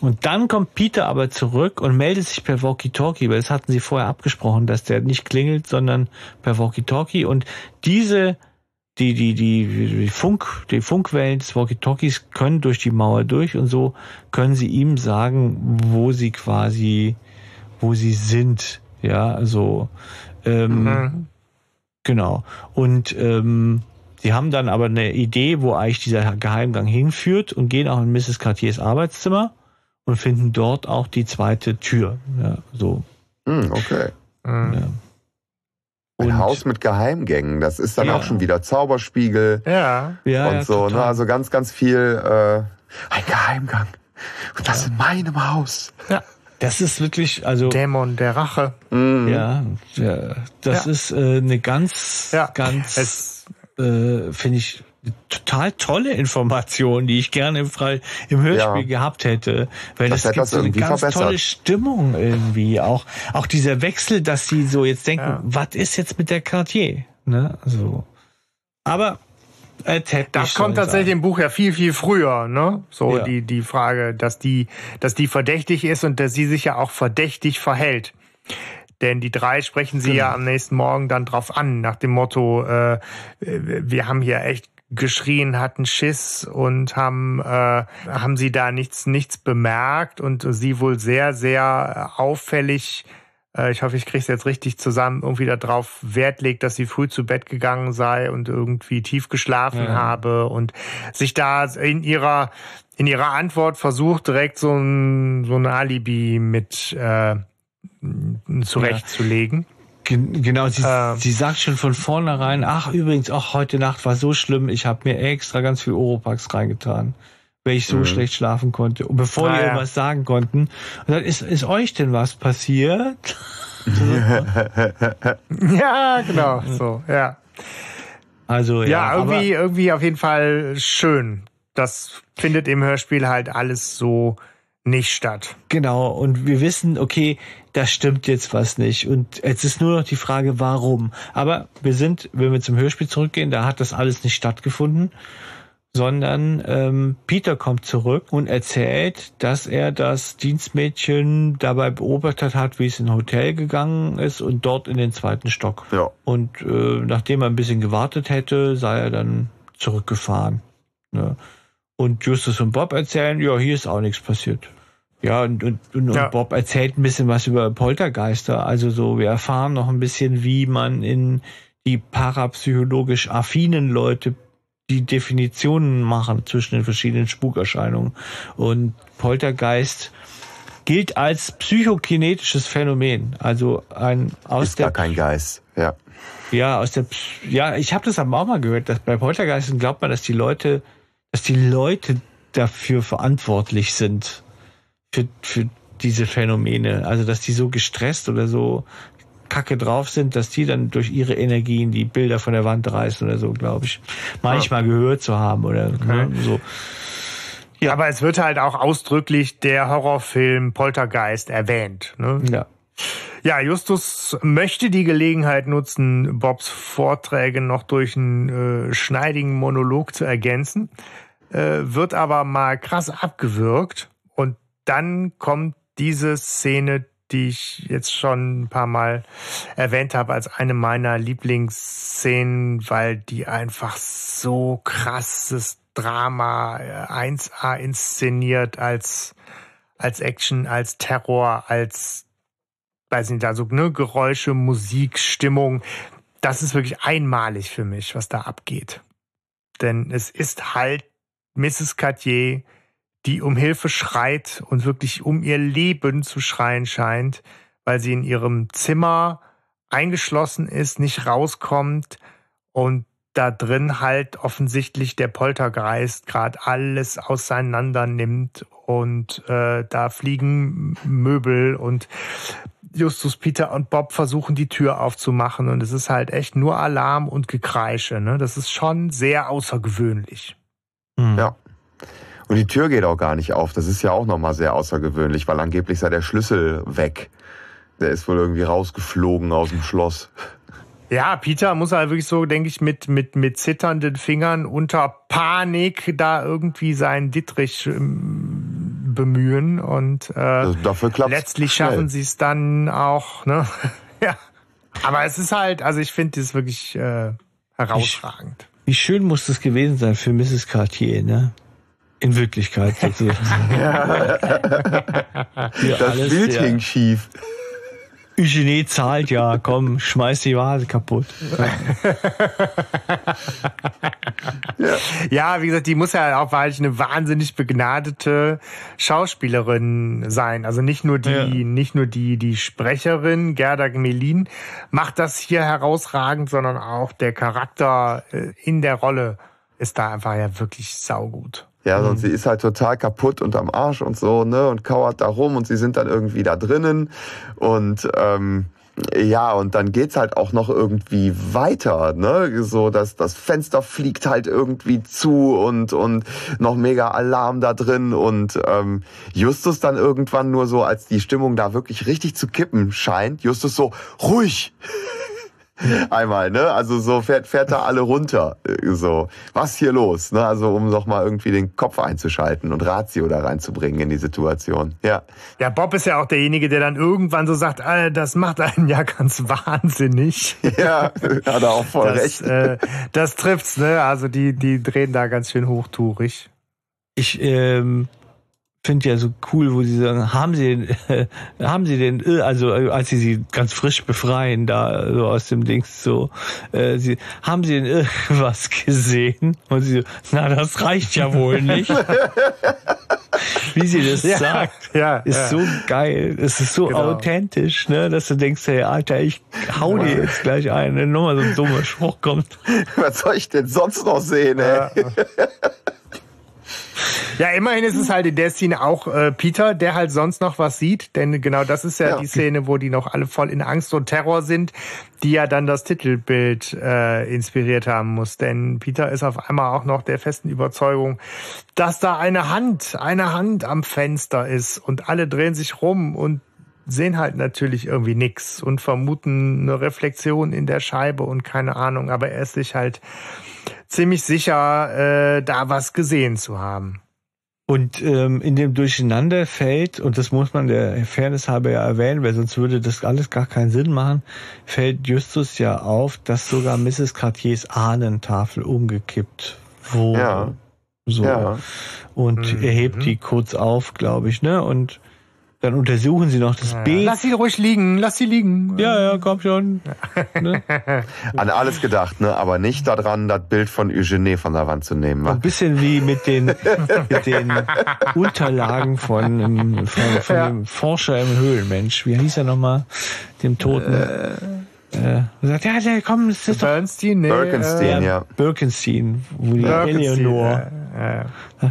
Und dann kommt Peter aber zurück und meldet sich per Walkie-Talkie, weil das hatten sie vorher abgesprochen, dass der nicht klingelt, sondern per Walkie-Talkie. Und diese, die, die, die, die Funk, die Funkwellen des Walkie-Talkies können durch die Mauer durch und so können sie ihm sagen, wo sie quasi, wo sie sind. Ja, also, ähm, mhm. Genau. Und ähm, sie haben dann aber eine Idee, wo eigentlich dieser Geheimgang hinführt und gehen auch in Mrs. Cartiers Arbeitszimmer und finden dort auch die zweite Tür. Ja, so. Mm, okay. Mm. Ja. Ein und, Haus mit Geheimgängen, das ist dann ja. auch schon wieder Zauberspiegel ja. ja und so. Ne? Also ganz, ganz viel äh, ein Geheimgang. Und das in meinem Haus. Ja. Das ist wirklich, also. Dämon der Rache. Mhm. Ja, ja, das ja. ist äh, eine ganz, ja. ganz, es, äh, finde ich, total tolle Information, die ich gerne im, Frei, im Hörspiel ja. gehabt hätte, weil das, das gibt so eine ganz verbessert. tolle Stimmung irgendwie, auch auch dieser Wechsel, dass sie so jetzt denken, ja. was ist jetzt mit der Cartier, ne? So, aber äh, das kommt tatsächlich sein. im Buch ja viel, viel früher, ne? So ja. die, die Frage, dass die, dass die verdächtig ist und dass sie sich ja auch verdächtig verhält. Denn die drei sprechen sie genau. ja am nächsten Morgen dann drauf an, nach dem Motto, äh, wir haben hier echt geschrien, hatten Schiss und haben äh, haben sie da nichts nichts bemerkt und sie wohl sehr sehr auffällig äh, ich hoffe, ich kriege es jetzt richtig zusammen, irgendwie darauf Wert legt, dass sie früh zu Bett gegangen sei und irgendwie tief geschlafen ja. habe und sich da in ihrer in ihrer Antwort versucht, direkt so ein, so ein Alibi mit äh, zurechtzulegen. Genau, sie, äh, sie sagt schon von vornherein, ach übrigens, auch heute Nacht war so schlimm, ich habe mir extra ganz viel Oropax reingetan weil ich so mhm. schlecht schlafen konnte. Und bevor ah, die irgendwas ja. sagen konnten, und dann ist, ist euch denn was passiert? [LAUGHS] ja, genau, so, ja. Also, ja. Ja, irgendwie, irgendwie auf jeden Fall schön. Das findet im Hörspiel halt alles so nicht statt. Genau, und wir wissen, okay, da stimmt jetzt was nicht. Und jetzt ist nur noch die Frage, warum. Aber wir sind, wenn wir zum Hörspiel zurückgehen, da hat das alles nicht stattgefunden sondern ähm, Peter kommt zurück und erzählt, dass er das Dienstmädchen dabei beobachtet hat, wie es in ein Hotel gegangen ist und dort in den zweiten Stock. Ja. Und äh, nachdem er ein bisschen gewartet hätte, sei er dann zurückgefahren. Ne? Und Justus und Bob erzählen, ja, hier ist auch nichts passiert. Ja, und, und, und, ja. Bob erzählt ein bisschen was über Poltergeister. Also so, wir erfahren noch ein bisschen, wie man in die parapsychologisch affinen Leute die Definitionen machen zwischen den verschiedenen Spukerscheinungen. Und Poltergeist gilt als psychokinetisches Phänomen. Also ein aus Ist der gar kein Geist, ja. Ja, aus der ja, ich habe das aber auch mal gehört, dass bei Poltergeisten glaubt man, dass die Leute, dass die Leute dafür verantwortlich sind für, für diese Phänomene. Also dass die so gestresst oder so kacke drauf sind, dass die dann durch ihre Energien die Bilder von der Wand reißen oder so, glaube ich. Manchmal ja. gehört zu haben oder okay. ne, so. Ja. Aber es wird halt auch ausdrücklich der Horrorfilm Poltergeist erwähnt. Ne? Ja. Ja, Justus möchte die Gelegenheit nutzen, Bobs Vorträge noch durch einen äh, schneidigen Monolog zu ergänzen, äh, wird aber mal krass abgewürgt und dann kommt diese Szene, die ich jetzt schon ein paar Mal erwähnt habe als eine meiner Lieblingsszenen, weil die einfach so krasses Drama 1A äh, inszeniert als als Action, als Terror, als weiß nicht, also ne, Geräusche, Musik, Stimmung. Das ist wirklich einmalig für mich, was da abgeht. Denn es ist halt Mrs. Cartier, die um Hilfe schreit und wirklich um ihr Leben zu schreien scheint, weil sie in ihrem Zimmer eingeschlossen ist, nicht rauskommt und da drin halt offensichtlich der Poltergeist gerade alles auseinander nimmt und äh, da fliegen Möbel und Justus, Peter und Bob versuchen die Tür aufzumachen und es ist halt echt nur Alarm und Gekreische. Ne? Das ist schon sehr außergewöhnlich. Mhm. Ja. Und die Tür geht auch gar nicht auf. Das ist ja auch nochmal sehr außergewöhnlich, weil angeblich sei der Schlüssel weg. Der ist wohl irgendwie rausgeflogen aus dem Schloss. Ja, Peter muss halt wirklich so, denke ich, mit, mit, mit zitternden Fingern unter Panik da irgendwie seinen Dittrich ähm, bemühen und äh, also dafür letztlich schnell. schaffen sie es dann auch. Ne? [LAUGHS] ja. Aber es ist halt, also ich finde das wirklich äh, herausragend. Wie, wie schön muss das gewesen sein für Mrs. Cartier, ne? In Wirklichkeit [LAUGHS] sozusagen. ja. das Bild hing schief. Eugenie zahlt ja, komm, schmeiß die Vase kaputt. ja. ja, wie gesagt, die muss ja auch weil ich eine wahnsinnig begnadete Schauspielerin sein. Also nicht nur die, ja. nicht nur die, die Sprecherin Gerda Gmelin macht das hier herausragend, sondern auch der Charakter äh, in der Rolle ist da einfach ja wirklich saugut. Ja, mhm. sie ist halt total kaputt und am Arsch und so, ne, und kauert da rum und sie sind dann irgendwie da drinnen und ähm, ja, und dann geht's halt auch noch irgendwie weiter, ne? So, dass das Fenster fliegt halt irgendwie zu und und noch mega Alarm da drin und ähm, Justus dann irgendwann nur so, als die Stimmung da wirklich richtig zu kippen scheint, Justus so ruhig. [LAUGHS] Einmal, ne? Also so fährt, fährt da alle runter. Äh, so, was hier los? Ne? Also um noch mal irgendwie den Kopf einzuschalten und Ratio da reinzubringen in die Situation. Ja. Ja, Bob ist ja auch derjenige, der dann irgendwann so sagt, äh, das macht einen ja ganz [LAUGHS] wahnsinnig. Ja, hat er auch voll das, recht. Äh, das trifft's, ne? Also die, die drehen da ganz schön hochtourig. Ich ähm, finde ja so cool, wo sie sagen, haben sie den, äh, [LAUGHS] haben sie den, äh, also äh, als sie sie ganz frisch befreien da so aus dem Dings so, äh, sie haben sie denn irgendwas [LAUGHS] gesehen und sie so, na das reicht ja wohl nicht. [LAUGHS] Wie sie das ja, sagt, ja, ist ja. so geil, es ist so genau. authentisch, ne, dass du denkst, hey Alter, ich hau dir jetzt gleich ein, wenn nochmal so ein dummer Spruch kommt. Was soll ich denn sonst noch sehen, ey? Ja, immerhin ist es halt in der Szene auch äh, Peter, der halt sonst noch was sieht, denn genau das ist ja, ja, die Szene, wo die noch alle voll in Angst und Terror sind, die ja dann das Titelbild äh, inspiriert haben muss. Denn Peter ist auf einmal auch noch der festen Überzeugung, dass da eine Hand, eine Hand am Fenster ist und alle drehen sich rum und sehen halt natürlich irgendwie nix und vermuten eine Reflexion in der Scheibe und keine Ahnung, aber er ist sich halt ziemlich sicher, äh, da was gesehen zu haben. Und ähm, in dem Durcheinander fällt, und das muss man der Fairness halber ja erwähnen, weil sonst würde das alles gar keinen Sinn machen, fällt Justus ja auf, dass sogar Mrs. Cartiers Ahnentafel umgekippt wurde. Ja. So. Ja. Und mhm. er hebt die kurz auf, glaube ich, ne? Und dann untersuchen sie noch das ja. Beet. Lass sie ruhig liegen, lass sie liegen. Ja, ja, komm schon. Ne? [LAUGHS] An alles gedacht, ne? aber nicht daran, das Bild von Eugenie von der Wand zu nehmen. Ein bisschen wie mit den, [LAUGHS] mit den Unterlagen von, ähm, von, von ja. dem Forscher im Höhlenmensch. Wie hieß er nochmal? Dem Toten. Äh, äh, sagt, ja, der, komm, das ist Bernstein, nee, Birkenstein, äh, ja. Birkenstein, wo die Eleonor. Ja,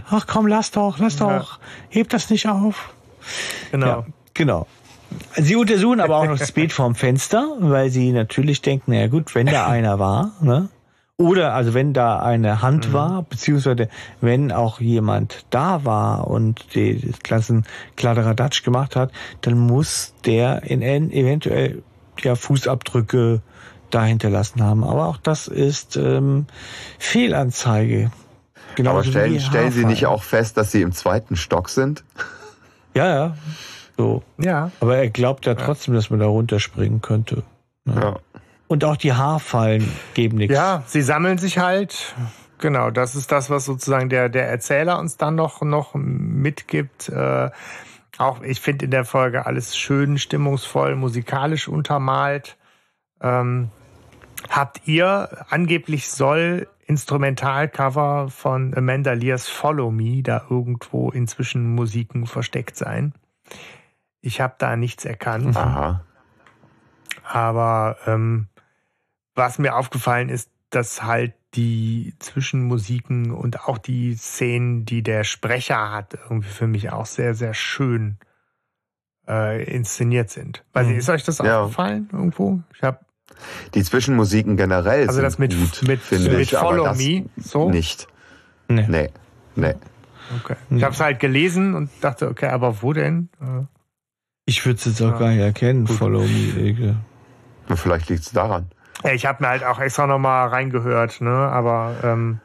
Ach komm, lass doch, lass doch. Heb das nicht auf. Genau. Ja, genau. Sie untersuchen aber auch noch das Bild vorm Fenster, weil sie natürlich denken, na gut, wenn da [LAUGHS] einer war, ne? Oder also wenn da eine Hand mhm. war, beziehungsweise wenn auch jemand da war und die, das klassen Kladderadatsch gemacht hat, dann muss der in eventuell ja Fußabdrücke da hinterlassen haben. Aber auch das ist ähm, Fehlanzeige. Genau Aber stellen, stellen Sie nicht auch fest, dass Sie im zweiten Stock sind? Ja, ja. So. Ja. Aber er glaubt ja trotzdem, dass man da runterspringen könnte. Ja. ja. Und auch die Haarfallen geben nichts. Ja, sie sammeln sich halt. Genau, das ist das, was sozusagen der, der Erzähler uns dann noch, noch mitgibt. Äh, auch ich finde in der Folge alles schön, stimmungsvoll, musikalisch untermalt. Ähm, Habt ihr angeblich soll Instrumentalcover von Amanda Lears Follow Me da irgendwo inzwischen Musiken versteckt sein? Ich habe da nichts erkannt. Aha. Aber ähm, was mir aufgefallen ist, dass halt die Zwischenmusiken und auch die Szenen, die der Sprecher hat, irgendwie für mich auch sehr, sehr schön äh, inszeniert sind. Weil mhm. ist euch das ja. aufgefallen irgendwo? Ich habe die Zwischenmusiken generell also das mit, gut, mit, mit ich, Follow Me so nicht. Nee. Nee. nee. Okay. Ich habe es halt gelesen und dachte, okay, aber wo denn? Äh, ich würde es jetzt auch ja. gar nicht erkennen, gut. Follow Me. Vielleicht liegt es daran. Ich habe mir halt auch extra nochmal reingehört, ne? Aber ähm,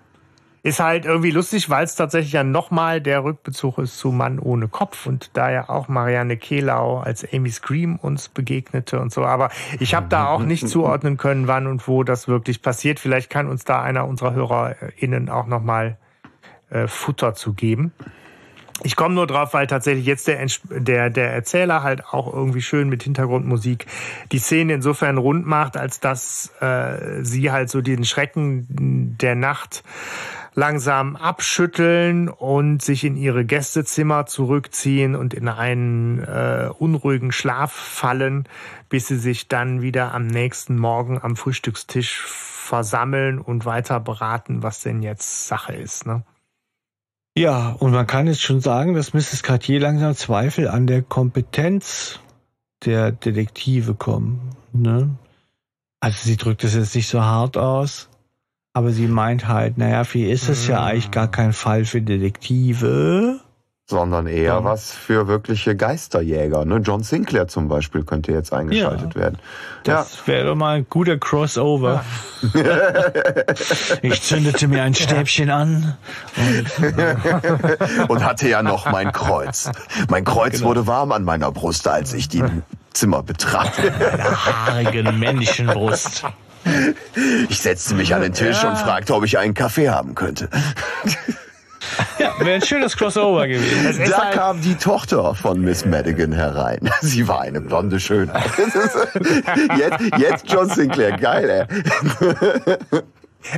ist halt irgendwie lustig, weil es tatsächlich ja nochmal der Rückbezug ist zu Mann ohne Kopf und da ja auch Marianne Kehlau als Amy Scream uns begegnete und so. Aber ich habe da auch nicht zuordnen können, wann und wo das wirklich passiert. Vielleicht kann uns da einer unserer HörerInnen auch nochmal äh, Futter zu geben. Ich komme nur drauf, weil tatsächlich jetzt der, der, der Erzähler halt auch irgendwie schön mit Hintergrundmusik die Szene insofern rund macht, als dass äh, sie halt so den Schrecken der Nacht langsam abschütteln und sich in ihre Gästezimmer zurückziehen und in einen äh, unruhigen Schlaf fallen, bis sie sich dann wieder am nächsten Morgen am Frühstückstisch versammeln und weiter beraten, was denn jetzt Sache ist. Ne? Ja, und man kann jetzt schon sagen, dass Mrs. Cartier langsam Zweifel an der Kompetenz der Detektive kommen. Ne? Also sie drückt es jetzt nicht so hart aus, aber sie meint halt, naja, wie ist es ja eigentlich gar kein Fall für Detektive sondern eher ja. was für wirkliche Geisterjäger. Ne? John Sinclair zum Beispiel könnte jetzt eingeschaltet ja. werden. Das ja. wäre doch mal ein guter Crossover. Ja. [LAUGHS] [LAUGHS] ich zündete mir ein Stäbchen an und, [LAUGHS] und, hatte ja noch mein Kreuz. Mein Kreuz genau. wurde warm an meiner Brust, als ich die Zimmer betrat. Eine haarige Menschenbrust. [LAUGHS] Ich setzte mich an den Tisch und fragte, ob ich einen Kaffee haben könnte. Ja, wäre ein schönes Crossover gewesen. Da halt kam die Tochter von Miss Madigan herein. [LAUGHS] Sie war eine blonde Schönheit. [LAUGHS] jetzt, jetzt John Sinclair, geil, ey.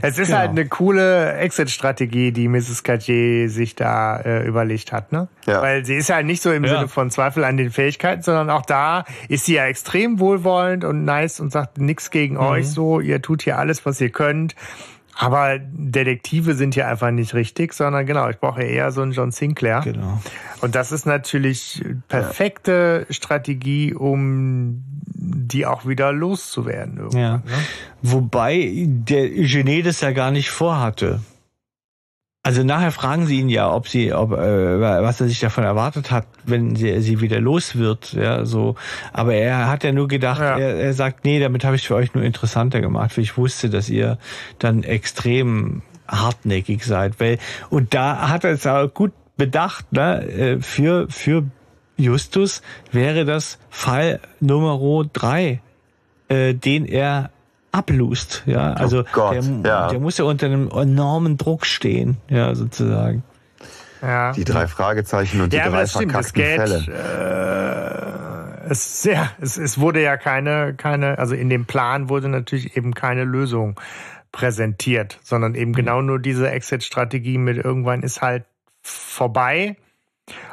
Es ist genau. halt eine coole Exit-Strategie, die Mrs. Cartier sich da äh, überlegt hat, ne? Ja. Weil sie ist ja nicht so im ja. Sinne von Zweifel an den Fähigkeiten, sondern auch da ist sie ja extrem wohlwollend und nice und sagt nichts gegen mhm. euch so, ihr tut hier alles, was ihr könnt. Aber Detektive sind hier einfach nicht richtig, sondern genau, ich brauche eher so einen John Sinclair. Genau. Und das ist natürlich perfekte ja. Strategie, um die auch wieder loszuwerden. Ja. Ne? Wobei der Genet das ja gar nicht vorhatte. Also nachher fragen sie ihn ja, ob sie, ob äh, was er sich davon erwartet hat, wenn sie, sie wieder los wird, ja so. Aber er hat ja nur gedacht, ja. Er, er sagt, nee, damit habe ich für euch nur interessanter gemacht, weil ich wusste, dass ihr dann extrem hartnäckig seid, weil und da hat er es auch gut bedacht, ne, äh, für für Justus wäre das Fall Nummer drei, äh, den er ablust. Ja, oh also oh Gott, der, ja. der muss ja unter einem enormen Druck stehen, ja, sozusagen. Ja. Die drei Fragezeichen und die ja, drei verkackten Fälle. Äh, es, ja, es, es wurde ja keine, keine, also in dem Plan wurde natürlich eben keine Lösung präsentiert, sondern eben genau nur diese Exit-Strategie mit irgendwann ist halt vorbei.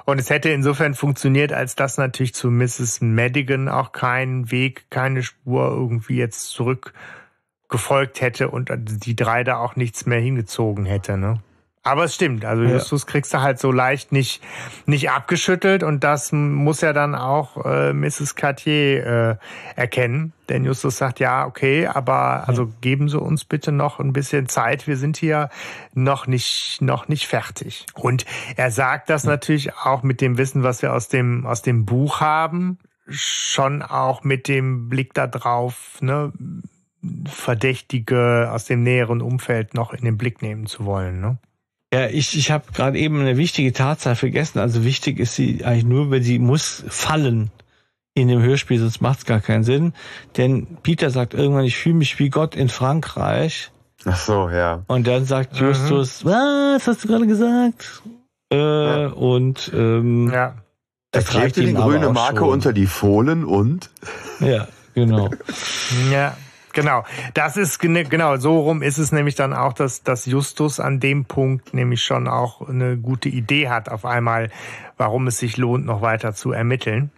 Und es hätte insofern funktioniert, als dass natürlich zu Mrs. Madigan auch kein Weg, keine Spur irgendwie jetzt zurückgefolgt hätte und die drei da auch nichts mehr hingezogen hätte, ne? Aber es stimmt, also ja. Justus kriegst du halt so leicht nicht, nicht abgeschüttelt und das muss ja dann auch äh, Mrs. Cartier äh, erkennen. Denn Justus sagt, ja, okay, aber also geben Sie uns bitte noch ein bisschen Zeit. Wir sind hier noch nicht, noch nicht fertig. Und er sagt das natürlich auch mit dem Wissen, was wir aus dem, aus dem Buch haben, schon auch mit dem Blick da drauf, ne, Verdächtige aus dem näheren Umfeld noch in den Blick nehmen zu wollen, ne? Ja, ich, ich habe gerade eben eine wichtige Tatsache vergessen. Also wichtig ist sie eigentlich nur, weil sie muss fallen in dem Hörspiel, sonst macht es gar keinen Sinn. Denn Peter sagt irgendwann, ich fühle mich wie Gott in Frankreich. Ach so, ja. Und dann sagt mhm. Justus, was hast du gerade gesagt? Äh, ja. Und ähm, ja. Er klebte die grüne Marke schon. unter die Fohlen und? Ja, genau. ja. Genau, das ist genau so rum ist es nämlich dann auch, dass, dass Justus an dem Punkt nämlich schon auch eine gute Idee hat, auf einmal, warum es sich lohnt, noch weiter zu ermitteln.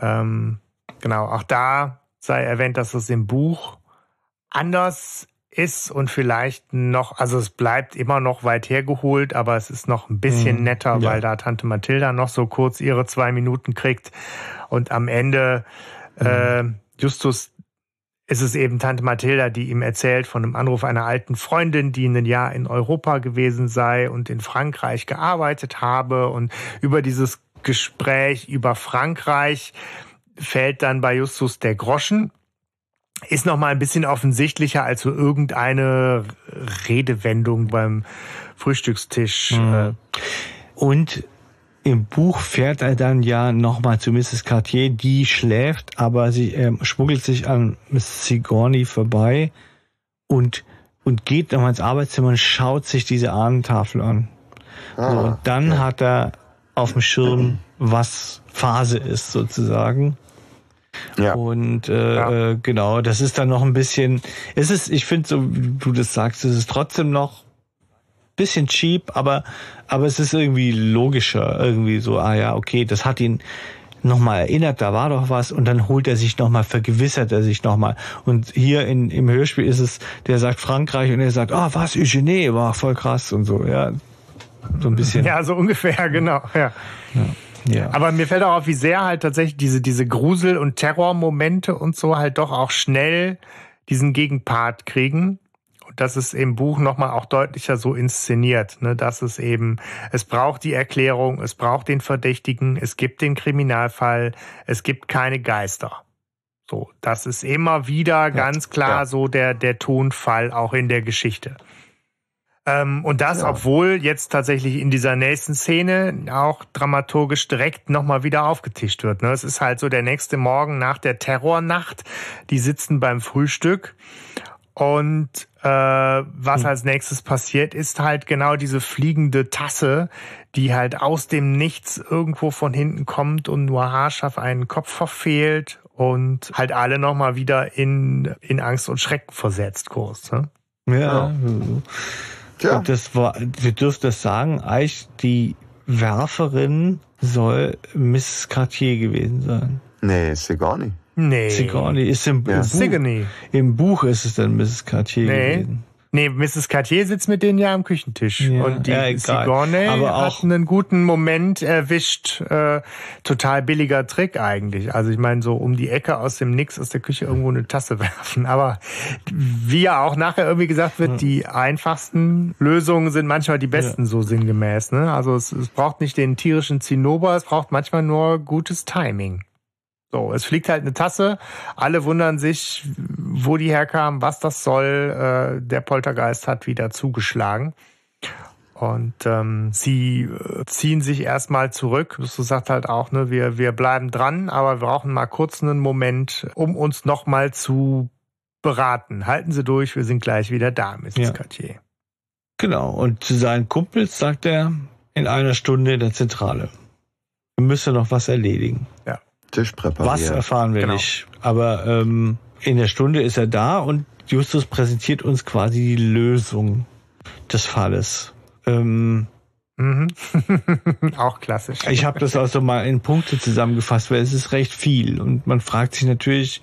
Ähm, genau, auch da sei erwähnt, dass es im Buch anders ist und vielleicht noch, also es bleibt immer noch weit hergeholt, aber es ist noch ein bisschen mhm, netter, ja. weil da Tante Mathilda noch so kurz ihre zwei Minuten kriegt und am Ende mhm. äh, Justus ist es eben Tante Mathilda, die ihm erzählt von einem Anruf einer alten Freundin, die ein Jahr in Europa gewesen sei und in Frankreich gearbeitet habe und über dieses Gespräch über Frankreich fällt dann bei Justus der Groschen ist noch mal ein bisschen offensichtlicher als so irgendeine Redewendung beim Frühstückstisch. Mhm. Und im Buch fährt er dann ja nochmal zu Mrs. Cartier, die schläft, aber sie äh, schmuggelt sich an Miss Sigourney vorbei und, und geht nochmal ins Arbeitszimmer und schaut sich diese Ahnentafel an. Ah, so, und dann ja. hat er auf dem Schirm, was Phase ist sozusagen. Ja. Und äh, ja. Äh, genau, das ist dann noch ein bisschen, es ist, ich finde so, wie du das sagst, es ist trotzdem noch bisschen cheap, aber, aber es ist irgendwie logischer, irgendwie so, ah ja, okay, das hat ihn nochmal erinnert, da war doch was und dann holt er sich nochmal, vergewissert er sich nochmal. Und hier in, im Hörspiel ist es, der sagt Frankreich und er sagt, ah, oh, was, Eugenie, war voll krass und so, ja. So ein bisschen. Ja, so ungefähr, genau, ja. ja. Ja. Aber mir fällt auch auf, wie sehr halt tatsächlich diese, diese Grusel- und Terrormomente und so halt doch auch schnell diesen Gegenpart kriegen. Das ist im Buch nochmal auch deutlicher so inszeniert, ne? dass es eben, es braucht die Erklärung, es braucht den Verdächtigen, es gibt den Kriminalfall, es gibt keine Geister. So, das ist immer wieder ganz klar ja. so der, der Tonfall auch in der Geschichte. Ähm, und das, ja. obwohl jetzt tatsächlich in dieser nächsten Szene auch dramaturgisch direkt nochmal wieder aufgetischt wird. Ne? Es ist halt so der nächste Morgen nach der Terrornacht. Die sitzen beim Frühstück und äh, was hm. als nächstes passiert, ist halt genau diese fliegende Tasse, die halt aus dem Nichts irgendwo von hinten kommt und nur haarscharf einen Kopf verfehlt und halt alle nochmal wieder in, in Angst und Schreck versetzt, kurz. Ne? Ja. ja. Ja. Und das war, wir dürfen das sagen, eigentlich die Werferin soll Miss Cartier gewesen sein. Nee, Sigourney. Nee. Sigourney ist im, ja. Buch. Im Buch ist es dann Mrs. Cartier nee. gewesen. Nee, Mrs. Cartier sitzt mit denen ja am Küchentisch. Ja, und die ja, Sigourney aber auch hat einen guten Moment erwischt. Äh, total billiger Trick eigentlich. Also ich meine, so um die Ecke aus dem Nix aus der Küche irgendwo eine Tasse [LAUGHS] werfen. Aber wie ja auch nachher irgendwie gesagt wird, ja. die einfachsten Lösungen sind manchmal die besten, ja. so sinngemäß. Ne? Also es, es braucht nicht den tierischen Zinnober, es braucht manchmal nur gutes Timing. So, es fliegt halt eine Tasse. Alle wundern sich, wo die herkam, was das soll. Äh, der Poltergeist hat wieder zugeschlagen. Und ähm, sie äh, ziehen sich erstmal zurück. Du sagst halt auch, ne, wir, wir bleiben dran, aber wir brauchen mal kurz einen Moment, um uns nochmal zu beraten. Halten Sie durch, wir sind gleich wieder da, Mrs. Ja. Cartier. Genau, und zu seinen Kumpels sagt er in einer Stunde in der Zentrale. Wir müssen noch was erledigen. Ja. Tisch präpariert. Was erfahren wir genau. nicht. Aber ähm, in der Stunde ist er da und Justus präsentiert uns quasi die Lösung des Falles. Ähm, mhm. [LAUGHS] Auch klassisch. Ich habe das also mal in Punkte zusammengefasst, weil es ist recht viel und man fragt sich natürlich,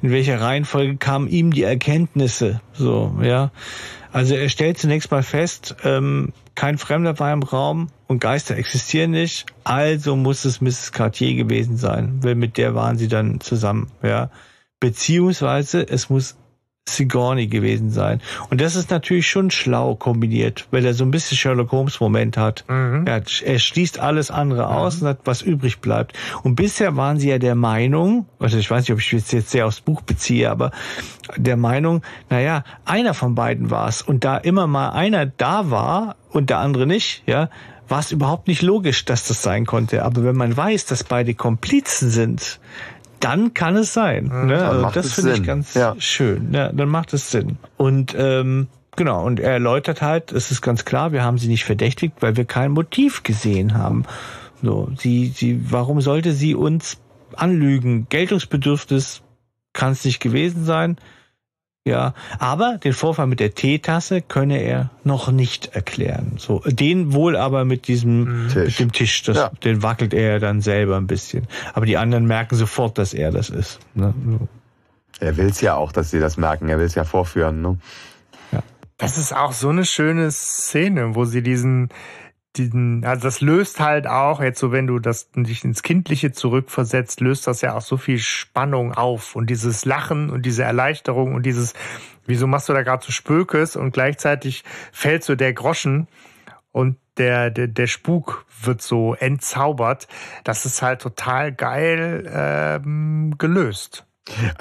in welcher Reihenfolge kamen ihm die Erkenntnisse. So, ja. Also er stellt zunächst mal fest, ähm, kein Fremder war im Raum und Geister existieren nicht, also muss es Mrs. Cartier gewesen sein, weil mit der waren sie dann zusammen, ja. Beziehungsweise es muss Sigourney gewesen sein. Und das ist natürlich schon schlau kombiniert, weil er so ein bisschen Sherlock Holmes Moment hat. Mhm. Er, er, schließt alles andere aus mhm. und hat was übrig bleibt. Und bisher waren sie ja der Meinung, also ich weiß nicht, ob ich jetzt sehr aufs Buch beziehe, aber der Meinung, naja, einer von beiden war es. Und da immer mal einer da war und der andere nicht, ja, war es überhaupt nicht logisch, dass das sein konnte. Aber wenn man weiß, dass beide Komplizen sind, dann kann es sein. Mhm, ne? Also das finde ich ganz ja. schön. Ja, dann macht es Sinn. Und ähm, genau, und er erläutert halt, es ist ganz klar, wir haben sie nicht verdächtigt, weil wir kein Motiv gesehen haben. So, sie, sie, warum sollte sie uns anlügen? Geltungsbedürfnis kann es nicht gewesen sein. Ja, aber den Vorfall mit der Teetasse könne er noch nicht erklären. So, den wohl aber mit diesem, Tisch. mit dem Tisch, das, ja. den wackelt er dann selber ein bisschen. Aber die anderen merken sofort, dass er das ist. Ne? Er will es ja auch, dass sie das merken. Er will es ja vorführen. Ne? Ja. Das ist auch so eine schöne Szene, wo sie diesen, diesen, also das löst halt auch, jetzt so wenn du das dich ins Kindliche zurückversetzt, löst das ja auch so viel Spannung auf und dieses Lachen und diese Erleichterung und dieses, wieso machst du da gerade so Spökes und gleichzeitig fällt so der Groschen und der, der, der Spuk wird so entzaubert. Das ist halt total geil ähm, gelöst.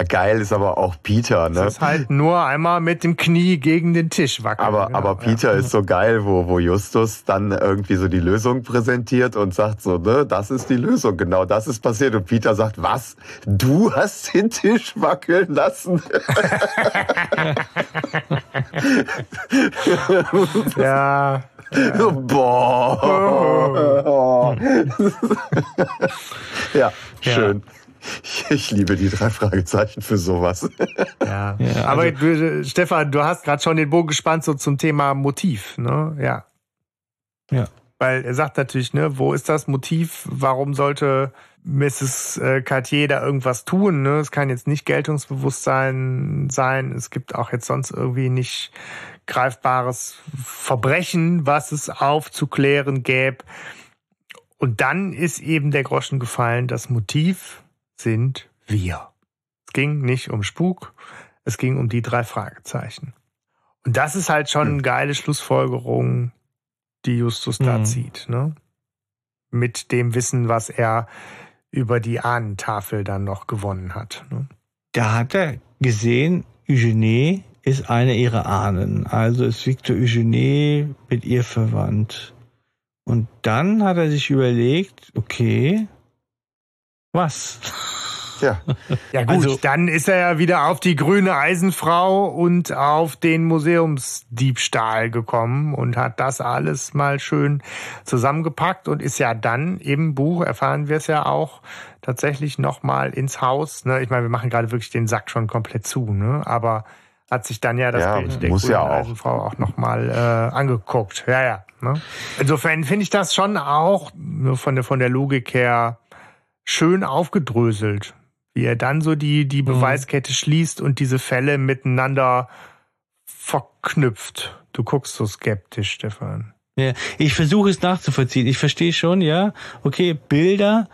Geil ist aber auch Peter, ne? Das ist halt nur einmal mit dem Knie gegen den Tisch wackeln. Aber, genau, aber Peter ja. ist so geil, wo, wo Justus dann irgendwie so die Lösung präsentiert und sagt so, ne, das ist die Lösung, genau das ist passiert. Und Peter sagt, was? Du hast den Tisch wackeln lassen? [LAUGHS] ja. So, boah. Oh. ja, schön. Ja. Ich liebe die drei Fragezeichen für sowas. [LAUGHS] Ja, ja aber also, du, Stefan, du hast gerade schon den Bogen gespannt so zum Thema Motiv, ne? Ja. Ja. Weil er sagt natürlich, ne, wo ist das Motiv? Warum sollte Mrs. Äh, Cartier da irgendwas tun? Ne? Es kann jetzt nicht Geltungsbewusstsein sein. Es gibt auch jetzt sonst irgendwie nicht greifbares Verbrechen, was es aufzuklären gäbe. Und dann ist eben der Groschen gefallen, das Motiv sind wir. Es ging nicht um Spuk, es ging um die drei Fragezeichen. Und das ist halt schon eine geile Schlussfolgerung, die Justus da mhm. zieht, ne? Mit dem Wissen, was er über die Ahnentafel dann noch gewonnen hat. Ne? Da hat er gesehen, Eugenie ist eine ihrer Ahnen. Also ist Victor Eugenie mit ihr verwandt. Und dann hat er sich überlegt, okay, was? Ja. ja gut, also, dann ist er ja wieder auf die grüne Eisenfrau und auf den Museumsdiebstahl gekommen und hat das alles mal schön zusammengepackt und ist ja dann im Buch, erfahren wir es ja auch, tatsächlich nochmal ins Haus. Ne? Ich meine, wir machen gerade wirklich den Sack schon komplett zu, ne? aber hat sich dann ja das ja, Bild der muss grünen ja auch. Eisenfrau auch nochmal äh, angeguckt. Ja, ja. Ne? Insofern finde ich das schon auch nur von der, von der Logik her schön aufgedröselt, wie er dann so die, die mhm. Beweiskette mhm. schließt und diese Fälle miteinander verknüpft. Du guckst so skeptisch, Stefan. Ja, ich versuche es nachzuvollziehen. Ich verstehe schon, ja. Okay, Bilder.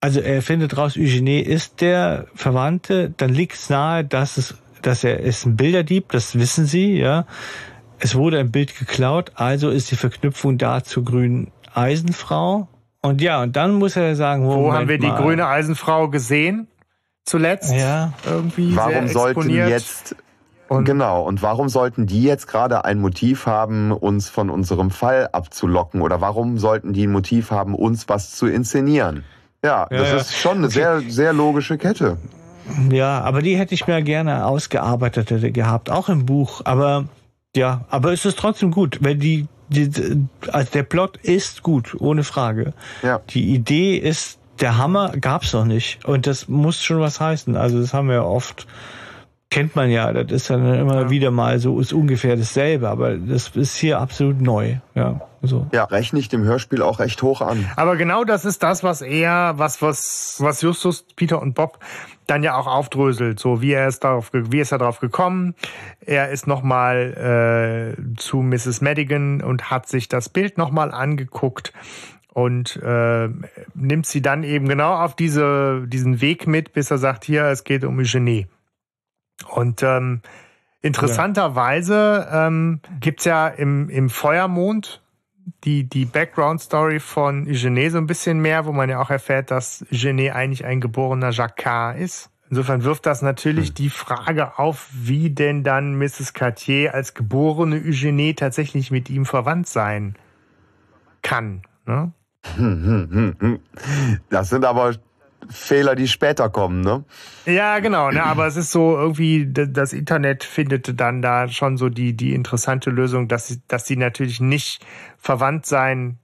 Also er findet raus, Eugenie ist der Verwandte. Dann liegt es nahe, dass es, dass er ist ein Bilderdieb. Das wissen Sie, ja. Es wurde ein Bild geklaut, also ist die Verknüpfung da zur grünen Eisenfrau. Und ja, und dann muss er sagen, wo haben wir die mal. grüne Eisenfrau gesehen? Zuletzt? Ja. Irgendwie. Warum sollten jetzt und genau, und warum sollten die jetzt gerade ein Motiv haben, uns von unserem Fall abzulocken? Oder warum sollten die ein Motiv haben, uns was zu inszenieren? Ja, ja das ja. ist schon eine okay. sehr, sehr logische Kette. Ja, aber die hätte ich mir gerne ausgearbeitet hätte gehabt, auch im Buch. Aber ja, aber es ist trotzdem gut, wenn die die, also der Plot ist gut, ohne Frage. Ja. Die Idee ist, der Hammer gab's noch nicht. Und das muss schon was heißen. Also das haben wir oft, kennt man ja, das ist dann immer ja. wieder mal so, ist ungefähr dasselbe, aber das ist hier absolut neu. Ja, so. Ja, rechne ich dem Hörspiel auch recht hoch an. Aber genau das ist das, was er, was, was, was Justus, Peter und Bob dann ja auch aufdröselt, so wie er ist darauf, wie ist er darauf gekommen. Er ist nochmal äh, zu Mrs. Madigan und hat sich das Bild nochmal angeguckt und äh, nimmt sie dann eben genau auf diese, diesen Weg mit, bis er sagt, hier, es geht um Eugenie. Und ähm, interessanterweise ähm, gibt's ja im, im Feuermond die, die Background-Story von Eugenie so ein bisschen mehr, wo man ja auch erfährt, dass Eugenie eigentlich ein geborener Jacquard ist. Insofern wirft das natürlich hm. die Frage auf, wie denn dann Mrs. Cartier als geborene Eugenie tatsächlich mit ihm verwandt sein kann. Ne? [LAUGHS] Das sind aber Fehler, die später kommen, ne? Ja, genau, ne? aber es ist so irgendwie, das Internet findet dann da schon so die, die interessante Lösung, dass sie, dass sie natürlich nicht verwandt sein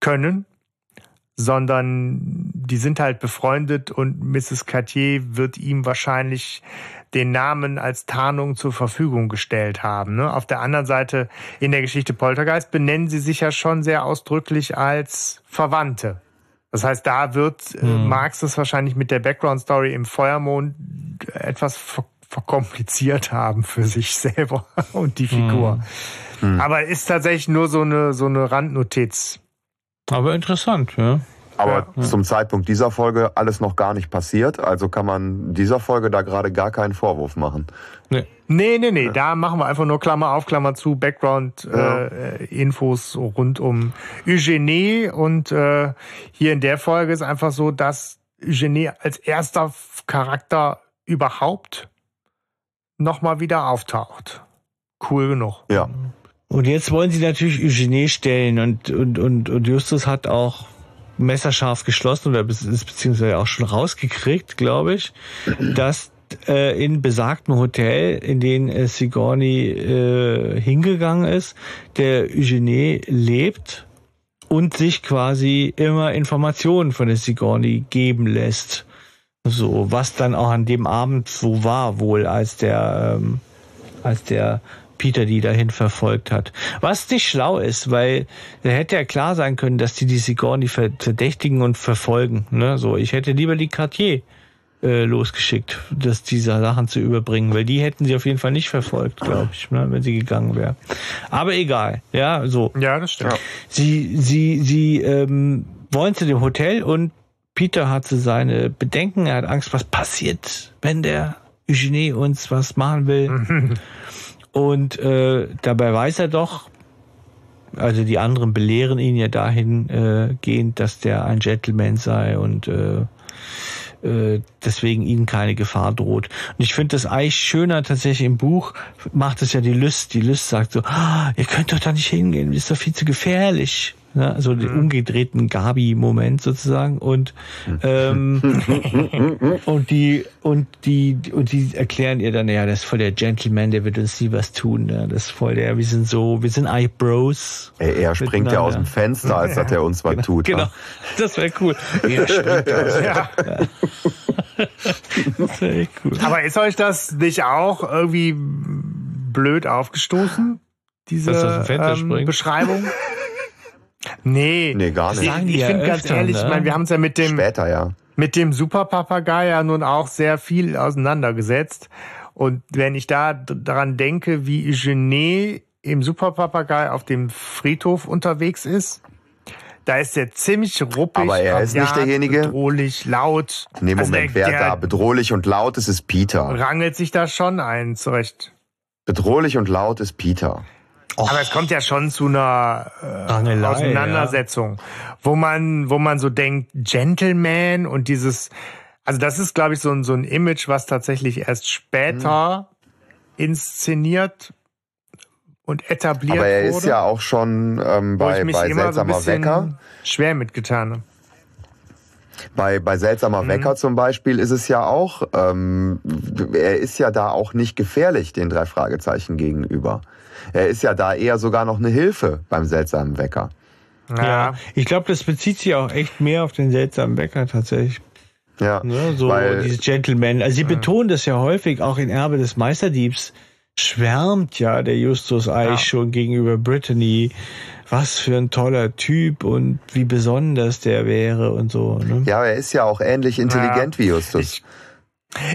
können, sondern die sind halt befreundet und Mrs. Cartier wird ihm wahrscheinlich den Namen als Tarnung zur Verfügung gestellt haben. Ne? Auf der anderen Seite in der Geschichte Poltergeist benennen sie sich ja schon sehr ausdrücklich als Verwandte. Das heißt, da wird äh, mhm. Marx es wahrscheinlich mit der Background-Story im Feuermond etwas ver verkompliziert haben für sich selber [LAUGHS] und die Figur. Mhm. Mhm. Aber ist tatsächlich nur so eine, so eine Randnotiz. Aber interessant, ja. Aber ja. zum Zeitpunkt dieser Folge alles noch gar nicht passiert, also kann man dieser Folge da gerade gar keinen Vorwurf machen. Nee. Nee, nee, nee, ja. da machen wir einfach nur Klammer auf, Klammer zu, Background-Infos ja. äh, rund um Eugenie und äh, hier in der Folge ist einfach so, dass Eugenie als erster Charakter überhaupt nochmal wieder auftaucht. Cool genug. Ja. Und jetzt wollen sie natürlich Eugenie stellen und, und, und, und Justus hat auch messerscharf geschlossen oder beziehungsweise auch schon rausgekriegt, glaube ich, dass äh, in besagtem Hotel, in den äh, Sigourney äh, hingegangen ist, der Eugenie lebt und sich quasi immer Informationen von der Sigourney geben lässt. So, was dann auch an dem Abend so war, wohl, als der, ähm, als der Peter die dahin verfolgt hat. Was nicht schlau ist, weil er hätte ja klar sein können, dass die die Sigourney verdächtigen und verfolgen. Ne? So, ich hätte lieber die Cartier äh, losgeschickt, das diese Sachen zu überbringen, weil die hätten sie auf jeden Fall nicht verfolgt, glaube ich, ne, wenn sie gegangen wäre. Aber egal, ja, so. Ja, das stimmt. Sie, sie, sie ähm, wollen zu dem Hotel und Peter hatte seine Bedenken, er hat Angst, was passiert, wenn der Eugenie uns was machen will. [LAUGHS] Und äh, dabei weiß er doch, also die anderen belehren ihn ja dahingehend, äh, dass der ein Gentleman sei und äh, äh, deswegen ihnen keine Gefahr droht. Und ich finde das eigentlich schöner tatsächlich im Buch, macht es ja die Lust. Die Lust sagt so, ah, ihr könnt doch da nicht hingehen, ist doch viel zu gefährlich. Ne? Also den mhm. umgedrehten Gabi-Moment sozusagen und ähm, [LAUGHS] und die und die und die erklären ihr dann ja, das ist voll der Gentleman, der wird uns nie was tun. Ne? Das ist voll der, wir sind so, wir sind Eyebrows. Ey, er springt ja aus dem Fenster, als dass er uns was genau, tut. Genau, das wäre cool. Er springt aus. ja. [LAUGHS] das wäre cool. Aber ist euch das nicht auch irgendwie blöd aufgestoßen? Diese ähm, Beschreibung? [LAUGHS] Nee, nee gar nicht. Ich, ich finde ganz ehrlich, ne? ich meine, wir haben es ja mit dem später ja mit dem Superpapagei ja nun auch sehr viel auseinandergesetzt. Und wenn ich da daran denke, wie Eugenie im Superpapagei auf dem Friedhof unterwegs ist, da ist er ziemlich ruppig. Aber er ist nicht derjenige. Bedrohlich, laut. Nee, Moment, also der, wer da bedrohlich und laut ist, ist Peter. Rangelt sich da schon ein, zurecht. Bedrohlich und laut ist Peter. Och. Aber es kommt ja schon zu einer äh, Auseinandersetzung, ja. wo man, wo man so denkt, Gentleman und dieses, also das ist, glaube ich, so ein, so ein Image, was tatsächlich erst später hm. inszeniert und etabliert wurde. Aber er wurde, ist ja auch schon ähm, bei, bei Seltsamer so Wecker. Schwer mitgetan. Bei, bei Seltsamer mhm. Wecker zum Beispiel ist es ja auch, ähm, er ist ja da auch nicht gefährlich den drei Fragezeichen gegenüber. Er ist ja da eher sogar noch eine Hilfe beim seltsamen Wecker. Ja, ja ich glaube, das bezieht sich auch echt mehr auf den seltsamen Wecker tatsächlich. Ja, ne, so weil, dieses Gentleman. Also sie betonen das ja häufig, auch in Erbe des Meisterdiebs schwärmt ja der Justus Eich ja. schon gegenüber Brittany, was für ein toller Typ und wie besonders der wäre und so. Ne? Ja, er ist ja auch ähnlich intelligent ja, wie Justus. Ich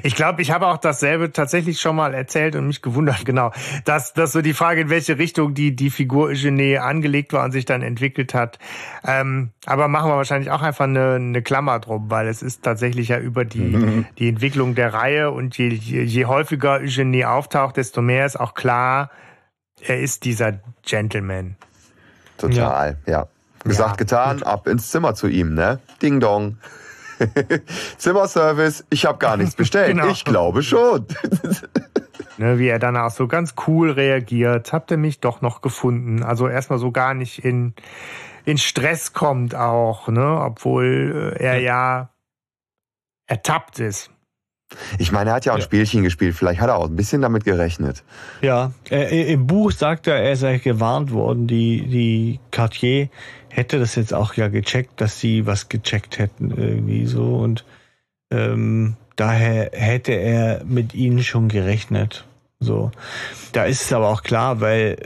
ich glaube, ich habe auch dasselbe tatsächlich schon mal erzählt und mich gewundert, [LAUGHS] genau, dass, dass so die Frage, in welche Richtung die, die Figur Eugenie angelegt war und sich dann entwickelt hat. Ähm, aber machen wir wahrscheinlich auch einfach eine, eine Klammer drum, weil es ist tatsächlich ja über die, mhm. [LAUGHS] die Entwicklung der Reihe und je, je, je häufiger Eugenie auftaucht, desto mehr ist auch klar, er ist dieser Gentleman. Total, ja. ja. Gesagt, ja, getan, gut. ab ins Zimmer zu ihm, ne? Ding dong. [LAUGHS] Zimmerservice, ich habe gar nichts bestellt. [LAUGHS] genau. Ich glaube schon. [LAUGHS] ne, wie er danach so ganz cool reagiert. Habt ihr mich doch noch gefunden? Also erstmal so gar nicht in, in Stress kommt auch, ne? obwohl äh, er ja ertappt ist. Ich meine, er hat ja auch ein Spielchen gespielt. Vielleicht hat er auch ein bisschen damit gerechnet. Ja, äh, im Buch sagt er, er sei gewarnt worden. Die, die Cartier hätte das jetzt auch ja gecheckt, dass sie was gecheckt hätten irgendwie so. Und ähm, daher hätte er mit ihnen schon gerechnet. So. Da ist es aber auch klar, weil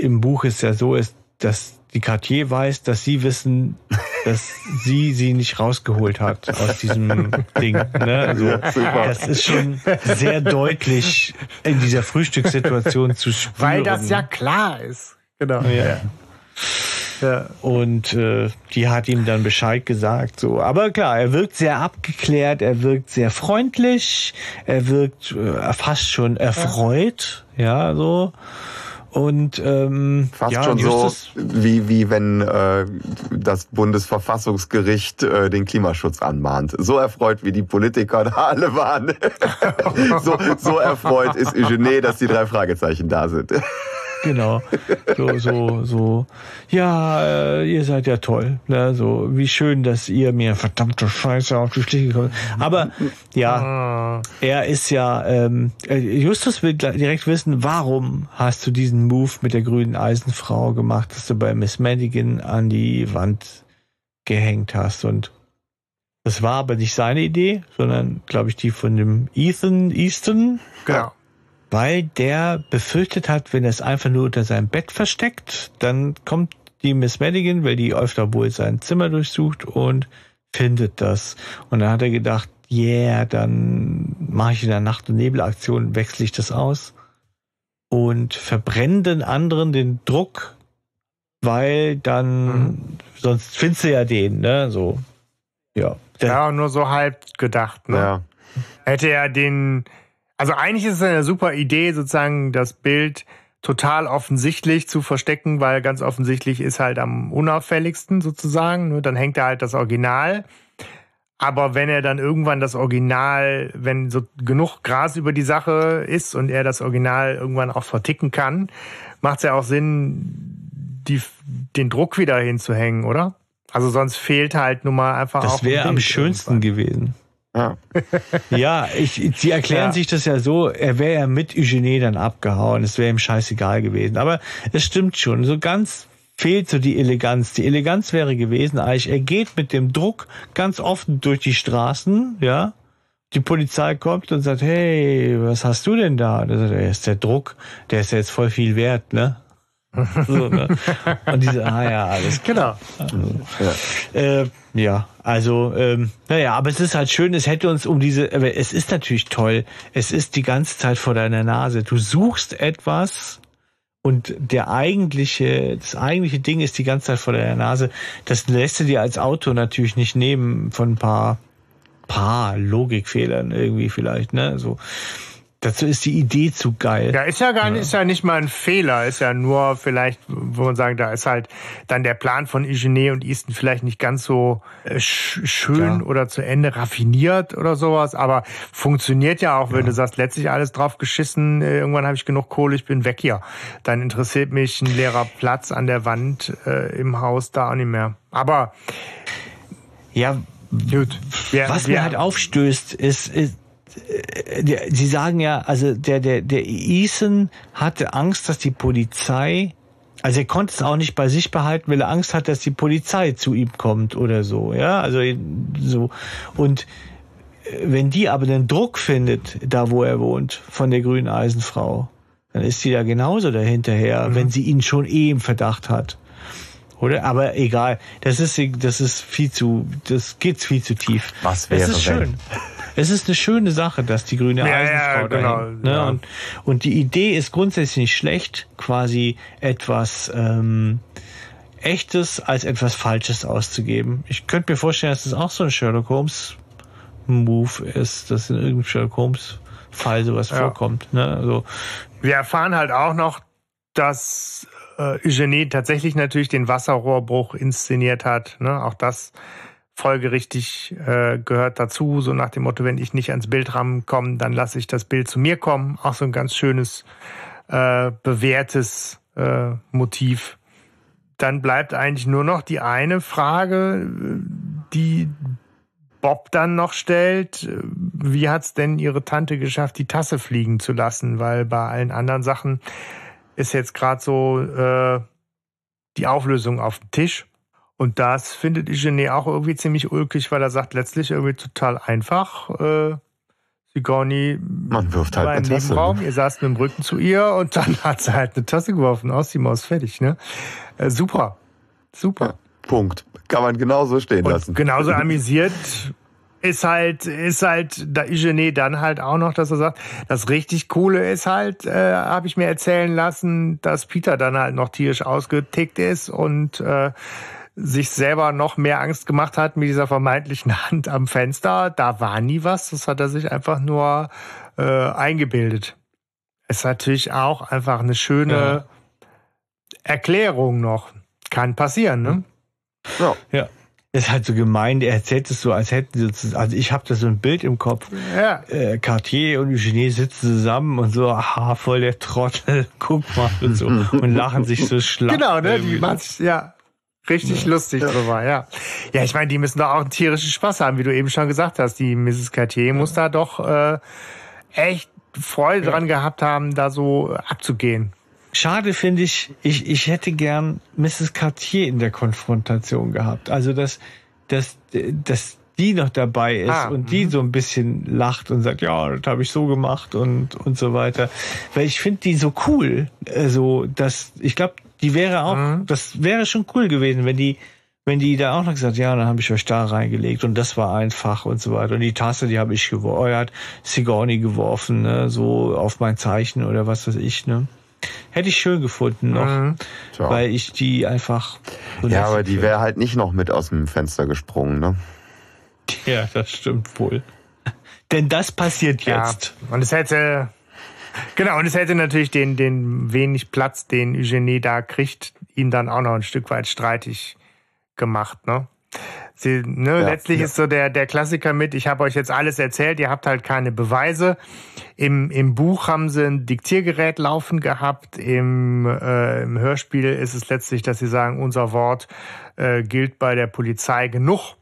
im Buch es ja so ist, dass die Cartier weiß, dass sie wissen, dass sie sie nicht rausgeholt hat aus diesem Ding. Ne? Also, das ist schon sehr deutlich in dieser Frühstückssituation zu spüren. Weil das ja klar ist. Genau. Ja. Ja. Und äh, die hat ihm dann Bescheid gesagt. So, aber klar, er wirkt sehr abgeklärt, er wirkt sehr freundlich, er wirkt äh, fast schon erfreut, ja, ja so. Und ähm, fast ja, schon so wie wie wenn äh, das Bundesverfassungsgericht äh, den Klimaschutz anmahnt. So erfreut wie die Politiker da alle waren. [LAUGHS] so, so erfreut ist Eugene, dass die drei Fragezeichen da sind. Genau. So, so, so. Ja, äh, ihr seid ja toll. Ne? So, wie schön, dass ihr mir verdammte Scheiße auf die Schliche kommt. Aber ja, ah. er ist ja. Ähm, äh, Justus will direkt wissen, warum hast du diesen Move mit der grünen Eisenfrau gemacht, dass du bei Miss Madigan an die Wand gehängt hast und das war aber nicht seine Idee, sondern, glaube ich, die von dem Ethan Easton. Genau weil der befürchtet hat, wenn er es einfach nur unter seinem Bett versteckt, dann kommt die Miss Madigan, weil die öfter wohl sein Zimmer durchsucht und findet das. Und dann hat er gedacht, yeah, dann mache ich in der Nacht- und Nebelaktion, wechsle ich das aus und verbrenne den anderen den Druck, weil dann, mhm. sonst findest du ja den, ne, so. Ja. Ja, nur so halb gedacht, ne? Ja. Hätte er den, also eigentlich ist es eine super Idee, sozusagen das Bild total offensichtlich zu verstecken, weil ganz offensichtlich ist halt am unauffälligsten sozusagen. Nur dann hängt da halt das Original. Aber wenn er dann irgendwann das Original, wenn so genug Gras über die Sache ist und er das Original irgendwann auch verticken kann, macht es ja auch Sinn, die, den Druck wieder hinzuhängen, oder? Also sonst fehlt halt nun mal einfach. Das wäre am schönsten irgendwann. gewesen. Ja, [LAUGHS] ja ich, sie erklären ja. sich das ja so, er wäre ja mit Eugenie dann abgehauen, es wäre ihm scheißegal gewesen. Aber es stimmt schon, so ganz fehlt so die Eleganz. Die Eleganz wäre gewesen, eigentlich, er geht mit dem Druck ganz offen durch die Straßen, ja. Die Polizei kommt und sagt, hey, was hast du denn da? Sagt er, ist der Druck, der ist ja jetzt voll viel wert, ne? [LAUGHS] so, ne? Und diese, ah ja, alles klar. Genau. Ja. Äh, ja, also, ähm, naja, aber es ist halt schön, es hätte uns um diese, aber es ist natürlich toll, es ist die ganze Zeit vor deiner Nase. Du suchst etwas und der eigentliche, das eigentliche Ding ist die ganze Zeit vor deiner Nase. Das lässt du dir als Autor natürlich nicht nehmen von ein paar, paar Logikfehlern irgendwie vielleicht, ne, so. Dazu ist die Idee zu geil. Ja, ist ja gar nicht, ja. ist ja nicht mal ein Fehler, ist ja nur vielleicht, wo man sagen, da ist halt dann der Plan von Eugene und Easton vielleicht nicht ganz so äh, schön ja. oder zu Ende raffiniert oder sowas, aber funktioniert ja auch, wenn ja. du sagst, letztlich alles drauf geschissen, äh, irgendwann habe ich genug Kohle, ich bin weg hier. Dann interessiert mich ein leerer Platz an der Wand äh, im Haus da auch nicht mehr. Aber ja, Gut. Ja, was ja. mir halt aufstößt, ist, ist Sie sagen ja, also der, der, der Ethan hatte Angst, dass die Polizei, also er konnte es auch nicht bei sich behalten, weil er Angst hat, dass die Polizei zu ihm kommt oder so, ja, also so. Und äh, wenn die aber den Druck findet, da wo er wohnt, von der grünen Eisenfrau, dann ist sie da genauso dahinterher, mhm. wenn sie ihn schon eh im Verdacht hat. Oder? Aber egal. Das ist, das ist viel zu, das geht viel zu tief. Was wäre, es ist schön. Wenn? Es ist eine schöne Sache, dass die grüne ja, Eisenfrau ja, genau, da hängt, ne? ja. und, und die Idee ist grundsätzlich nicht schlecht, quasi etwas ähm, Echtes als etwas Falsches auszugeben. Ich könnte mir vorstellen, dass das auch so ein Sherlock Holmes Move ist, dass in irgendeinem Sherlock Holmes Fall sowas vorkommt. Ne? Also, Wir erfahren halt auch noch, dass äh, Eugenie tatsächlich natürlich den Wasserrohrbruch inszeniert hat. Ne? Auch das folgerichtig äh, gehört dazu, so nach dem Motto, wenn ich nicht ans Bildrahmen komme, dann lasse ich das Bild zu mir kommen. Auch so ein ganz schönes, äh, bewährtes äh, Motiv. Dann bleibt eigentlich nur noch die eine Frage, die Bob dann noch stellt. wie hat's denn ihre Tante geschafft, die Tasse fliegen zu lassen? Weil bei allen anderen Sachen ist jetzt gerade so äh, die Auflösung auf dem Tisch. Und das findet Eugenie auch irgendwie ziemlich ulkig, weil er sagt letztlich irgendwie total einfach. Äh, Sigourney Man wirft halt eine Tasse, Nebenraum, ne? ihr saßt mit dem Rücken zu ihr und dann [LAUGHS] hat sie halt eine Tasse geworfen, aus die Maus fertig, ne? Äh, super. Super. Punkt. Kann man genauso stehen Und lassen. genauso [LAUGHS] amüsiert ist halt, ist halt da Eugenie dann halt auch noch, dass er sagt, das richtig Coole ist halt, äh, habe ich mir erzählen lassen, dass Peter dann halt noch tierisch ausgetickt ist und äh, sich selber noch mehr Angst gemacht hat mit dieser vermeintlichen [LAUGHS] Hand am Fenster. Da war nie was, das hat er sich einfach nur äh, eingebildet. Ist natürlich auch einfach eine schöne Ja. Erklärung noch. Kann passieren, ne? Ja. Ja. Das ist halt so gemein, er erzählt es so, als hätten sie zusammen, also ich habe da so ein Bild im Kopf. Ja. Äh, Cartier und Eugenie sitzen zusammen und so, aha, voll der Trottel, [LAUGHS] guck mal und so und lachen sich so schlapp. Genau, ne? Die machen sich, ja, richtig lustig drüber, ja. Ja, ich meine, die müssen doch auch einen tierischen Spaß haben, wie du eben schon gesagt hast. Die Mrs. Cartier muss da doch äh, echt Freude dran gehabt haben, da so abzugehen. Schade finde ich, ich, ich hätte gern Mrs. Cartier in der Konfrontation gehabt. Also, dass, dass, dass die noch dabei ist Ah, und die so ein bisschen lacht und sagt, ja, das habe ich so gemacht und, und so weiter. Weil ich finde die so cool. Also, dass, ich glaube, die wäre auch, Mhm. das wäre schon cool gewesen, wenn die, wenn die da auch noch gesagt, ja, dann habe ich euch da reingelegt und das war einfach und so weiter. Und die Tasse, die habe ich geworfen, oh, Sigourney geworfen, ne, so auf mein Zeichen oder was weiß ich, ne. Hätte ich schön gefunden noch, Mhm. Tja. weil ich die einfach. so Ja, aber die wäre halt nicht noch mit aus dem Fenster gesprungen, ne? Ja, das stimmt wohl. [LAUGHS] Denn das passiert Ja. jetzt. Und es hätte, genau, und es hätte natürlich den, den wenig Platz, den Eugenie da kriegt, ihn dann auch noch ein Stück weit streitig gemacht, ne? Sie, ne, Ja, letztlich ja. ist so der, der Klassiker mit, ich habe euch jetzt alles erzählt, ihr habt halt keine Beweise. Im, im Buch haben sie ein Diktiergerät laufen gehabt, im, äh, im Hörspiel ist es letztlich, dass sie sagen, unser Wort äh, gilt bei der Polizei genug.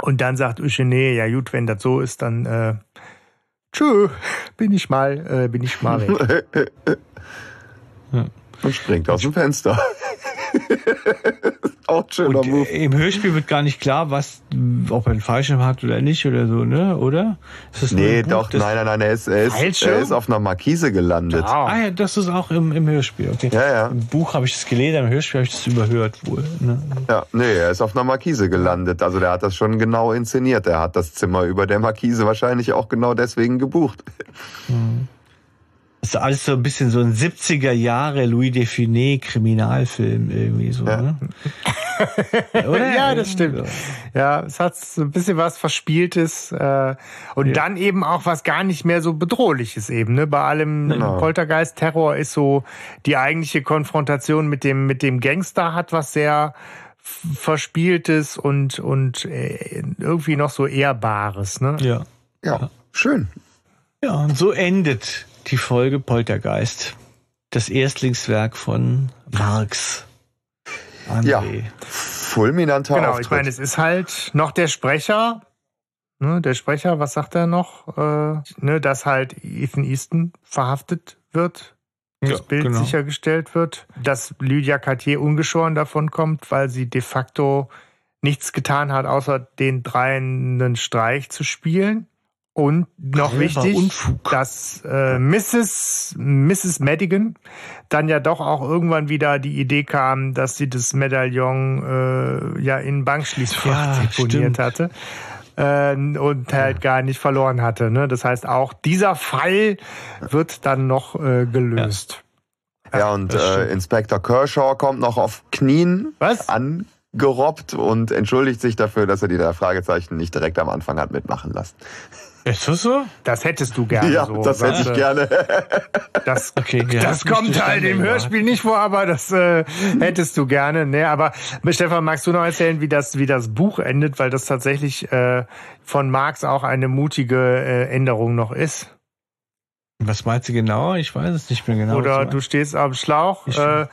Und dann sagt Eugenie, ja gut, wenn das so ist, dann äh, tschö, bin ich mal, äh, bin ich mal weg. [LAUGHS] Und springt aus dem Fenster. [LAUGHS] Auch ein schöner Und Move. äh, im Hörspiel wird gar nicht klar, was, ob er einen Fallschirm hat oder nicht oder so, ne? Oder? Ist Nee, Buch? doch, das, nein, nein, nein, er ist, er ist, er ist auf einer Markise gelandet. Ah. Ah ja, das ist auch im, im Hörspiel, okay. Ja, ja. Im Buch habe ich das gelesen, im Hörspiel habe ich das überhört wohl. Ne? Ja, nee, er ist auf einer Markise gelandet. Also der hat das schon genau inszeniert. Er hat das Zimmer über der Markise wahrscheinlich auch genau deswegen gebucht. Das ist alles so ein bisschen so ein 70er Jahre Louis Define Kriminalfilm irgendwie so, Ja. ne? [LAUGHS] Oder? Ja, das stimmt. Ja, es hat so ein bisschen was Verspieltes äh, und dann eben auch was gar nicht mehr so bedrohliches eben. Ne? Bei allem Genau. Poltergeist-Terror ist so die eigentliche Konfrontation mit dem mit dem Gangster hat was sehr Verspieltes und und äh, irgendwie noch so Ehrbares. Ne? Ja. Ja, schön. Ja, und so endet die Folge Poltergeist. Das Erstlingswerk von Marx. André. Ja. Fulminanter Genau, Auftritt. ich meine, es ist halt noch der Sprecher. Ne, der Sprecher, was sagt er noch? Äh, ne, dass halt Ethan Easton verhaftet wird, das Ja, Bild genau. sichergestellt wird, dass Lydia Cartier ungeschoren davon kommt, weil sie de facto nichts getan hat, außer den dreien einen Streich zu spielen. Und noch wichtig, Unfug. dass äh, Mrs. Mrs. Madigan dann ja doch auch irgendwann wieder die Idee kam, dass sie das Medaillon äh, ja in Bankschließfach Ja, deponiert stimmt. hatte äh, und halt gar nicht verloren hatte. Ne? Das heißt, auch dieser Fall wird dann noch äh, gelöst. ja, und das äh. Inspektor Kershaw kommt noch auf Knien Was? angerobbt und entschuldigt sich dafür, dass er die drei Fragezeichen nicht direkt am Anfang hat mitmachen lassen. Ist das so? Das hättest du gerne ja, so. das hätte ich du? gerne. [LAUGHS] Das, Okay, ja, das kommt halt im. Hörspiel nicht vor, aber das äh, hättest du gerne. Ne, aber Stefan, magst du noch erzählen, wie das, wie das Buch endet, weil das tatsächlich äh, von Marx auch eine mutige äh, Änderung noch ist? Was meinst du genau? Ich weiß es nicht mehr genau. Oder du stehst am Schlauch. Ich- Äh,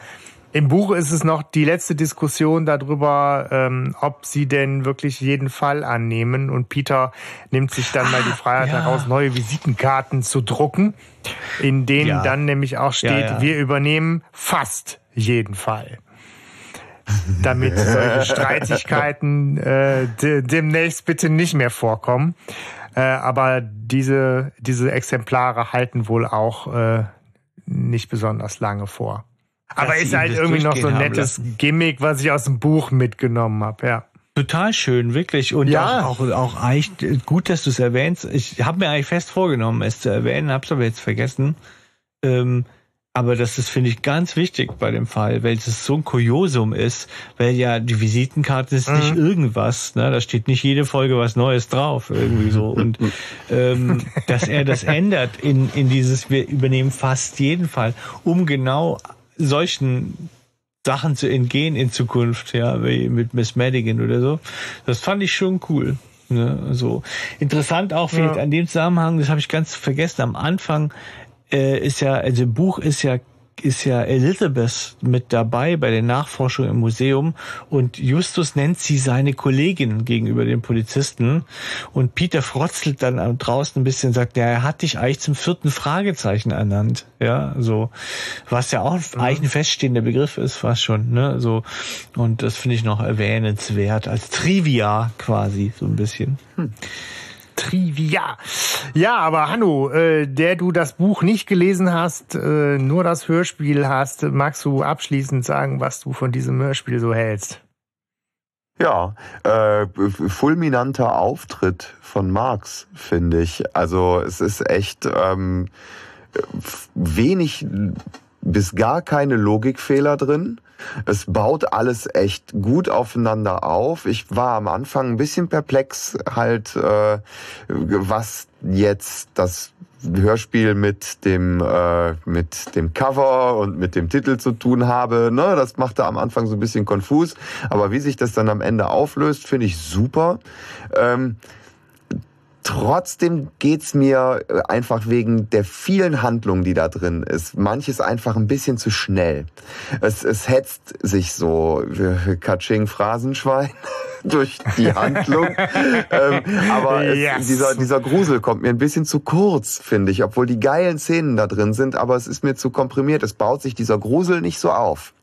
Im Buch ist es noch die letzte Diskussion darüber, ähm, ob sie denn wirklich jeden Fall annehmen. Und Peter nimmt sich dann mal die Freiheit ja. heraus, neue Visitenkarten zu drucken, in denen ja. dann nämlich auch steht, ja, wir übernehmen fast jeden Fall. Damit solche [LAUGHS] Streitigkeiten äh, demnächst bitte nicht mehr vorkommen. Äh, aber diese, diese Exemplare halten wohl auch äh, nicht besonders lange vor. Aber ist halt irgendwie noch so ein nettes Gimmick, was ich aus dem Buch mitgenommen habe, ja. Total schön, wirklich. Und ja. auch, auch, auch eigentlich gut, dass du es erwähnst. Ich habe mir eigentlich fest vorgenommen, es zu erwähnen, habe es aber jetzt vergessen. Ähm, aber das ist, finde ich, ganz wichtig bei dem Fall, weil es so ein Kuriosum ist, weil ja die Visitenkarte ist mhm. nicht irgendwas, ne? Da steht nicht jede Folge was Neues drauf, irgendwie so. Und ähm, [LAUGHS] dass er das ändert in, in dieses, wir übernehmen fast jeden Fall, um genau solchen Sachen zu entgehen in Zukunft, ja, wie mit Miss Madigan oder so. Das fand ich schon cool. Ne? So interessant auch ja. an dem Zusammenhang, das habe ich ganz vergessen. Am Anfang äh, ist ja, also im Buch ist ja ist ja Elizabeth mit dabei bei den Nachforschungen im Museum und Justus nennt sie seine Kollegin gegenüber den Polizisten und Peter frotzelt dann draußen ein bisschen sagt, ja, er hat dich eigentlich zum vierten Fragezeichen ernannt, ja, so, was ja auch mhm. eigentlich ein feststehender Begriff ist, fast schon, ne, so, und das finde ich noch erwähnenswert, als Trivia quasi, so ein bisschen. Hm. Trivia. Ja, aber Hanno, äh, der du das Buch nicht gelesen hast, äh, nur das Hörspiel hast, magst du abschließend sagen, was du von diesem Hörspiel so hältst? Ja, äh, fulminanter Auftritt von Marx, finde ich. Also es ist echt ähm, wenig bis gar keine Logikfehler drin. Es baut alles echt gut aufeinander auf. Ich war am Anfang ein bisschen perplex, halt, äh, was jetzt das Hörspiel mit dem äh, mit dem Cover und mit dem Titel zu tun habe. Ne, das machte am Anfang so ein bisschen konfus, aber wie sich das dann am Ende auflöst, finde ich super. Ähm, Trotzdem geht's mir einfach wegen der vielen Handlungen, die da drin ist, manches einfach ein bisschen zu schnell. Es, es hetzt sich so, Katsching Phrasenschwein, [LAUGHS] durch die Handlung. [LAUGHS] ähm, aber yes. es, dieser, dieser Grusel kommt mir ein bisschen zu kurz, finde ich, obwohl die geilen Szenen da drin sind, aber es ist mir zu komprimiert. Es baut sich dieser Grusel nicht so auf.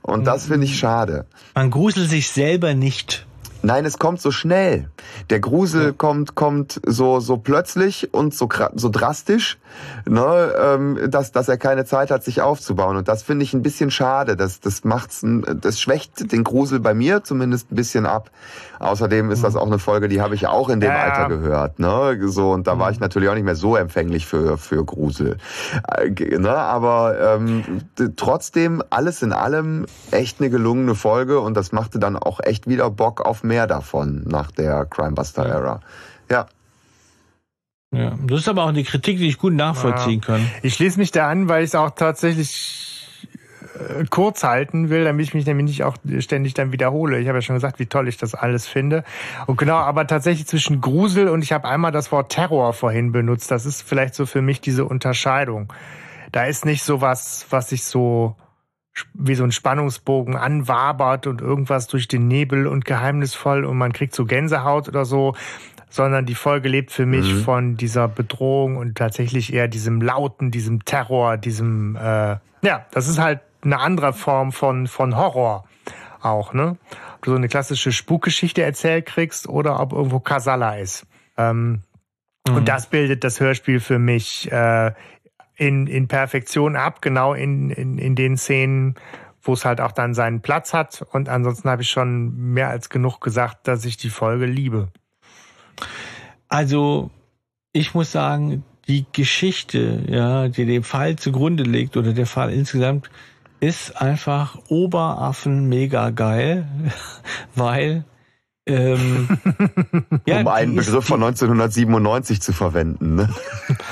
Und das finde ich schade. Man gruselt sich selber nicht. Nein, es kommt so schnell. Der Grusel ja. kommt kommt so so plötzlich und so so drastisch, ne, ähm, dass dass er keine Zeit hat, sich aufzubauen. Und das finde ich ein bisschen schade. Das das macht's, das schwächt den Grusel bei mir zumindest ein bisschen ab. Außerdem ist das mhm. auch eine Folge, die habe ich auch in dem ja. Alter gehört, ne, so und da war ich mhm. natürlich auch nicht mehr so empfänglich für für Grusel, äh, ne, aber ähm, trotzdem alles in allem echt eine gelungene Folge und das machte dann auch echt wieder Bock auf mehr davon nach der Crimebuster-Ära. Ja. Ja, das ist aber auch eine Kritik, die ich gut nachvollziehen ja. kann. Ich schließe mich da an, weil ich es auch tatsächlich äh, kurz halten will, damit ich mich nämlich nicht auch ständig dann wiederhole. Ich habe ja schon gesagt, wie toll ich das alles finde. Und genau, aber tatsächlich zwischen Grusel und ich habe einmal das Wort Terror vorhin benutzt. Das ist vielleicht so für mich diese Unterscheidung. Da ist nicht so was, was ich so wie so ein Spannungsbogen anwabert und irgendwas durch den Nebel und geheimnisvoll und man kriegt so Gänsehaut oder so, sondern die Folge lebt für mich mhm. von dieser Bedrohung und tatsächlich eher diesem Lauten, diesem Terror, diesem, äh, ja, das ist halt eine andere Form von, von Horror auch, ne? Ob du so eine klassische Spukgeschichte erzählt kriegst oder ob irgendwo Kasala ist. Ähm, mhm. Und das bildet das Hörspiel für mich äh, in, in Perfektion ab, genau in, in, in den Szenen, wo es halt auch dann seinen Platz hat. Und ansonsten habe ich schon mehr als genug gesagt, dass ich die Folge liebe. Also, ich muss sagen, die Geschichte, ja, die dem Fall zugrunde liegt oder der Fall insgesamt, ist einfach Oberaffen mega geil, [LAUGHS] weil ähm, [LAUGHS] ja, um einen Begriff von 1997 zu verwenden. Ne?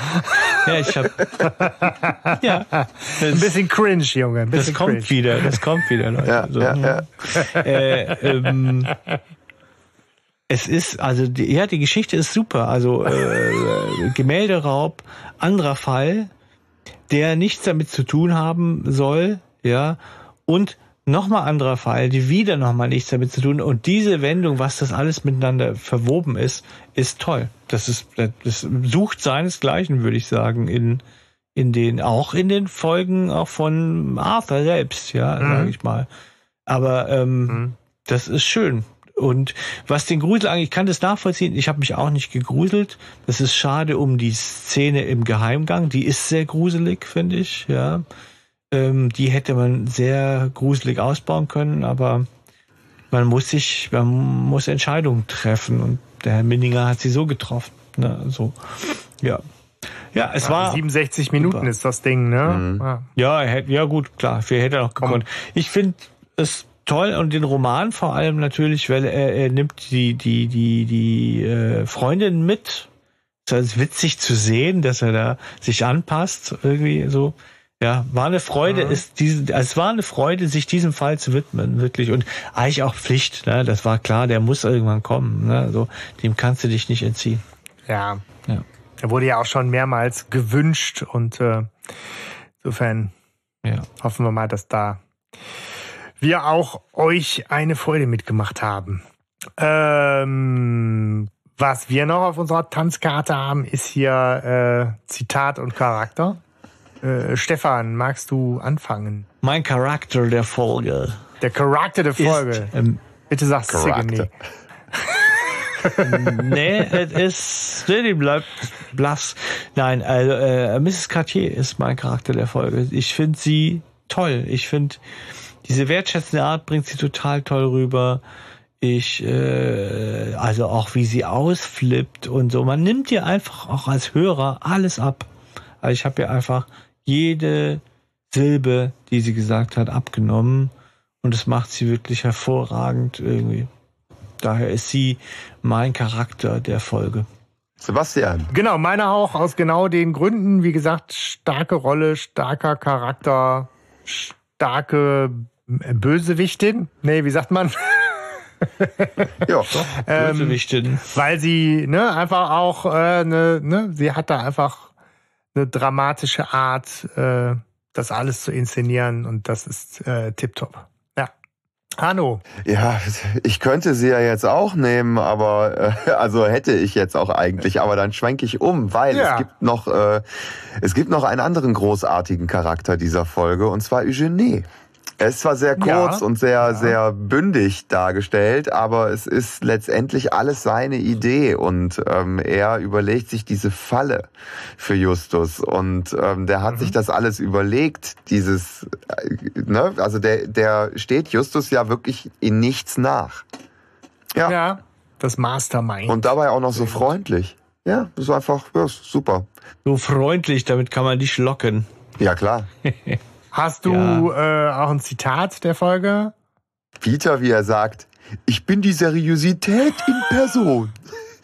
[LAUGHS] ja, ich habe [LAUGHS] ja, ein bisschen cringe, Junge. Bisschen das kommt cringe. wieder, das kommt wieder, Leute. Ja, so, ja, ja. Äh, ähm, es ist also die, ja die Geschichte ist super. Also äh, Gemälderaub, anderer Fall, der nichts damit zu tun haben soll, ja Und nochmal anderer Fall, die wieder nochmal nichts damit zu tun. Und diese Wendung, was das alles miteinander verwoben ist, ist toll. Das ist, das sucht seinesgleichen, würde ich sagen, in, in den, auch in den Folgen auch von Arthur selbst, ja, mhm. sage ich mal. Aber ähm, mhm. das ist schön. Und was den Grusel angeht, ich kann das nachvollziehen. Ich habe mich auch nicht gegruselt. Das ist schade um die Szene im Geheimgang. Die ist sehr gruselig, finde ich. Ja, ähm, die hätte man sehr gruselig ausbauen können, aber man muss sich, man muss Entscheidungen treffen und der Herr Minninger hat sie so getroffen. Ne? So, ja. Ja, es ja, war 67 Minuten super. ist das Ding, ne? Mhm. Ja. ja, er hätte, ja gut, klar, wir hätte auch gekonnt. Ich finde es toll und den Roman vor allem natürlich, weil er, er nimmt die die die die äh, Freundin mit. Es ist witzig zu sehen, dass er da sich anpasst irgendwie so. Ja, war eine Freude, mhm. ist diese, es war eine Freude, sich diesem Fall zu widmen, wirklich. Und eigentlich auch Pflicht, ne? Das war klar, der muss irgendwann kommen. Ne? Also, dem kannst du dich nicht entziehen. Ja. ja. Er wurde ja auch schon mehrmals gewünscht und äh, insofern ja. hoffen wir mal, dass da wir auch euch eine Freude mitgemacht haben. Ähm, was wir noch auf unserer Tanzkarte haben, ist hier äh, Zitat und Charakter. Äh, Stefan, magst du anfangen? Mein Charakter der Folge. Der Charakter der Folge. Ist, ähm, Bitte sag Sigourney. [LAUGHS] nee, es ist, nee, bleibt blass. Nein, also, äh, Mrs. Cartier ist mein Charakter der Folge. Ich finde sie toll. Ich finde, diese wertschätzende Art bringt sie total toll rüber. Ich, äh, also auch wie sie ausflippt und so. Man nimmt ihr einfach auch als Hörer alles ab. Also ich habe ihr einfach jede Silbe, die sie gesagt hat, abgenommen. Und es macht sie wirklich hervorragend irgendwie. Daher ist sie mein Charakter der Folge. Sebastian. Genau, meiner auch aus genau den Gründen. Wie gesagt, starke Rolle, starker Charakter, starke Bösewichtin. Nee, wie sagt man? ja, [LAUGHS] ähm, Bösewichtin. Weil sie ne, einfach auch, äh, ne, ne, sie hat da einfach eine dramatische Art, äh, das alles zu inszenieren und das ist äh, tipptopp. Ja. Hanno. Ja, ich könnte sie ja jetzt auch nehmen, aber äh, also hätte ich jetzt auch eigentlich, aber dann schwenke ich um, weil ja. es gibt noch äh, es gibt noch einen anderen großartigen Charakter dieser Folge und zwar Eugenie. Ist zwar sehr kurz ja, und sehr, ja. sehr bündig dargestellt, aber es ist letztendlich alles seine Idee und ähm, er überlegt sich diese Falle für Justus und ähm, der hat mhm. sich das alles überlegt, dieses, äh, ne, also der, der steht Justus ja wirklich in nichts nach. Ja. ja das Mastermind. Und dabei auch noch so freundlich. Ja, das ist einfach ja, super. So freundlich, damit kann man dich locken. Ja, klar. [LAUGHS] Hast du ja. äh, auch ein Zitat der Folge? Peter, wie er sagt, ich bin die Seriosität in Person.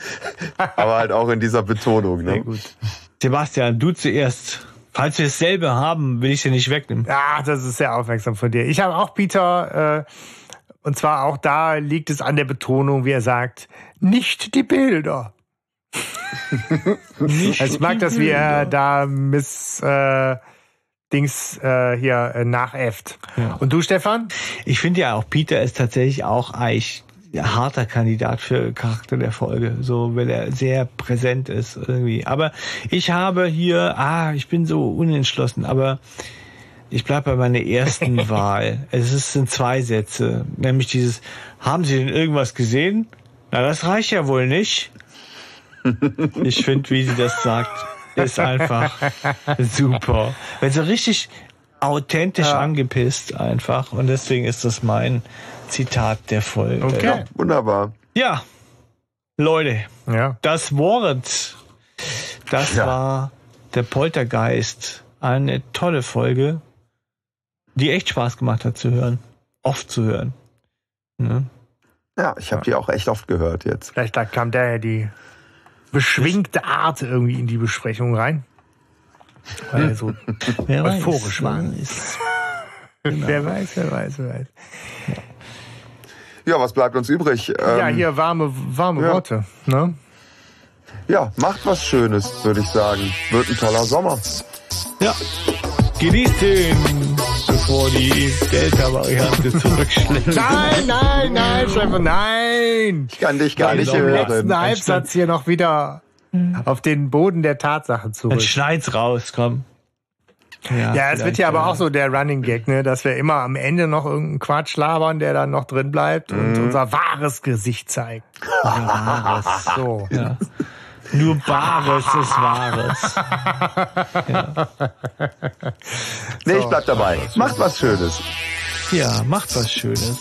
[LAUGHS] Aber halt auch in dieser Betonung. Ne? Sehr gut. Sebastian, du zuerst. Falls wir dasselbe haben, will ich sie nicht wegnehmen. Ja, das ist sehr aufmerksam von dir. Ich habe auch Peter, äh, und zwar auch da liegt es an der Betonung, wie er sagt, nicht die Bilder. nicht also ich mag das, wie er da Miss äh, Dings äh, hier äh, nachäfft. Ja. Und du, Stefan? Ich finde ja auch, Peter ist tatsächlich auch eigentlich ein harter Kandidat für Charakter der Folge, so weil er sehr präsent ist irgendwie. Aber ich habe hier, ah, ich bin so unentschlossen, aber ich bleibe bei meiner ersten [LAUGHS] Wahl. Es sind zwei Sätze, nämlich dieses: Haben Sie denn irgendwas gesehen? Na, das reicht ja wohl nicht. [LAUGHS] Ich finde, wie sie das sagt, ist einfach super. Wenn so richtig authentisch ja. angepisst einfach. Und deswegen ist das mein Zitat der Folge. Okay, ja, wunderbar. Ja, Leute, ja. das Wort, das ja. war der Poltergeist. Eine tolle Folge, die echt Spaß gemacht hat zu hören. Oft zu hören. Ne? Ja, ich habe die auch echt oft gehört jetzt. Vielleicht kam der ja die beschwingte Art irgendwie in die Besprechung rein. Weil er so [LAUGHS] wer euphorisch war. [LAUGHS] Genau. Wer weiß, wer weiß, wer weiß. Ja, was bleibt uns übrig? ja, ähm, hier warme, warme ja. Worte. Ne? Ja, macht was Schönes, würde ich sagen. Wird ein toller Sommer. Ja. Genießt den. Bevor die Delta-Variante zurückschlägt. Nein, nein, nein, Stefan, nein! Ich kann dich gar nicht Im hören. letzten Halbsatz hier noch wieder auf den Boden der Tatsachen Dann zurück. schneid's raus, komm. Ja, es wird ja aber auch so der Running Gag, ne, dass wir immer am Ende noch irgendeinen Quatsch labern, der dann noch drin bleibt und unser wahres Gesicht zeigt. Wahres. So. Ja. Nur Bares ist Wahres. [LAUGHS] Nee, ich bleib dabei. Macht was Schönes. Ja, macht was Schönes.